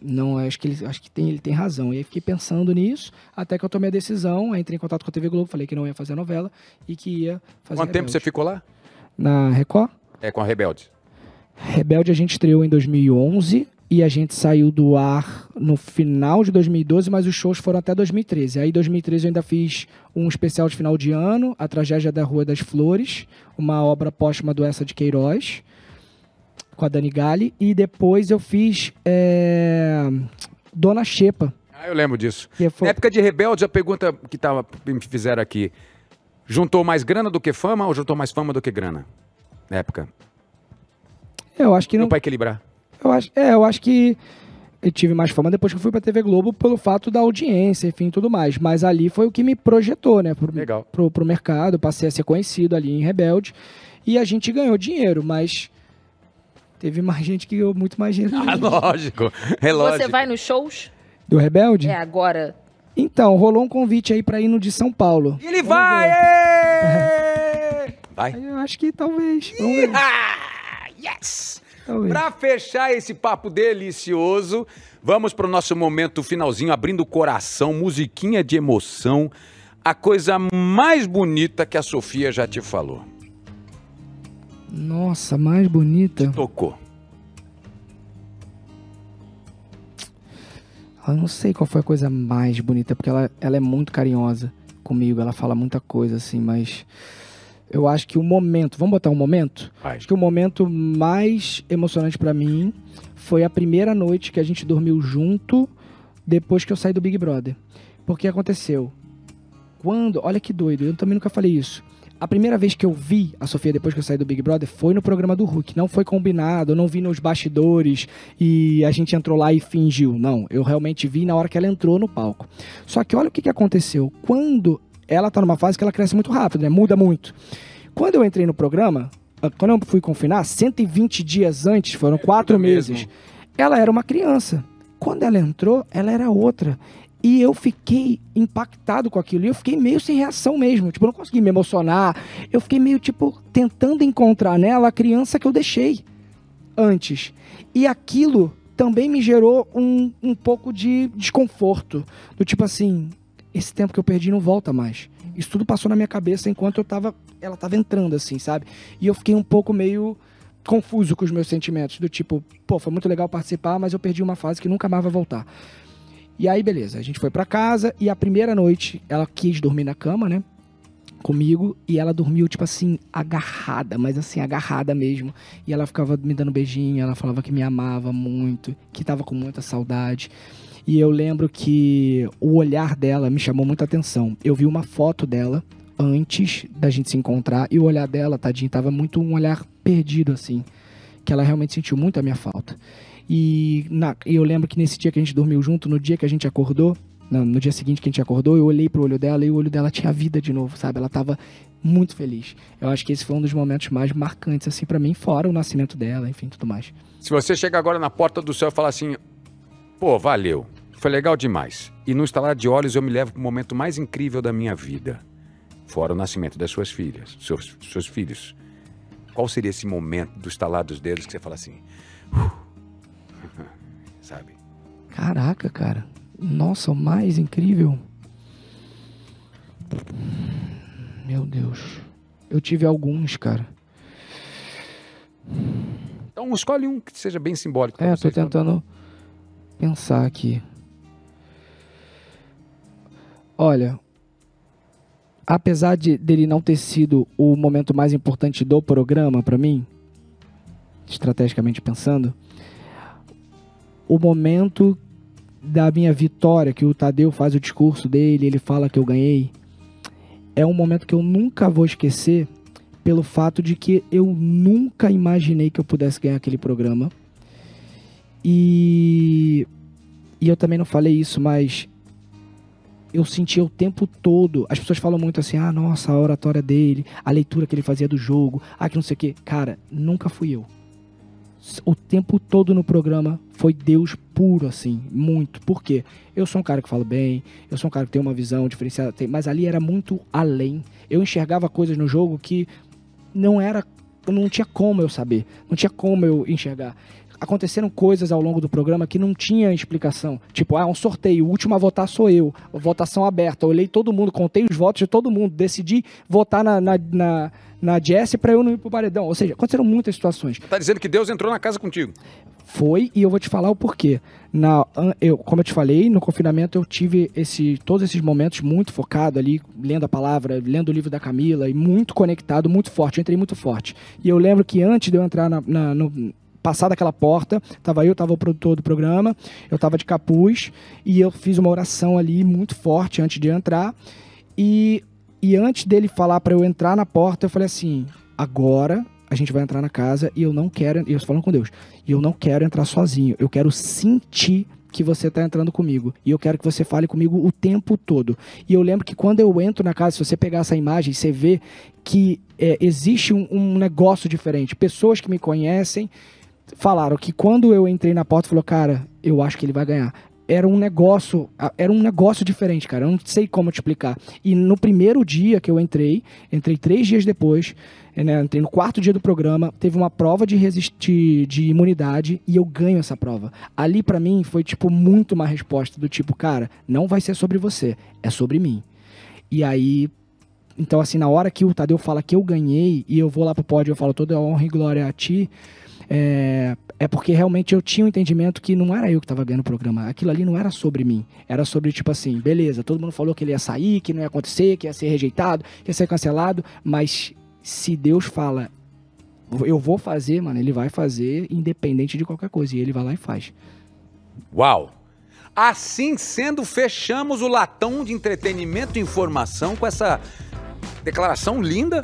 não, acho que, ele, acho que tem, ele tem razão. E aí fiquei pensando nisso, até que eu tomei a decisão, aí entrei em contato com a TV Globo, falei que não ia fazer a novela e que ia fazer quanto tempo você ficou lá? Na Record? É, com a Rebelde. Rebelde a gente estreou em 2011 e a gente saiu do ar no final de 2012, mas os shows foram até 2013. Aí em 2013 eu ainda fiz um especial de final de ano, A Tragédia da Rua das Flores, uma obra póstuma do Essa de Queiroz, com a Dani Gali, e depois eu fiz é, Dona Xepa. Ah, eu lembro disso. Foi- Na época de Rebelde, a pergunta que tava, me fizeram aqui: juntou mais grana do que fama ou juntou mais fama do que grana? Na época. Eu acho que não. Não para equilibrar. Eu acho, é, eu acho que eu tive mais fama depois que eu fui pra TV Globo pelo fato da audiência, enfim, tudo mais. Mas ali foi o que me projetou, né, pro, Legal. pro, pro mercado. Passei a ser conhecido ali em Rebelde. E a gente ganhou dinheiro, mas teve mais gente que ganhou muito mais dinheiro Ah, lógico. É lógico. Você vai nos shows? do Rebelde. É, agora. Então, rolou um convite aí pra ir no de São Paulo. Ele vai! Vai. Eu acho que talvez. Vamos ver. Ah, yes! talvez. Pra fechar esse papo delicioso, vamos pro nosso momento finalzinho, abrindo o coração, musiquinha de emoção, a coisa mais bonita que a Sofia já te falou. Nossa, mais bonita. Tocou. Eu não sei qual foi a coisa mais bonita, porque ela, ela é muito carinhosa comigo, ela fala muita coisa, assim, mas eu acho que o momento, vamos botar um momento? Vai. Acho que o momento mais emocionante pra mim foi a primeira noite que a gente dormiu junto depois que eu saí do Big Brother. Porque aconteceu? Quando, olha que doido, eu também nunca falei isso. A primeira vez que eu vi a Sofia depois que eu saí do Big Brother foi no programa do Hulk. Não foi combinado, eu não vi nos bastidores e a gente entrou lá e fingiu. Não, eu realmente vi na hora que ela entrou no palco. Só que olha o que, que aconteceu. Quando ela tá numa fase que ela cresce muito rápido, né? Muda muito. Quando eu entrei no programa, ah, quando eu fui confinar, 120 dias antes, foram quatro muda meses, mesmo. ela era uma criança. Quando ela entrou, ela era outra. E eu fiquei impactado com aquilo. E eu fiquei meio sem reação mesmo. Tipo, eu não consegui me emocionar. Eu fiquei meio, tipo, tentando encontrar nela a criança que eu deixei antes. E aquilo também me gerou um, um pouco de desconforto. Do tipo assim, esse tempo que eu perdi não volta mais. Isso tudo passou na minha cabeça enquanto eu tava. Ela tava entrando, assim, sabe? E eu fiquei um pouco meio confuso com os meus sentimentos. Do tipo, pô, foi muito legal participar, mas eu perdi uma fase que nunca mais vai voltar. E aí, beleza, a gente foi pra casa e a primeira noite ela quis dormir na cama, né? Comigo, e ela dormiu, tipo assim, agarrada, mas assim, agarrada mesmo. E ela ficava me dando beijinho, ela falava que me amava muito, que tava com muita saudade. E eu lembro que o olhar dela me chamou muita atenção. Eu vi uma foto dela antes da gente se encontrar e o olhar dela, tadinho, tava muito um olhar perdido, assim. Que ela realmente sentiu muito a minha falta. E, na- eu lembro que nesse dia que a gente dormiu junto, no dia que a gente acordou, no, no dia seguinte que a gente acordou, eu olhei pro olho dela e o olho dela tinha vida de novo, sabe? Ela tava muito feliz. Eu acho que esse foi um dos momentos mais marcantes, assim, pra mim, fora o nascimento dela, enfim, tudo mais. Se você chega agora na porta do céu e falar assim, pô, valeu, foi legal demais. E no estalar de olhos eu me levo pro momento mais incrível da minha vida. Fora o nascimento das suas filhas, seus, seus filhos. Qual seria esse momento do estalar dos dedos que você fala assim, "Uh", sabe? Caraca, cara. Nossa, o mais incrível. Meu Deus. Eu tive alguns, cara. Então escolhe um que seja bem simbólico. É, tô tentando pensar aqui. Olha, apesar de dele não ter sido o momento mais importante do programa pra mim, estrategicamente pensando, o momento da minha vitória, que o Tadeu faz o discurso dele, ele fala que eu ganhei, é um momento que eu nunca vou esquecer pelo fato de que eu nunca imaginei que eu pudesse ganhar aquele programa. E, e eu também não falei isso, mas eu sentia o tempo todo. As pessoas falam muito assim: ah, nossa, a oratória dele, a leitura que ele fazia do jogo, ah, que não sei o quê. Cara, nunca fui eu. O tempo todo no programa foi Deus puro, assim, muito. Por quê? Eu sou um cara que falo bem, eu sou um cara que tem uma visão diferenciada, mas ali era muito além. Eu enxergava coisas no jogo que não era. Não tinha como eu saber, não tinha como eu enxergar. Aconteceram coisas ao longo do programa que não tinha explicação. Tipo, ah, um sorteio, o último a votar sou eu. Votação aberta. Eu olhei todo mundo, contei os votos de todo mundo. Decidi votar na, na, na, na Jess pra eu não ir pro paredão. Ou seja, aconteceram muitas situações. Tá dizendo que Deus entrou na casa contigo. Foi, e eu vou te falar o porquê. Na, eu, como eu te falei, no confinamento eu tive esse, todos esses momentos muito focado ali, lendo a palavra, lendo o livro da Camila, e muito conectado, muito forte. Eu entrei muito forte. E eu lembro que antes de eu entrar na, na- no, passar daquela porta, tava eu, tava o produtor do programa, eu tava de capuz, e eu fiz uma oração ali muito forte antes de entrar. E, e antes dele falar para eu entrar na porta, eu falei assim: agora a gente vai entrar na casa e eu não quero. E eu falando com Deus. E eu não quero entrar sozinho. Eu quero sentir que você tá entrando comigo. E eu quero que você fale comigo o tempo todo. E eu lembro que quando eu entro na casa, se você pegar essa imagem, você vê que é, existe um, um negócio diferente. Pessoas que me conhecem falaram que quando eu entrei na porta, falou, cara, eu acho que ele vai ganhar. Era um negócio, era um negócio diferente, cara. Eu não sei como te explicar. E no primeiro dia que eu entrei, entrei três dias depois, eh, né, entrei no quarto dia do programa, teve uma prova de resistir, de imunidade e eu ganho essa prova. Ali pra mim foi tipo muito uma resposta do tipo, cara, não vai ser sobre você, é sobre mim. E aí então, assim, na hora que o Tadeu fala que eu ganhei e eu vou lá pro pódio eu falo toda honra e glória a ti, é, é porque realmente eu tinha um entendimento que não era eu que estava ganhando o programa. Aquilo ali não era sobre mim. Era sobre, tipo assim, beleza, todo mundo falou que ele ia sair, que não ia acontecer, que ia ser rejeitado, que ia ser cancelado, mas se Deus fala, eu vou fazer, mano, ele vai fazer independente de qualquer coisa. E ele vai lá e faz. Uau! Assim sendo, fechamos o latão de entretenimento e informação com essa declaração linda,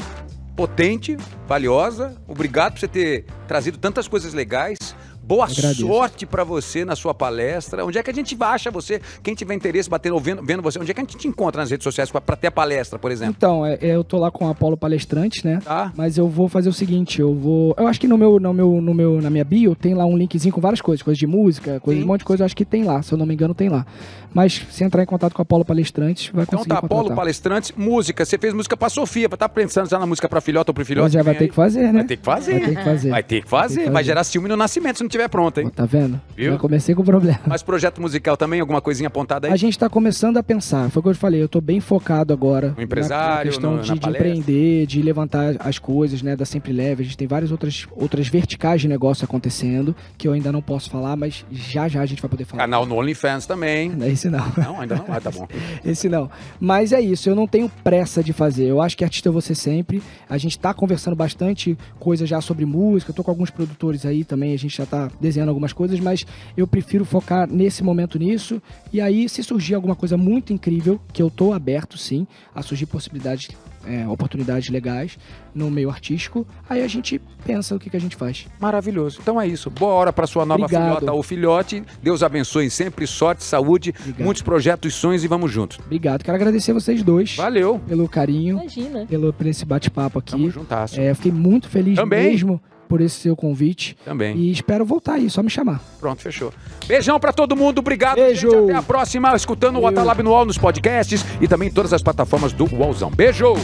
potente, valiosa. Obrigado por você ter trazido tantas coisas legais. Boa Agradeço. sorte pra você na sua palestra. Onde é que a gente acha você? Quem tiver interesse, batendo, vendo, vendo você, onde é que a gente te encontra nas redes sociais pra- pra ter a palestra, por exemplo? Então, é, eu tô lá com a Apolo Palestrante, né? Tá? Mas eu vou fazer o seguinte, eu vou. Eu acho que no meu, no meu, no meu, na minha bio tem lá um linkzinho com várias coisas, coisas de música, coisas, Sim. um monte de coisa, eu acho que tem lá, se eu não me engano, tem lá. Mas se entrar em contato com a Apolo Palestrante, vai Então conseguir tá, Apolo contratar. Palestrantes, música. Você fez música pra Sofia, tá pensando já na música pra filhota ou pro filhote? Mas já vai ter que fazer, né? Vai ter que fazer. Vai ter que fazer. Vai ter que fazer. Vai ter que Vai fazer. gerar ciúme no nascimento se não tiver pronto, hein? Tá vendo? Viu? Já comecei com problema. Mas projeto musical também, alguma coisinha apontada aí? A gente tá começando a pensar, foi o que eu falei, eu tô bem focado agora No empresário, na, na questão no- na de, de palestra. empreender, de levantar as coisas, né, da Sempre Leve. A gente tem várias outras, outras verticais de negócio acontecendo, que eu ainda não posso falar, mas já já a gente vai poder falar. Canal no OnlyFans também. Esse não. Não, ainda não? Ah, tá bom. Esse não. Mas é isso, eu não tenho pressa de fazer. Eu acho que artista é você sempre. A gente tá conversando bastante coisa já sobre música. Eu tô com alguns produtores aí também, a gente já tá desenhando algumas coisas, mas eu prefiro focar nesse momento nisso. E aí, se surgir alguma coisa muito incrível, que eu tô aberto sim a surgir possibilidades, é, oportunidades legais no meio artístico, aí a gente pensa o que, que a gente faz. Maravilhoso. Então é isso. Boa hora pra sua nova Obrigado. filhota ou filhote. Deus abençoe sempre. Sorte, saúde, Obrigado. muitos projetos, sonhos e vamos juntos. Obrigado. Quero agradecer vocês dois Valeu. pelo carinho, Imagina. pelo, por esse bate-papo aqui. Tamo juntasso. É, eu fiquei muito feliz Também. mesmo por esse seu convite. Também. E espero voltar aí, só me chamar. Pronto, fechou. Beijão pra todo mundo. Obrigado, Beijo. gente. Até a próxima. Escutando o Valeu. Atalab no UOL nos podcasts e também em todas as plataformas do UOLzão. Beijo.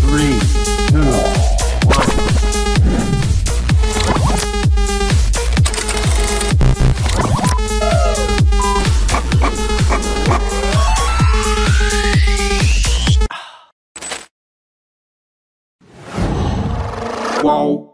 Three, qual